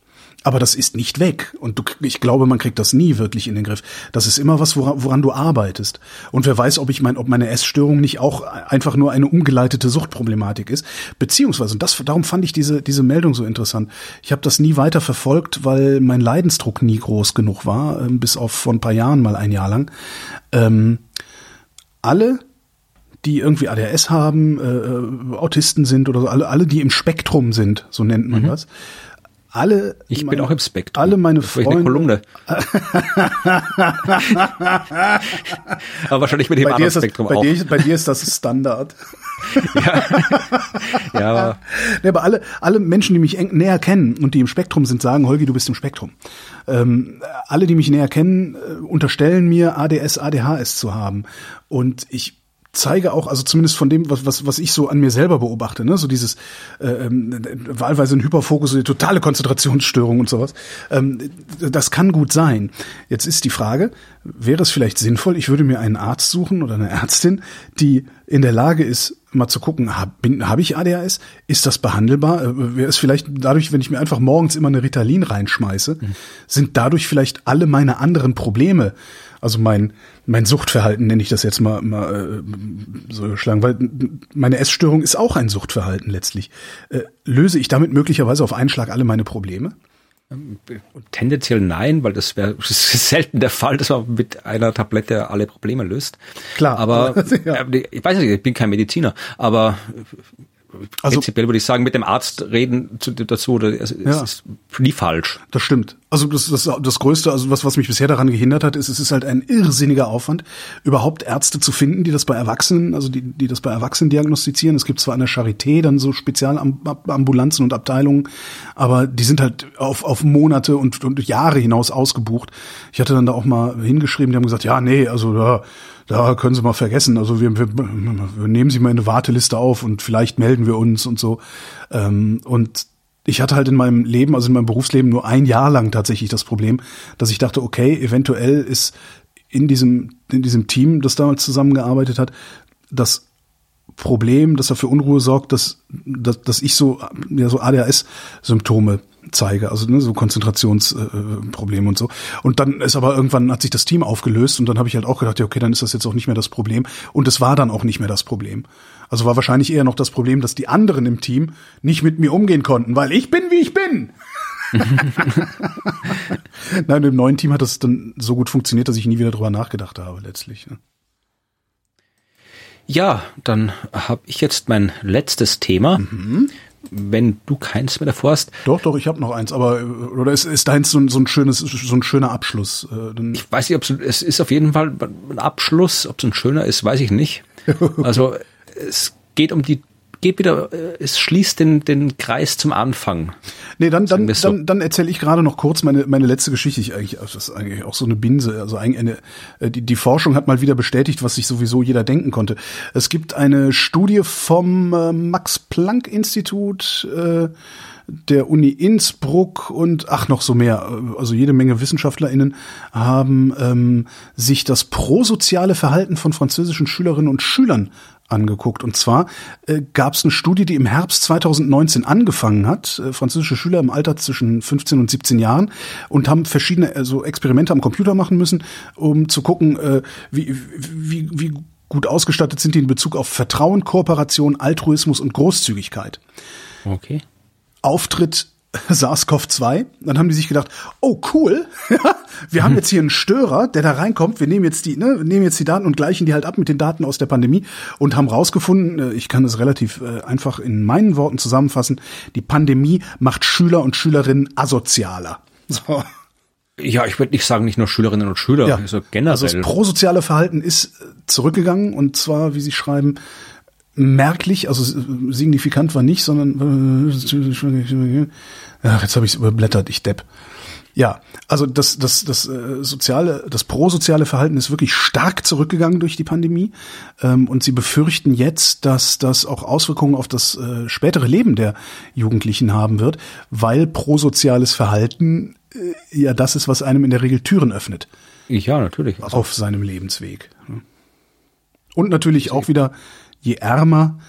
Aber das ist nicht weg. Und du, ich glaube, man kriegt das nie wirklich in den Griff. Das ist immer was, woran, woran du arbeitest. Und wer weiß, ob ich mein, ob meine Essstörung nicht auch einfach nur eine umgeleitete Suchtproblematik ist. Beziehungsweise, und das, darum fand ich diese, diese Meldung so interessant. Ich habe das nie weiter verfolgt, weil mein Leidensdruck nie groß genug war, ähm, bis auf vor ein paar Jahren mal ein Jahr lang. Ähm, alle die irgendwie ADHS haben, äh, äh, Autisten sind oder so, alle, alle, die im Spektrum sind, so nennt man mhm. das, alle ich meine, bin auch im Spektrum. Alle meine Freunde. Eine Kolumne. *laughs* aber wahrscheinlich mit dem bei anderen das, Spektrum bei auch. Dir, bei dir ist das Standard. *laughs* ja. ja, aber. *laughs* Nee, aber alle, alle Menschen, die mich näher kennen und die im Spektrum sind, sagen, Holgi, du bist im Spektrum. Ähm, alle, die mich näher kennen, äh, unterstellen mir, ADS, ADHS zu haben. Und ich zeige auch, also zumindest von dem, was, was, was ich so an mir selber beobachte, ne, so dieses äh, ähm, wahlweise ein Hyperfokus, so die totale Konzentrationsstörung und sowas. Ähm, das kann gut sein. Jetzt ist die Frage, wäre es vielleicht sinnvoll, ich würde mir einen Arzt suchen oder eine Ärztin, die in der Lage ist, mal zu gucken, habe hab ich ADHS? Ist das behandelbar? Äh, wäre es vielleicht dadurch, wenn ich mir einfach morgens immer eine Ritalin reinschmeiße, mhm. sind dadurch vielleicht alle meine anderen Probleme also mein, mein Suchtverhalten nenne ich das jetzt mal, mal äh, so geschlagen, weil meine Essstörung ist auch ein Suchtverhalten letztlich. Äh, löse ich damit möglicherweise auf einen Schlag alle meine Probleme? Tendenziell nein, weil das wäre *laughs* selten der Fall, dass man mit einer Tablette alle Probleme löst. Klar. Aber *laughs* ja. Äh, ich weiß nicht, ich bin kein Mediziner, aber also, prinzipiell würde ich sagen, mit dem Arzt reden zu, dazu, oder es, ja. ist nie falsch. Das stimmt. Also das, das, das Größte, also was, was mich bisher daran gehindert hat, ist, es ist halt ein irrsinniger Aufwand, überhaupt Ärzte zu finden, die das bei Erwachsenen, also die, die das bei Erwachsenen diagnostizieren. Es gibt zwar an der Charité dann so Spezialambulanzen und Abteilungen, aber die sind halt auf, auf Monate und, und Jahre hinaus ausgebucht. Ich hatte dann da auch mal hingeschrieben, die haben gesagt, ja, nee, also ja, da können Sie mal vergessen. Also wir, wir, wir nehmen Sie mal in eine Warteliste auf und vielleicht melden wir uns und so. Ähm, und ich hatte halt in meinem Leben, also in meinem Berufsleben nur ein Jahr lang tatsächlich das Problem, dass ich dachte, okay, eventuell ist in diesem, in diesem Team, das damals zusammengearbeitet hat, das Problem, das dafür Unruhe sorgt, dass, dass, dass ich so, ja, so ADHS-Symptome zeige, also ne, so Konzentrationsprobleme äh, und so. Und dann ist aber irgendwann hat sich das Team aufgelöst und dann habe ich halt auch gedacht, ja, okay, dann ist das jetzt auch nicht mehr das Problem. Und es war dann auch nicht mehr das Problem. Also war wahrscheinlich eher noch das Problem, dass die anderen im Team nicht mit mir umgehen konnten, weil ich bin, wie ich bin. *laughs* Nein, im neuen Team hat das dann so gut funktioniert, dass ich nie wieder drüber nachgedacht habe, letztlich. Ne? Ja, dann habe ich jetzt mein letztes Thema. Mhm wenn du keins mehr davor hast. Doch, doch, ich habe noch eins, aber oder ist, ist deins so, so ein schönes, so ein schöner Abschluss? Äh, ich weiß nicht, ob es ist auf jeden Fall ein Abschluss, ob es ein schöner ist, weiß ich nicht. *laughs* Also es geht um die geht wieder, äh, es schließt den, den Kreis zum Anfang. Nee, dann, dann, so. dann, dann erzähle ich gerade noch kurz meine, meine letzte Geschichte. Ich eigentlich, das ist eigentlich auch so eine Binse. Also eine, äh, die, die Forschung hat mal wieder bestätigt, was sich sowieso jeder denken konnte. Es gibt eine Studie vom äh, Max-Planck-Institut, äh, der Uni Innsbruck und ach noch so mehr, also jede Menge WissenschaftlerInnen haben ähm, sich das prosoziale Verhalten von französischen Schülerinnen und Schülern angeguckt. Und zwar äh, gab es eine Studie, die im Herbst 2019 angefangen hat, äh, französische Schüler im Alter zwischen 15 und 17 Jahren und haben verschiedene also Experimente am Computer machen müssen, um zu gucken, äh, wie, wie, wie Gut ausgestattet sind die in Bezug auf Vertrauen, Kooperation, Altruismus und Großzügigkeit. Okay. Auftritt SARS-CoV-2. Dann haben die sich gedacht, oh cool, *laughs* wir haben jetzt hier einen Störer, der da reinkommt. Wir nehmen jetzt die, ne, nehmen jetzt die Daten und gleichen die halt ab mit den Daten aus der Pandemie und haben rausgefunden, äh, ich kann das relativ äh, einfach in meinen Worten zusammenfassen, die Pandemie macht Schüler und Schülerinnen asozialer. *laughs* So. Ja, ich würde nicht sagen, nicht nur Schülerinnen und Schüler, Ja. also generell. Also das prosoziale Verhalten ist äh, zurückgegangen und zwar, wie Sie schreiben, merklich, also signifikant war nicht, sondern ach, jetzt habe ich es überblättert, ich depp. Ja, also das das das äh, soziale, das prosoziale Verhalten ist wirklich stark zurückgegangen durch die Pandemie ähm, und sie befürchten jetzt, dass das auch Auswirkungen auf das äh, spätere Leben der Jugendlichen haben wird, weil prosoziales Verhalten äh, ja das ist, was einem in der Regel Türen öffnet ja, natürlich. Also, auf seinem Lebensweg. Und natürlich auch wieder, je ärmer,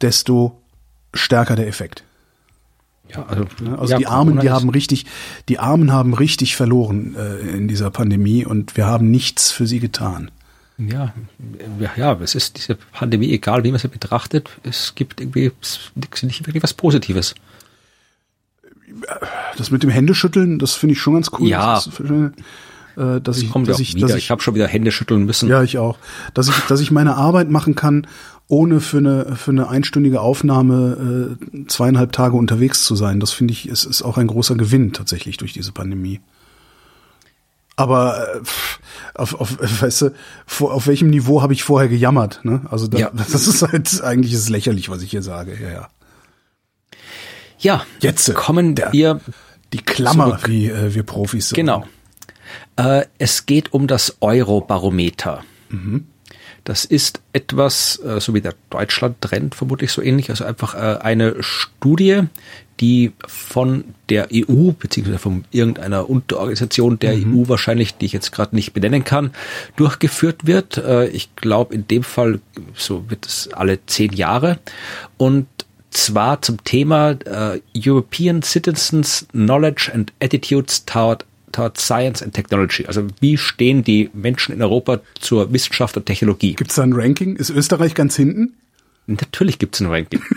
desto stärker der Effekt. Ja, also, Also ja, die Armen, die Corona haben richtig, die Armen haben richtig verloren äh, in dieser Pandemie und wir haben nichts für sie getan. Ja, ja, es ist diese Pandemie, egal wie man sie betrachtet, es gibt irgendwie nicht nicht wirklich was Positives. Das mit dem Händeschütteln, das finde ich schon ganz cool. Ja. Das ist, äh, dass ich, Kommt ja dass ich, wieder. dass Ich, ich, habe schon wieder Hände schütteln müssen. ja, ich auch, dass ich, dass ich meine Arbeit machen kann, ohne für eine für eine einstündige Aufnahme äh, zweieinhalb Tage unterwegs zu sein. Das finde ich, ist, ist auch ein großer Gewinn tatsächlich durch diese Pandemie. Aber äh, pff, auf, auf, *laughs* weißt du, vor, auf welchem Niveau habe ich vorher gejammert? Ne? Also da, Ja. *laughs* das ist halt eigentlich ist es lächerlich, was ich hier sage. Ja, ja. Ja, Jetzt, kommen der- wir Die Klammer, Zurück. wie äh, wir Profis sagen. Genau. Äh, es geht um das Eurobarometer. Das ist etwas, äh, so wie der Deutschland-Trend vermutlich so ähnlich, also einfach äh, eine Studie, die von der EU, beziehungsweise von irgendeiner Unterorganisation der EU wahrscheinlich, die ich jetzt gerade nicht benennen kann, durchgeführt wird. Äh, ich glaube, in dem Fall, so wird es alle zehn Jahre. Und zwar zum Thema äh, European Citizens Knowledge and Attitudes toward, toward Science and Technology. Also wie stehen die Menschen in Europa zur Wissenschaft und Technologie? Gibt's da ein Ranking? Ist Österreich ganz hinten? Natürlich gibt es ein Ranking. *laughs*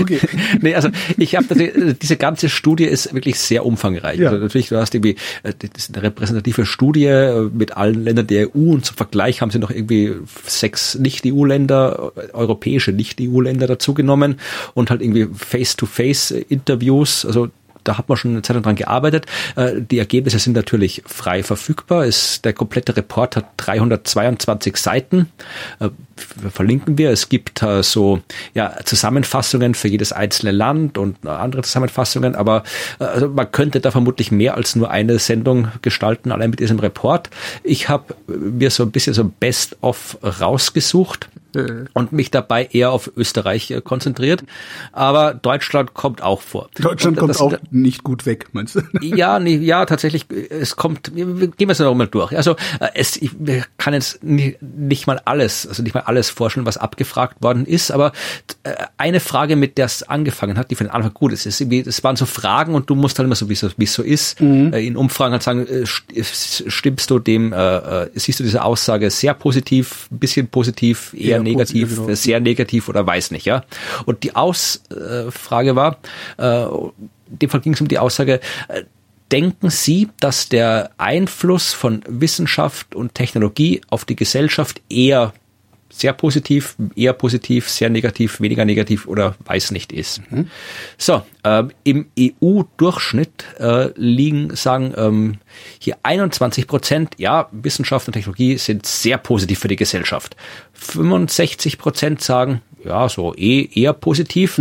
Okay. *laughs* nee, also ich habe diese ganze Studie ist wirklich sehr umfangreich. Ja. Also natürlich, du hast irgendwie äh, das ist eine repräsentative Studie äh, mit allen Ländern der EU und zum Vergleich haben sie noch irgendwie sechs Nicht-EU-Länder, äh, europäische Nicht-EU-Länder dazugenommen und halt irgendwie Face-to-Face-Interviews, also da hat man schon eine Zeit lang dran gearbeitet. Äh, Die Ergebnisse sind natürlich frei verfügbar. Es, der komplette Report hat 322 Seiten. Äh, Verlinken wir. Es gibt äh, so ja, Zusammenfassungen für jedes einzelne Land und andere Zusammenfassungen. Aber also man könnte da vermutlich mehr als nur eine Sendung gestalten, allein mit diesem Report. Ich habe mir so ein bisschen so Best-of rausgesucht und mich dabei eher auf Österreich äh, konzentriert. Aber Deutschland kommt auch vor. Deutschland Und kommt das- auch nicht gut weg, meinst du? *laughs* ja, nee, ja, tatsächlich, es kommt, gehen wir es noch mal durch. Also, äh, es, ich kann jetzt nie- nicht mal alles, also nicht mal alles vorstellen, was abgefragt worden ist, aber äh, eine Frage, mit der es angefangen hat, die für den Anfang gut ist, ist irgendwie, es waren so Fragen und du musst halt immer so, wie es so, ist, äh, in Umfragen halt sagen, äh, st- stimmst du dem, äh, äh, siehst du diese Aussage sehr positiv, ein bisschen positiv, eher Eher negativ, genau. äh, sehr negativ oder weiß nicht, ja. Und die Ausfrage war, äh, in dem Fall ging es um die Aussage, äh, denken Sie, dass der Einfluss von Wissenschaft und Technologie auf die Gesellschaft eher sehr positiv, eher positiv, sehr negativ, weniger negativ oder weiß nicht ist. So, ähm, im EU-Durchschnitt äh, liegen, sagen ähm, hier 21 Prozent, ja, Wissenschaft und Technologie sind sehr positiv für die Gesellschaft. 65 Prozent sagen, ja, so eh, eher positiv.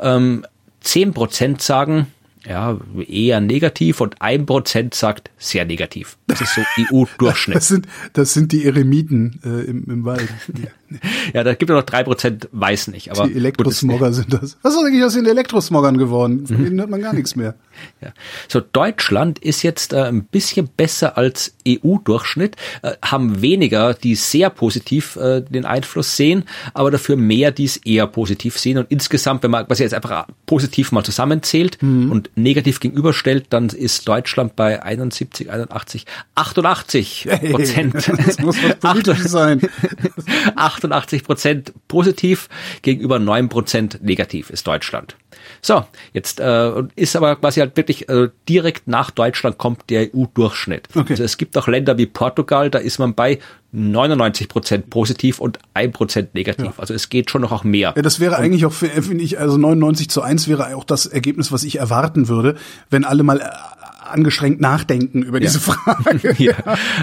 Ähm, 10 Prozent sagen, ja, eher negativ und ein Prozent sagt sehr negativ. Das ist so *laughs* EU-Durchschnitt. Das sind, das sind die Eremiten äh, im, im Wald. *laughs* *laughs* Ja, da gibt es noch drei Prozent, weiß nicht. Aber die Elektrosmogger *laughs* sind das. Was ist eigentlich aus den Elektrosmoggern geworden? Von Mhm. denen hört man gar nichts mehr. *laughs* Ja. So, Deutschland ist jetzt äh, ein bisschen besser als EU-Durchschnitt, äh, haben weniger, die sehr positiv äh, den Einfluss sehen, aber dafür mehr, die es eher positiv sehen. Und insgesamt, wenn man was jetzt einfach positiv mal zusammenzählt und negativ gegenüberstellt, dann ist Deutschland bei 71, 81, 88 Prozent. Hey, das muss was Politisches sein. 88 Prozent positiv gegenüber 9 Prozent negativ ist Deutschland. So, jetzt äh, ist aber quasi halt wirklich äh, direkt nach Deutschland kommt der EU-Durchschnitt. Okay. Also es gibt auch Länder wie Portugal, da ist man bei 99 Prozent positiv und 1 Prozent negativ. Ja. Also es geht schon noch auch mehr. Ja, das wäre eigentlich auch, finde ich, also 99 zu 1 wäre auch das Ergebnis, was ich erwarten würde, wenn alle mal äh, angestrengt nachdenken über diese Frage. *laughs* ja.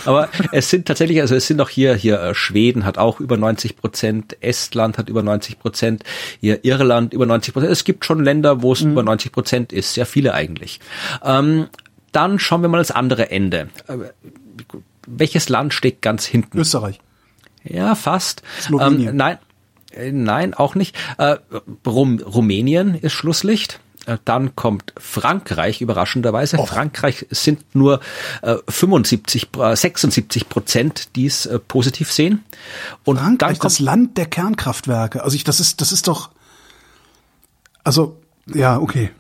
Aber es sind tatsächlich, also es sind auch hier, hier äh, Schweden hat auch über 90 Prozent, Estland hat über 90 Prozent, hier Irland über 90 Prozent. Es gibt schon Länder, wo es über 90 Prozent ist, sehr viele eigentlich. Ähm, dann schauen wir mal das andere Ende. Welches Land steht ganz hinten? Österreich. Ja, fast. Slowenien. Ähm, nein, äh, nein, auch nicht. Äh, Rum, Rumänien ist Schlusslicht. Äh, Dann kommt Frankreich, überraschenderweise. Frankreich sind nur äh, 75, äh, 76 Prozent, die es äh, positiv sehen. Und Frankreich, dann kommt das Land der Kernkraftwerke. Also ich, das ist, das ist doch, also, ja, okay.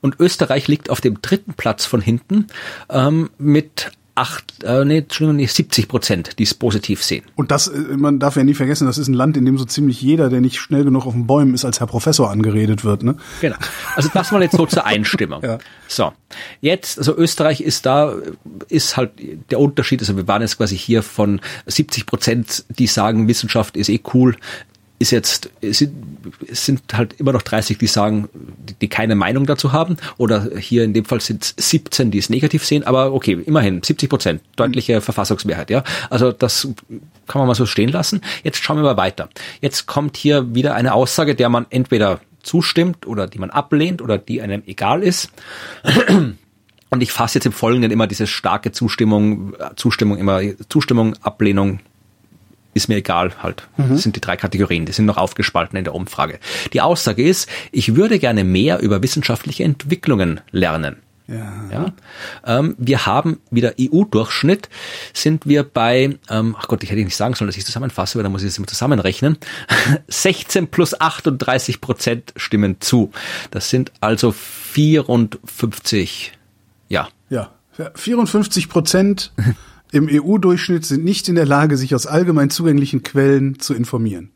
Und Österreich liegt auf dem dritten Platz von hinten ähm, mit acht, äh, nee, Entschuldigung, nee, 70 Prozent, die es positiv sehen. Und das, äh, man darf ja nie vergessen, das ist ein Land, in dem so ziemlich jeder, der nicht schnell genug auf den Bäumen ist, als Herr Professor angeredet wird, ne? Genau. Also das mal jetzt so zur *laughs* Einstimmung. Ja. So. Jetzt, also Österreich ist da, ist halt der Unterschied, also wir waren jetzt quasi hier von 70 Prozent, die sagen, Wissenschaft ist eh cool, ist jetzt, es sind, es sind halt immer noch 30, die sagen, die, die keine Meinung dazu haben. Oder hier in dem Fall sind es 17, die es negativ sehen. Aber okay, immerhin 70 Prozent, deutliche Verfassungsmehrheit. Ja, also das kann man mal so stehen lassen. Jetzt schauen wir mal weiter. Jetzt kommt hier wieder eine Aussage, der man entweder zustimmt oder die man ablehnt oder die einem egal ist. Und ich fasse jetzt im Folgenden immer diese starke Zustimmung, Zustimmung immer Zustimmung, Ablehnung, ist mir egal halt. Das sind die drei Kategorien, die sind noch aufgespalten in der Umfrage. Die Aussage ist, ich würde gerne mehr über wissenschaftliche Entwicklungen lernen. Ja. Ja. Ähm, wir haben wieder EU-Durchschnitt, sind wir bei, ähm, ach Gott, ich hätte nicht sagen sollen, dass ich zusammenfasse, weil da muss ich es immer zusammenrechnen. *laughs* 16 plus 38 Prozent stimmen zu. Das sind also 54, ja. Ja. 54 Prozent *laughs* im EU-Durchschnitt sind nicht in der Lage, sich aus allgemein zugänglichen Quellen zu informieren.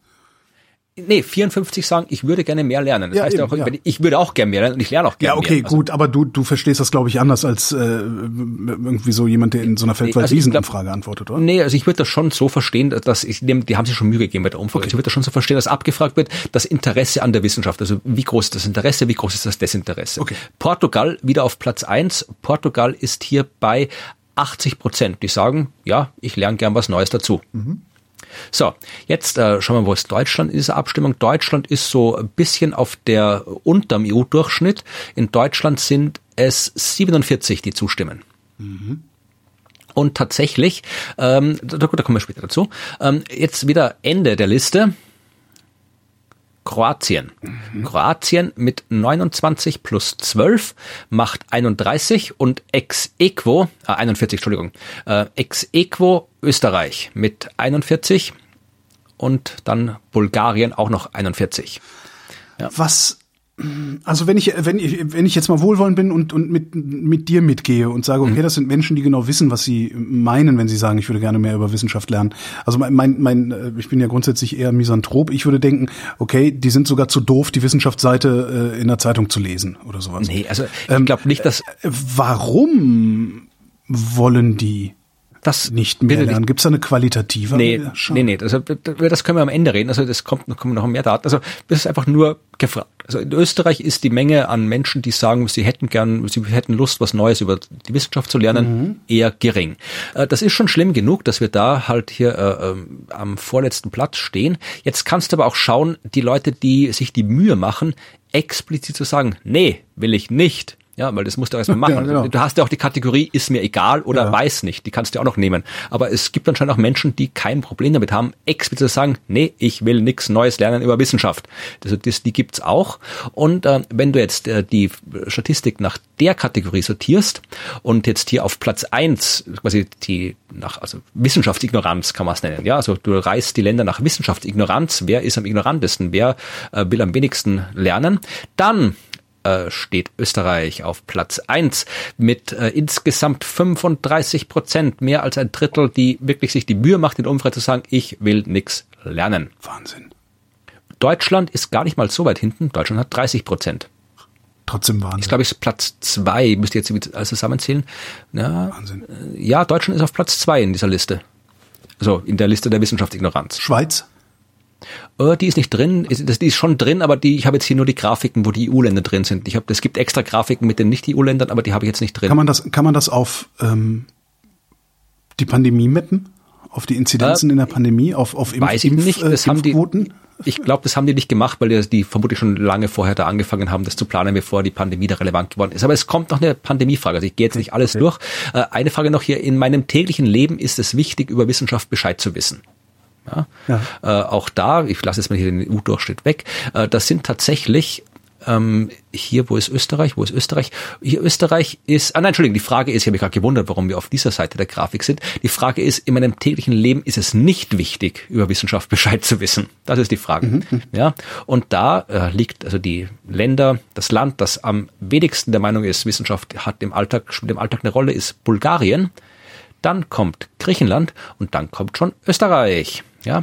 Nee, 54 sagen, ich würde gerne mehr lernen. Das Ja, heißt ja eben, auch, ja. ich würde auch gerne mehr lernen und ich lerne auch gerne Ja, okay, mehr. Also, gut, aber du, du verstehst das, glaube ich, anders als äh, irgendwie so jemand, der in so einer also ich Feldwald-Wiesen-Umfrage antwortet, oder? Nee, also ich würde das schon so verstehen, dass ich, die die haben sich schon Mühe gegeben bei der Umfrage. Okay. Ich würde das schon so verstehen, dass abgefragt wird, das Interesse an der Wissenschaft. Also wie groß ist das Interesse, wie groß ist das Desinteresse? Okay. Portugal wieder auf Platz eins. Portugal ist hier bei 80 Prozent. Die sagen, ja, ich lerne gern was Neues dazu. So, jetzt äh, schauen wir, wo ist Deutschland in dieser Abstimmung. Deutschland ist so ein bisschen auf der unterm EU-Durchschnitt. In Deutschland sind es 47, die zustimmen. Und tatsächlich, ähm, da, da kommen wir später dazu, ähm, jetzt wieder Ende der Liste. Kroatien. Kroatien mit 29 plus 12 macht 31 und ex equo, äh, 41, Entschuldigung, äh, ex equo Österreich mit 41 und dann Bulgarien auch noch 41. Was, also wenn ich, wenn ich, wenn ich jetzt mal wohlwollend bin und, und mit, mit dir mitgehe und sage, Mhm. okay, das sind Menschen, die genau wissen, was sie meinen, wenn sie sagen, ich würde gerne mehr über Wissenschaft lernen. Also mein, mein, mein äh, ich bin ja grundsätzlich eher Misanthrop. Ich würde denken, okay, die sind sogar zu doof, die Wissenschaftsseite äh, in der Zeitung zu lesen oder sowas. Nee, also ich Ähm, glaube nicht, dass Äh, Warum wollen die das nicht mehr lernen? Gibt es da eine qualitative? Nee, Schau. nee, nee, das, über das können wir am Ende reden. Also das kommt, noch kommen noch mehr Daten. Also das ist einfach nur gefragt. Also in Österreich ist die Menge an Menschen, die sagen, sie hätten gern, sie hätten Lust, was Neues über die Wissenschaft zu lernen, eher gering. Äh, Das ist schon schlimm genug, dass wir da halt hier äh, ähm, am vorletzten Platz stehen. Jetzt kannst du aber auch schauen, die Leute, die sich die Mühe machen, explizit zu sagen, nee, will ich nicht. Ja, weil das musst du erstmal machen. Ja, genau. Du hast ja auch die Kategorie, ist mir egal oder Ja. weiß nicht. Die kannst du auch noch nehmen. Aber es gibt anscheinend auch Menschen, die kein Problem damit haben, explizit zu sagen, nee, ich will nichts Neues lernen über Wissenschaft. Also das, die gibt's auch. Und äh, wenn du jetzt äh, die Statistik nach der Kategorie sortierst und jetzt hier auf Platz eins quasi die nach, also Wissenschaftsignoranz kann man es nennen. Ja, also du reißt die Länder nach Wissenschaftsignoranz. Wer ist am ignorantesten? Wer äh, will am wenigsten lernen? Dann äh, steht Österreich auf Platz eins mit äh, insgesamt 35 Prozent, mehr als ein Drittel, die wirklich sich die Mühe macht, in Umfrage zu sagen, ich will nix lernen. Wahnsinn. Deutschland ist gar nicht mal so weit hinten. Deutschland hat 30 Prozent. Trotzdem Wahnsinn. Ist, glaube ich, Platz zwei, müsst ihr jetzt alles zusammenzählen. Ja, Wahnsinn. äh, ja, Deutschland ist auf Platz zwei in dieser Liste. Also in der Liste der Wissenschaftsignoranz. Schweiz? Äh, die ist nicht drin, ist, die ist schon drin, aber die, ich habe jetzt hier nur die Grafiken, wo die EU-Länder drin sind. Ich habe, es gibt extra Grafiken mit den Nicht-EU-Ländern, aber die habe ich jetzt nicht drin. Kann man das, kann man das auf ähm, die Pandemie mappen? Auf die Inzidenzen Äh, in der Pandemie? Auf, auf Impf, Weiß ich Impf- nicht, äh, das haben die, ich glaube, das haben die nicht gemacht, weil die, die vermutlich schon lange vorher da angefangen haben, das zu planen, bevor die Pandemie da relevant geworden ist. Aber es kommt noch eine Pandemiefrage. Also ich gehe jetzt nicht alles durch. Äh, eine Frage noch hier. In meinem täglichen Leben ist es wichtig, über Wissenschaft Bescheid zu wissen. Ja? Ja. Äh, auch da, ich lasse jetzt mal hier den EU-Durchschnitt weg, äh, das sind tatsächlich ähm, hier, wo ist Österreich? Wo ist Österreich? Hier Österreich ist, ah nein, Entschuldigung, die Frage ist, ich habe mich gerade gewundert, warum wir auf dieser Seite der Grafik sind. Die Frage ist, in meinem täglichen Leben ist es nicht wichtig, über Wissenschaft *laughs* Bescheid zu wissen. Das ist die Frage. Ja, und da äh, liegt also die Länder, das Land, das am wenigsten der Meinung ist, Wissenschaft hat im Alltag, spielt im Alltag eine Rolle, ist Bulgarien. Dann kommt Griechenland und dann kommt schon Österreich. Ja,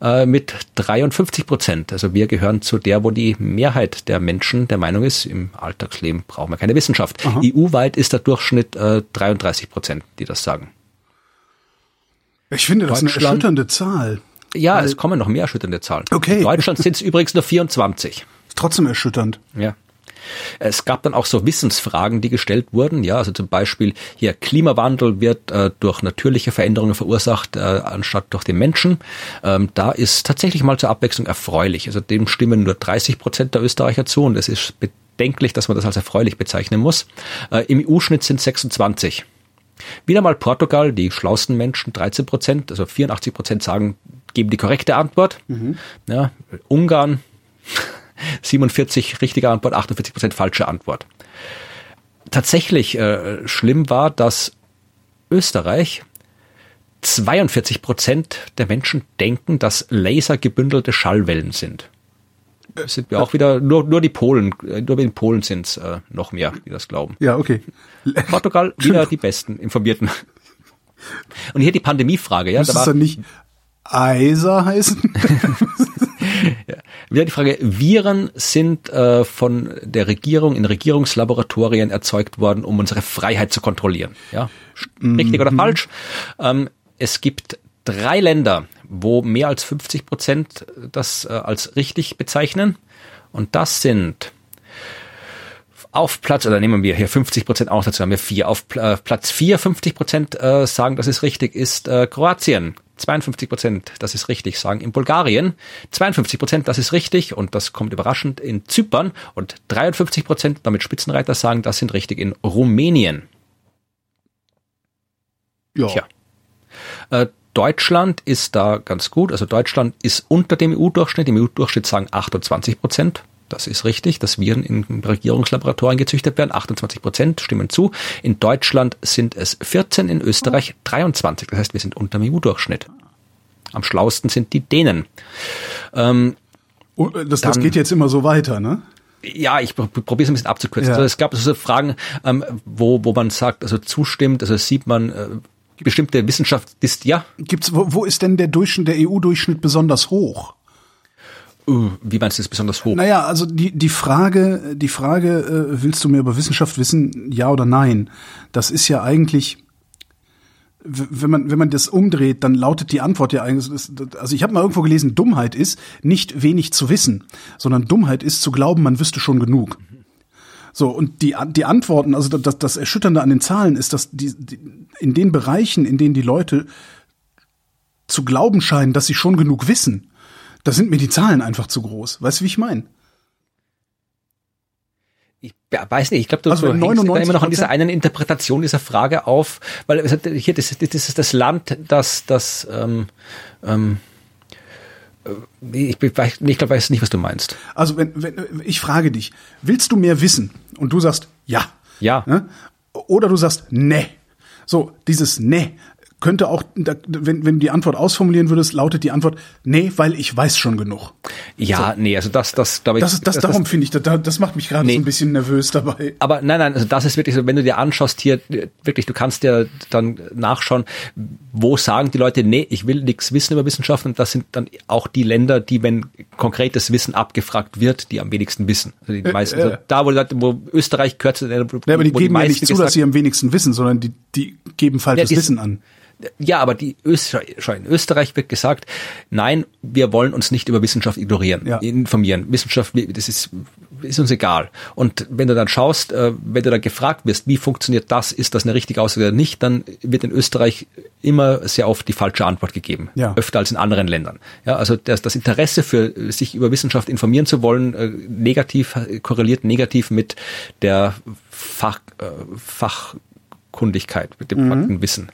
äh, mit 53 Prozent. Also wir gehören zu der, wo die Mehrheit der Menschen der Meinung ist, im Alltagsleben brauchen wir keine Wissenschaft. EU-weit ist der Durchschnitt äh, 33 Prozent, die das sagen. Ich finde das eine erschütternde Zahl. Ja, es kommen noch mehr erschütternde Zahlen. Okay. In Deutschland sind es übrigens nur 24. Ist trotzdem erschütternd. Ja. Es gab dann auch so Wissensfragen, die gestellt wurden. Ja, also zum Beispiel hier Klimawandel wird äh, durch natürliche Veränderungen verursacht, äh, anstatt durch den Menschen. Ähm, da ist tatsächlich mal zur Abwechslung erfreulich. Also dem stimmen nur 30 Prozent der Österreicher zu und es ist bedenklich, dass man das als erfreulich bezeichnen muss. Äh, Im EU-Schnitt sind 26. Wieder mal Portugal, die schlausten Menschen, 13 Prozent, also 84 Prozent sagen, geben die korrekte Antwort. Ja, Ungarn, 47 richtige Antwort, 48 Prozent falsche Antwort. Tatsächlich äh, schlimm war, dass Österreich 42 Prozent der Menschen denken, dass Laser gebündelte Schallwellen sind. Sind wir auch wieder, nur, nur die Polen, äh, nur in Polen sind es äh, noch mehr, die das glauben. Ja, okay. Portugal wieder die besten Informierten. Und hier die Pandemiefrage, ja, Müsste es dann nicht Eiser heißen? *laughs* wieder die Frage, Viren sind äh, von der Regierung in Regierungslaboratorien erzeugt worden, um unsere Freiheit zu kontrollieren. Ja, richtig oder falsch? Ähm, es gibt drei Länder, wo mehr als 50 Prozent das äh, als richtig bezeichnen. Und das sind auf Platz, oder nehmen wir hier 50 Prozent auch dazu, haben wir vier. Auf äh, Platz vier 50 Prozent äh, sagen, dass es richtig ist, äh, Kroatien. 52 Prozent, das ist richtig, sagen in Bulgarien. 52 Prozent, das ist richtig und das kommt überraschend in Zypern. Und 53 Prozent, damit Spitzenreiter, sagen, das sind richtig in Rumänien. Ja. Tja. Äh, Deutschland ist da ganz gut. Also Deutschland ist unter dem EU-Durchschnitt. Im EU-Durchschnitt sagen 28 Prozent. Das ist richtig, dass Viren in Regierungslaboratorien gezüchtet werden. 28 Prozent stimmen zu. In Deutschland sind es 14, in Österreich 23. Das heißt, wir sind unter dem EU-Durchschnitt. Am schlausten sind die Dänen. Ähm, Oh, Das, das Dann- geht jetzt immer so weiter, ne? ja, ich probiere es ein bisschen abzukürzen. Ja. Also es gab so Fragen, ähm, wo, wo man sagt, also zustimmt, also sieht man äh, bestimmte Wissenschaft ist ja, Gibt's, wo, wo ist denn der Durchschnitt, der EU-Durchschnitt besonders hoch? Uh, wie meinst du das besonders hoch? Naja, also die, die Frage, die Frage, äh, willst du mehr über Wissenschaft wissen, ja oder nein? Das ist ja eigentlich, wenn man, wenn man das umdreht, dann lautet die Antwort ja eigentlich, also ich habe mal irgendwo gelesen, Dummheit ist nicht wenig zu wissen, sondern Dummheit ist zu glauben, man wüsste schon genug. So, und die, die Antworten, also das, das Erschütternde an den Zahlen ist, dass die, die, in den Bereichen, in denen die Leute zu glauben scheinen, dass sie schon genug wissen, da sind mir die Zahlen einfach zu groß. Weißt du, wie ich meine? Ich weiß nicht, ich glaube, du, Also du hängst da 99% immer noch an dieser einen Interpretation dieser Frage auf, weil hier, das, das ist das Land, das, das, ähm, ähm, äh, ich, ich glaube, weiß nicht, was du meinst. Also wenn, wenn ich frage dich, willst du mehr wissen? Und du sagst ja. Ja. Ne? Oder du sagst ne. So, dieses ne könnte auch, wenn, wenn du die Antwort ausformulieren würdest, lautet die Antwort nee, weil ich weiß schon genug. Ja, so. nee, also das, das, glaube ich. Das, ist, das, das darum finde ich, das, das macht mich gerade nee. so ein bisschen nervös dabei. Aber nein, nein, also das ist wirklich so, wenn du dir anschaust hier, wirklich, du kannst dir dann nachschauen, wo sagen die Leute, nee, ich will nichts wissen über Wissenschaft und das sind dann auch die Länder, die, wenn konkretes Wissen abgefragt wird, die am wenigsten wissen. Also die meisten, äh, äh. Also da, wo, wo Österreich gehört zu den, ja, aber die geben die ja nicht zu, dass sie am wenigsten wissen, sondern die, die geben falsches ja, Wissen an. Ja, aber die Österreich, in Österreich wird gesagt, nein, wir wollen uns nicht über Wissenschaft ignorieren, ja. informieren. Wissenschaft, das ist, ist uns egal. Und wenn du dann schaust, äh, wenn du dann gefragt wirst, wie funktioniert das, ist das eine richtige Aussage oder nicht, dann wird in Österreich immer sehr oft die falsche Antwort gegeben. Ja. Öfter als in anderen Ländern. Ja, also das, das Interesse für sich über Wissenschaft informieren zu wollen, äh, negativ, korreliert negativ mit der Fach, äh, Fachkundigkeit, mit dem mhm. Wissen.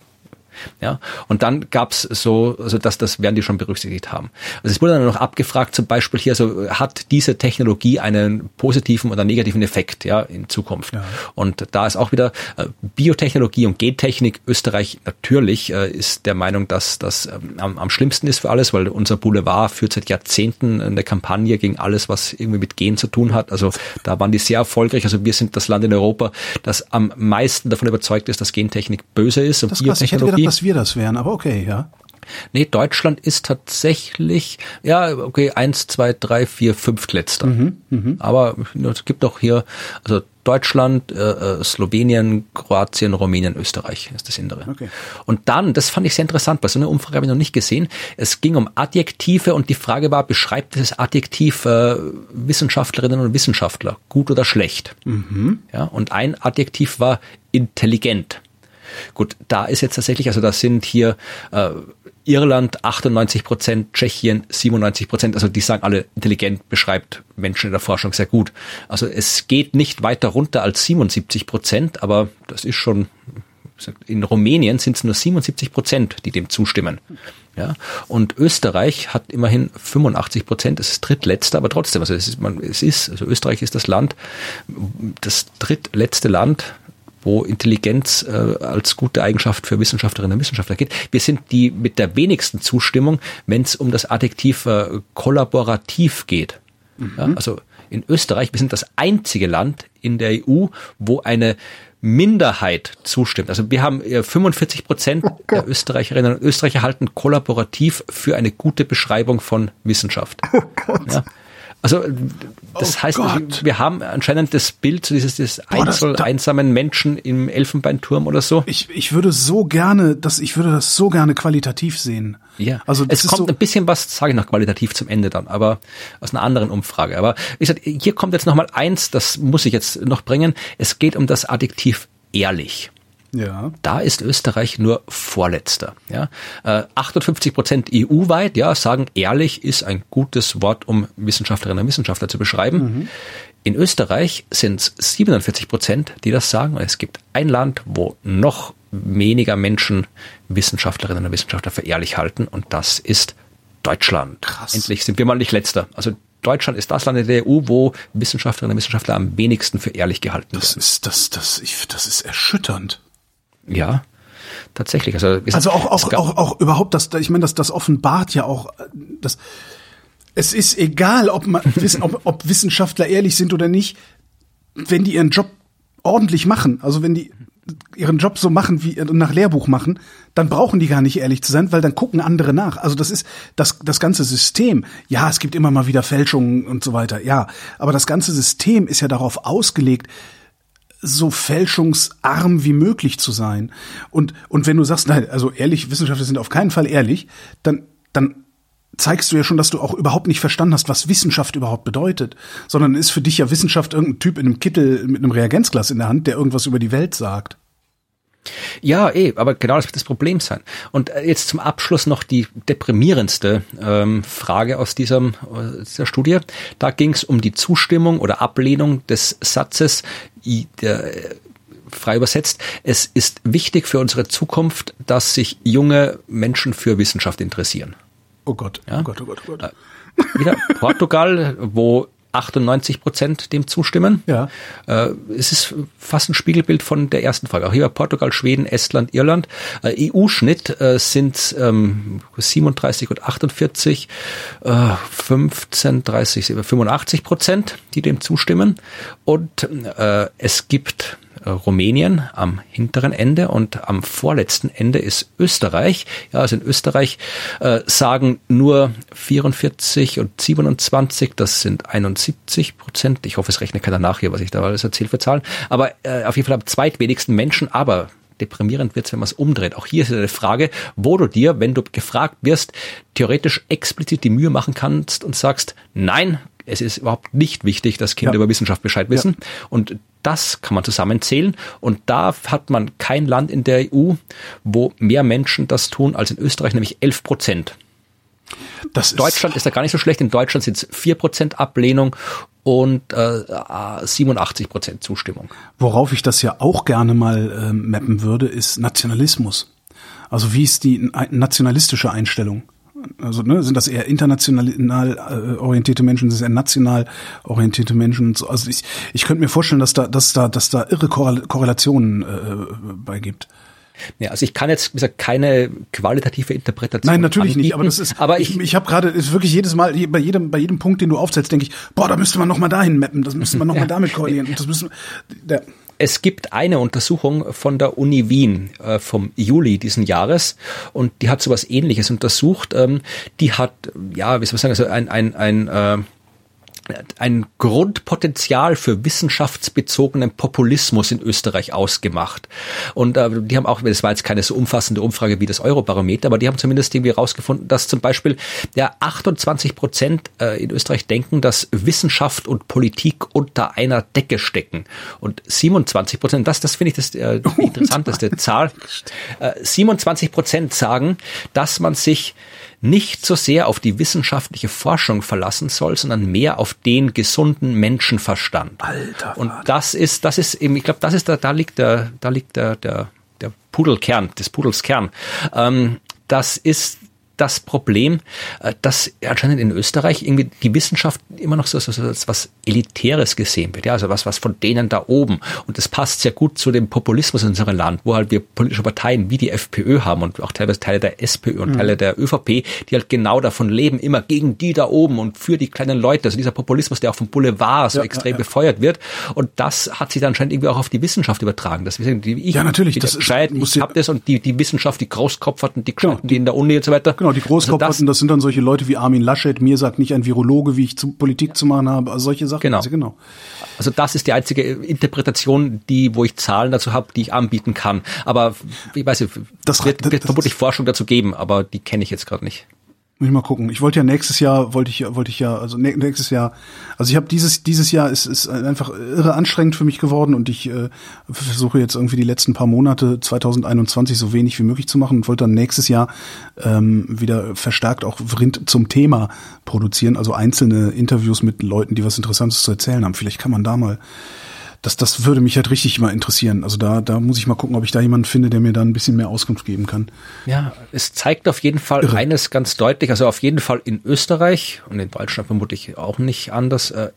Ja, und dann gab's so, also das, das werden die schon berücksichtigt haben. Also es wurde dann noch abgefragt, zum Beispiel hier, also hat diese Technologie einen positiven oder negativen Effekt, ja, in Zukunft. Ja. Und da ist auch wieder äh, Biotechnologie und Gentechnik. Österreich natürlich äh, ist der Meinung, dass das ähm, am, am schlimmsten ist für alles, weil unser Boulevard führt seit Jahrzehnten eine Kampagne gegen alles, was irgendwie mit Gen zu tun hat. Also da waren die sehr erfolgreich. Also wir sind das Land in Europa, das am meisten davon überzeugt ist, dass Gentechnik böse ist und das Biotechnologie dass wir das wären, aber okay, ja. Nee, Deutschland ist tatsächlich, ja, okay, eins, zwei, drei, vier, fünf letzter. Mhm, mh. Aber es gibt auch hier, also Deutschland, äh, äh, Slowenien, Kroatien, Rumänien, Österreich ist das Innere. Okay. Und dann, das fand ich sehr interessant, weil so eine Umfrage habe ich noch nicht gesehen. Es ging um Adjektive und die Frage war, beschreibt dieses Adjektiv äh, Wissenschaftlerinnen und Wissenschaftler, gut oder schlecht? Mhm. Ja, und ein Adjektiv war intelligent. Gut, da ist jetzt tatsächlich, also das sind hier äh, Irland 98 Prozent, Tschechien 97 Prozent, also die sagen alle, intelligent beschreibt Menschen in der Forschung sehr gut. Also es geht nicht weiter runter als 77 Prozent, aber das ist schon, in Rumänien sind es nur 77 Prozent, die dem zustimmen. Ja, und Österreich hat immerhin 85 Prozent, das ist drittletzter, aber trotzdem, also es ist, man, es ist, also Österreich ist das Land, das drittletzte Land wo Intelligenz äh, als gute Eigenschaft für Wissenschaftlerinnen und Wissenschaftler geht. Wir sind die mit der wenigsten Zustimmung, wenn es um das Adjektiv äh, kollaborativ geht. Mhm. Ja, also in Österreich, wir sind das einzige Land in der EU, wo eine Minderheit zustimmt. Also wir haben 45 äh, Prozent oh der Österreicherinnen und Österreicher halten kollaborativ für eine gute Beschreibung von Wissenschaft. Oh Gott. Ja, also das oh heißt, Gott. wir haben anscheinend das Bild dieses, dieses Boah, Einzel, das, einsamen Menschen im Elfenbeinturm oder so. Ich, ich würde so gerne, das, ich würde das so gerne qualitativ sehen. Ja, also es kommt so ein bisschen was, sage ich noch qualitativ zum Ende dann, aber aus einer anderen Umfrage. Aber ich sag, hier kommt jetzt noch mal eins, das muss ich jetzt noch bringen. Es geht um das Adjektiv ehrlich. Ja. Da ist Österreich nur Vorletzter. Ja. 58 äh, Prozent EU-weit ja, sagen, ehrlich ist ein gutes Wort, um Wissenschaftlerinnen und Wissenschaftler zu beschreiben. Mhm. In Österreich sind es 47 Prozent, die das sagen. Und es gibt ein Land, wo noch weniger Menschen Wissenschaftlerinnen und Wissenschaftler für ehrlich halten. Und das ist Deutschland. Krass. Endlich sind wir mal nicht letzter. Also Deutschland ist das Land in der EU, wo Wissenschaftlerinnen und Wissenschaftler am wenigsten für ehrlich gehalten das werden. Ist, das, das, ich, das ist erschütternd. Ja, tatsächlich. Also, also auch, auch, auch, auch überhaupt das, ich meine, das, das offenbart ja auch, das, es ist egal, ob, man, *laughs* ob, ob Wissenschaftler ehrlich sind oder nicht, wenn die ihren Job ordentlich machen, also wenn die ihren Job so machen wie nach Lehrbuch machen, dann brauchen die gar nicht ehrlich zu sein, weil dann gucken andere nach. Also das ist das das ganze System. Ja, es gibt immer mal wieder Fälschungen und so weiter. Ja, aber das ganze System ist ja darauf ausgelegt, so fälschungsarm wie möglich zu sein. Und, und wenn du sagst, nein, also ehrlich, Wissenschaftler sind auf keinen Fall ehrlich, dann, dann zeigst du ja schon, dass du auch überhaupt nicht verstanden hast, was Wissenschaft überhaupt bedeutet, sondern ist für dich ja Wissenschaft irgendein Typ in einem Kittel mit einem Reagenzglas in der Hand, der irgendwas über die Welt sagt. Ja, eh, aber genau das wird das Problem sein. Und äh, jetzt zum Abschluss noch die deprimierendste ähm, Frage aus diesem, äh, dieser Studie. Da ging es um die Zustimmung oder Ablehnung des Satzes, der, äh, frei übersetzt, es ist wichtig für unsere Zukunft, dass sich junge Menschen für Wissenschaft interessieren. Oh Gott, ja? oh Gott, oh Gott, oh Gott. Wieder Portugal, wo 98 Prozent dem zustimmen. Ja. Äh, es ist fast ein Spiegelbild von der ersten Frage. Auch hier Portugal, Schweden, Estland, Irland. Äh, EU-Schnitt äh, sind ähm, 37 und 48, äh, 15, 30, 85 Prozent, die dem zustimmen. Und äh, es gibt Rumänien am hinteren Ende und am vorletzten Ende ist Österreich. Ja, also in Österreich äh, sagen nur 44 und 27, das sind 71 Prozent. Ich hoffe, es rechnet keiner nach hier, was ich da alles erzählt für Zahlen. Aber äh, auf jeden Fall am zweitwenigsten Menschen, aber deprimierend wird es, wenn man es umdreht. Auch hier ist eine Frage, wo du dir, wenn du gefragt wirst, theoretisch explizit die Mühe machen kannst und sagst, nein, es ist überhaupt nicht wichtig, dass Kinder ja. über Wissenschaft Bescheid wissen. Ja. Und das kann man zusammenzählen. Und da hat man kein Land in der EU, wo mehr Menschen das tun als in Österreich, nämlich 11 Prozent. Das Deutschland ist, ist da gar nicht so schlecht. In Deutschland sind es 4 Prozent Ablehnung und äh, 87 Prozent Zustimmung. Worauf ich das ja auch gerne mal äh, mappen würde, ist Nationalismus. Also wie ist die nationalistische Einstellung? Also ne, sind das eher international äh, orientierte Menschen, sind das eher national orientierte Menschen? So. Also ich, ich könnte mir vorstellen, dass da, dass da, dass da irre Korrelationen äh, beigibt. Ja, also ich kann jetzt wie gesagt, keine qualitative Interpretation. Nein, natürlich anbieten, nicht. Aber das ist. Aber ich, ich, ich habe gerade ist wirklich jedes Mal bei jedem bei jedem Punkt, den du aufzählst, denke ich, boah, da müsste man noch mal dahin mappen, das müsste man noch *laughs* ja. mal damit korrelieren. Und das müssen. Der, es gibt eine Untersuchung von der Uni Wien äh, vom Juli diesen Jahres und die hat sowas ähnliches untersucht. Ähm, die hat, ja, wie soll man sagen, also ein, ein, ein äh, ein Grundpotenzial für wissenschaftsbezogenen Populismus in Österreich ausgemacht. Und äh, die haben auch, das war jetzt keine so umfassende Umfrage wie das Eurobarometer, aber die haben zumindest irgendwie herausgefunden, dass zum Beispiel ja 28 Prozent äh, in Österreich denken, dass Wissenschaft und Politik unter einer Decke stecken. Und 27 Prozent, das, das finde ich das äh, die interessanteste Zahl, äh, 27 Prozent sagen, dass man sich nicht so sehr auf die wissenschaftliche Forschung verlassen soll, sondern mehr auf den gesunden Menschenverstand. Alter. Und das ist, das ist eben, ich glaube, das ist da, da liegt der, da liegt der, der, der Pudelkern, des Pudels Kern. Ähm, das ist das Problem, äh, dass anscheinend in Österreich irgendwie die Wissenschaft immer noch so, so, so was Elitäres gesehen wird, ja, also was, was von denen da oben. Und das passt sehr gut zu dem Populismus in unserem Land, wo halt wir politische Parteien wie die FPÖ haben und auch teilweise Teile der SPÖ und mhm. Teile der ÖVP, die halt genau davon leben, immer gegen die da oben und für die kleinen Leute. Also dieser Populismus, der auch vom Boulevard so ja, extrem ja, ja. befeuert wird. Und das hat sich dann anscheinend irgendwie auch auf die Wissenschaft übertragen. Das, die, ich, ja, natürlich. Das ist, ich hab das und die, die Wissenschaft, die Großkopferten, die, genau, die in der Uni und so weiter. Genau, die Großkopferten, also das, das, sind dann solche Leute wie Armin Laschet, mir sagt nicht ein Virologe, wie ich zu Politik zu machen habe, also solche Sachen. Genau. Also, genau. Also das ist die einzige Interpretation, die, wo ich Zahlen dazu habe, die ich anbieten kann. Aber ich weiß nicht, das wird, wird das, vermutlich Forschung dazu geben, aber die kenne ich jetzt gerade nicht. Muss ich mal gucken. Ich wollte ja nächstes Jahr, wollte ich, wollte ich ja, also nächstes Jahr, also ich habe dieses, dieses Jahr ist, ist einfach irre anstrengend für mich geworden und ich äh, versuche jetzt irgendwie die letzten paar Monate 2021 so wenig wie möglich zu machen und wollte dann nächstes Jahr ähm, wieder verstärkt auch Vrind zum Thema produzieren, also einzelne Interviews mit Leuten, die was Interessantes zu erzählen haben. Vielleicht kann man da mal das, das würde mich halt richtig mal interessieren. Also da, da muss ich mal gucken, ob ich da jemanden finde, der mir da ein bisschen mehr Auskunft geben kann. Ja, es zeigt auf jeden Fall Irre. eines ganz deutlich, also auf jeden Fall in Österreich und in Deutschland vermutlich auch nicht anders, äh,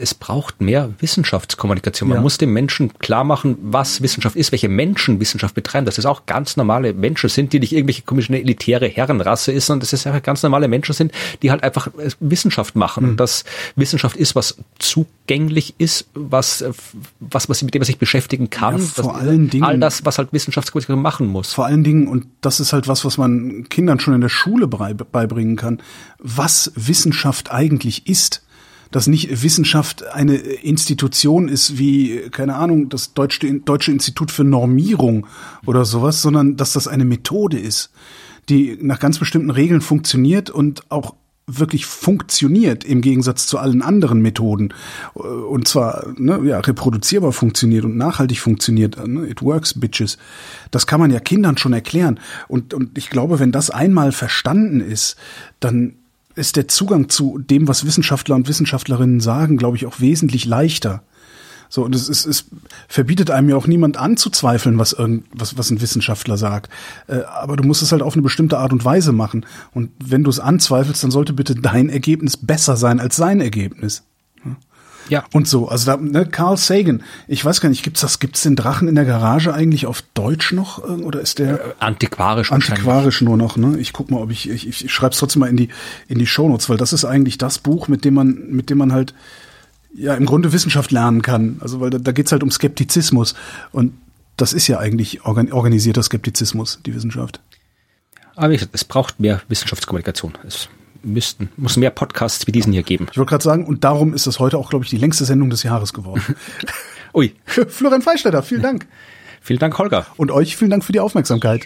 es braucht mehr Wissenschaftskommunikation. Man ja. muss den Menschen klar machen, was Wissenschaft ist, welche Menschen Wissenschaft betreiben, dass es auch ganz normale Menschen sind, die nicht irgendwelche komische elitäre Herrenrasse ist, sondern dass es einfach ganz normale Menschen sind, die halt einfach äh, Wissenschaft machen. Mhm. Und dass Wissenschaft ist, was zugänglich ist, was, äh, was, was mit dem man sich beschäftigen kann. Ja, vor allen Dingen. All das, was halt Wissenschaftskommunikation machen muss. Vor allen Dingen, und das ist halt was, was man Kindern schon in der Schule beibringen kann, was Wissenschaft eigentlich ist dass nicht Wissenschaft eine Institution ist wie, keine Ahnung, das Deutsche, Deutsche Institut für Normierung oder sowas, sondern dass das eine Methode ist, die nach ganz bestimmten Regeln funktioniert und auch wirklich funktioniert im Gegensatz zu allen anderen Methoden und zwar ne, ja reproduzierbar funktioniert und nachhaltig funktioniert ne? it works bitches das kann man ja Kindern schon erklären und und ich glaube wenn das einmal verstanden ist dann ist der Zugang zu dem, was Wissenschaftler und Wissenschaftlerinnen sagen, glaube ich, auch wesentlich leichter. So, und es, es, es verbietet einem ja auch niemand anzuzweifeln, was irgend, was, was ein Wissenschaftler sagt. Äh, aber du musst es halt auf eine bestimmte Art und Weise machen. Und wenn du es anzweifelst, dann sollte bitte dein Ergebnis besser sein als sein Ergebnis. Ja. Und so, also da, ne, Carl Sagan, ich weiß gar nicht, gibt's das, gibt's den Drachen in der Garage eigentlich auf Deutsch noch äh, oder ist der Äh, Antiquarisch antiquarisch nur noch, ne? Ich guck mal, ob ich ich, ich schreib's trotzdem mal in die in die Shownotes, weil das ist eigentlich das Buch, mit dem man mit dem man halt ja im Grunde Wissenschaft lernen kann. Also weil da, da geht's halt um Skeptizismus und das ist ja eigentlich organ, organisierter Skeptizismus, die Wissenschaft. Aber wie gesagt, es braucht mehr Wissenschaftskommunikation. Es müssten, muss mehr Podcasts wie diesen hier geben. Ich wollte gerade sagen, und darum ist das heute auch, glaube ich, die längste Sendung des Jahres geworden. *laughs* Ui, *laughs* Florian Freistetter, vielen Dank. vielen Dank, Holger. Und euch vielen Dank für die Aufmerksamkeit.